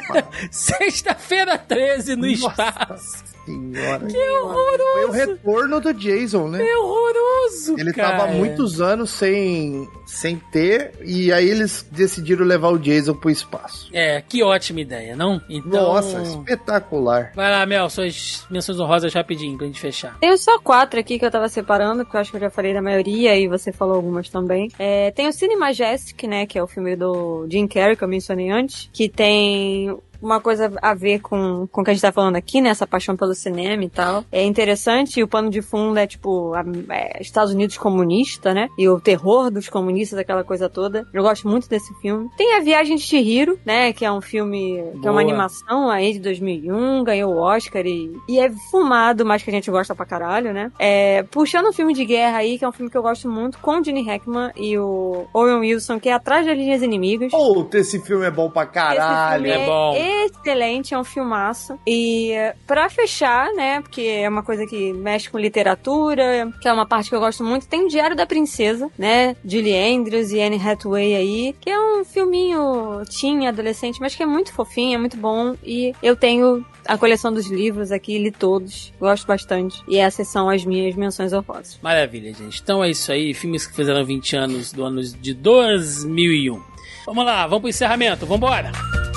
<laughs> sexta-feira 13 no Nossa. espaço. Senhora. Que horroroso! Foi o retorno do Jason, né? Que horroroso, Ele cara. tava há muitos anos sem, sem ter, e aí eles decidiram levar o Jason pro espaço. É, que ótima ideia, não? Então... Nossa, espetacular. Vai lá, Mel, suas menções honrosas rapidinho pra gente fechar. Tenho só quatro aqui que eu tava separando, porque eu acho que eu já falei da maioria e você falou algumas também. É, tem o Cine Majestic, né, que é o filme do Jim Carrey, que eu mencionei antes, que tem uma coisa a ver com, com o que a gente tá falando aqui, né? Essa paixão pelo cinema e tal. É interessante, e o pano de fundo é tipo a, é, Estados Unidos comunista, né? E o terror dos comunistas, aquela coisa toda. Eu gosto muito desse filme. Tem a Viagem de Chihiro, né? Que é um filme, que é uma Boa. animação aí de 2001, ganhou o Oscar e, e é fumado, mas que a gente gosta pra caralho, né? É, puxando um filme de guerra aí, que é um filme que eu gosto muito, com o Gene Hackman e o Owen Wilson, que é Atrás das Linhas Inimigas. Puta, esse filme é bom pra caralho. Esse é filme bom. Excelente, é um filmaço. E pra fechar, né, porque é uma coisa que mexe com literatura, que é uma parte que eu gosto muito, tem o Diário da Princesa, né, Julie Andrews e Anne Hathaway aí, que é um filminho teen, adolescente, mas que é muito fofinho, é muito bom. E eu tenho a coleção dos livros aqui, li todos, gosto bastante. E essas são as minhas menções honrosas. Maravilha, gente. Então é isso aí. Filmes que fizeram 20 anos do ano de 2001. Vamos lá, vamos pro encerramento. Vambora! E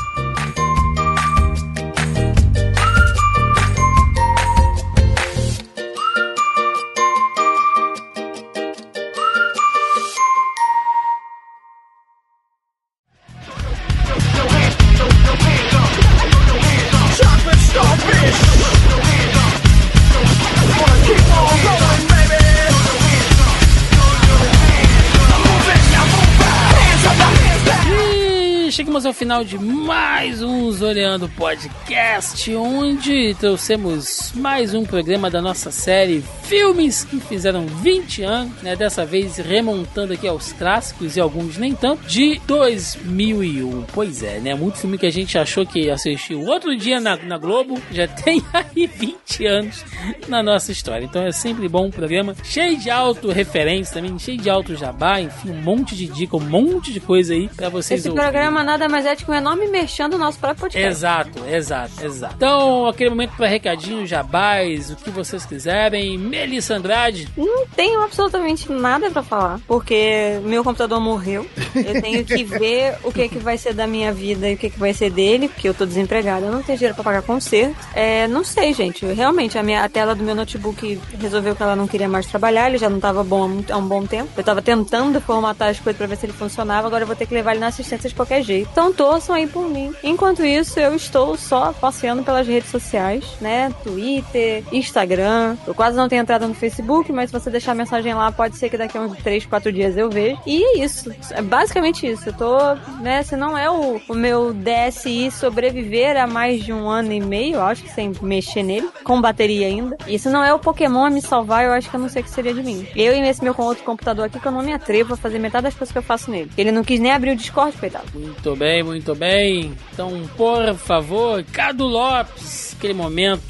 chegamos ao final de mais um Zoreando Podcast, onde trouxemos mais um programa da nossa série Filmes que fizeram 20 anos, né? Dessa vez remontando aqui aos clássicos e alguns nem tanto, de 2001. Pois é, né? Muito filme que a gente achou que assistiu outro dia na, na Globo, já <laughs> tem aí 20 anos na nossa história. Então é sempre bom um programa cheio de auto-referência também, cheio de auto-jabá, enfim, um monte de dica, um monte de coisa aí pra vocês Esse ouvirem. programa nada mais é que um enorme mexendo no nosso próprio podcast. Exato, exato, exato. Então, aquele momento para recadinho, jabás, o que vocês quiserem. Melissa Andrade, Não tenho absolutamente nada pra falar, porque meu computador morreu. Eu tenho que <laughs> ver o que, que vai ser da minha vida e o que, que vai ser dele, porque eu tô desempregada, eu não tenho dinheiro pra pagar conserto. É, não sei, gente. Realmente, a, minha, a tela do meu notebook resolveu que ela não queria mais trabalhar, ele já não tava bom há, muito- há um bom tempo. Eu tava tentando formatar as coisas pra ver se ele funcionava, agora eu vou ter que levar ele na assistência de qualquer jeito. Então torçam aí por mim. Enquanto isso, eu estou só passeando pelas redes sociais, né? Twitter, Instagram. Eu quase não tenho entrada no Facebook, mas se você deixar a mensagem lá, pode ser que daqui a uns 3, 4 dias eu veja. E é isso. É basicamente isso. Eu tô, né? Se não é o, o meu DSI sobreviver a mais de um ano e meio, acho que sem mexer nele, com bateria ainda. E se não é o Pokémon me salvar, eu acho que eu não sei o que seria de mim. Eu e esse meu outro computador aqui, que eu não me atrevo a fazer metade das coisas que eu faço nele. Ele não quis nem abrir o Discord, coitado. muito bem, muito bem. Então, por favor, Cado Lopes, aquele momento,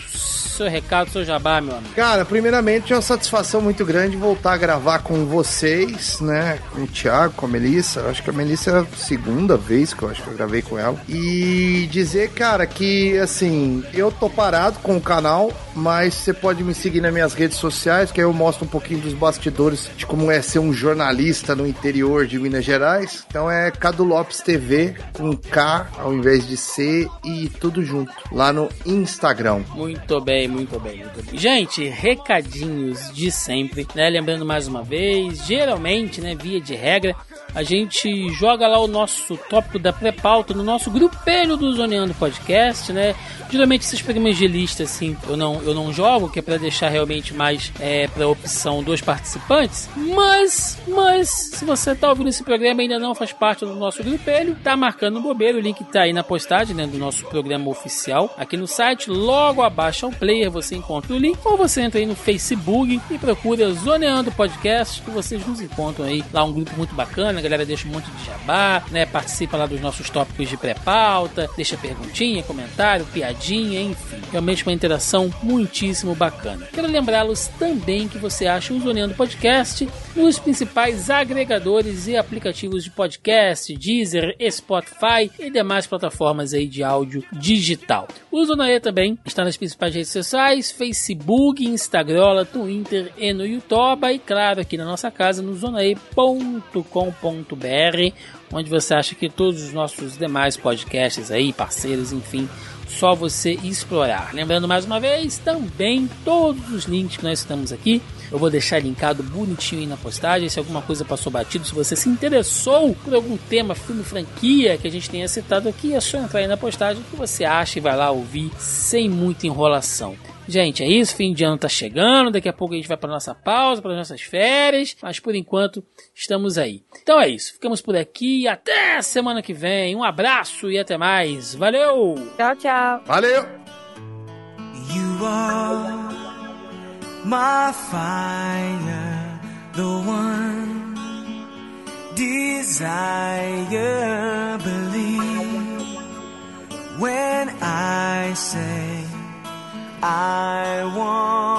seu recado, seu jabá, meu amigo. Cara, primeiramente é uma satisfação muito grande voltar a gravar com vocês, né? Com o Thiago, com a Melissa. Acho que a Melissa é a segunda vez que eu acho que eu gravei com ela. E dizer, cara, que assim, eu tô parado com o canal, mas você pode me seguir nas minhas redes sociais, que aí eu mostro um pouquinho dos bastidores de como é ser um jornalista no interior de Minas Gerais. Então é Cadu Lopes TV com K ao invés de C e tudo junto lá no Instagram. Muito bem, muito bem, muito bem. Gente, recadinhos de sempre, né? Lembrando mais uma vez, geralmente, né, via de regra, a gente joga lá o nosso tópico da pré-pauta no nosso grupelho do Zoneando Podcast, né? Geralmente esses programas de lista, assim, eu não, eu não jogo, que é pra deixar realmente mais é, pra opção dos participantes. Mas, mas, se você tá ouvindo esse programa e ainda não faz parte do nosso grupelho, tá marcando bobeira, o link tá aí na postagem, né, do nosso programa oficial, aqui no site, logo abaixo ao player você encontra o link, ou você entra aí no Facebook e procura Zoneando Podcast, que vocês nos encontram aí, lá um grupo muito bacana, a galera deixa um monte de jabá, né, participa lá dos nossos tópicos de pré-pauta, deixa perguntinha, comentário, piadinha, enfim, realmente uma interação muitíssimo bacana. Quero lembrá-los também que você acha o Zoneando Podcast nos principais agregadores e aplicativos de podcast, Deezer, Spotify e demais plataformas aí de áudio digital. O Zonaê também está nas principais redes sociais, Facebook, Instagram, Twitter e no YouTube e claro aqui na nossa casa no zonae.com.br onde você acha que todos os nossos demais podcasts aí, parceiros, enfim, só você explorar. Lembrando mais uma vez, também todos os links que nós estamos aqui Eu vou deixar linkado bonitinho aí na postagem. Se alguma coisa passou batido, se você se interessou por algum tema, filme, franquia que a gente tenha citado aqui, é só entrar aí na postagem que você acha e vai lá ouvir sem muita enrolação. Gente, é isso. Fim de ano tá chegando. Daqui a pouco a gente vai para nossa pausa, para nossas férias. Mas por enquanto estamos aí. Então é isso. Ficamos por aqui. Até semana que vem. Um abraço e até mais. Valeu! Tchau, tchau. Valeu! You are my fire, the one desire. Believe when I say I want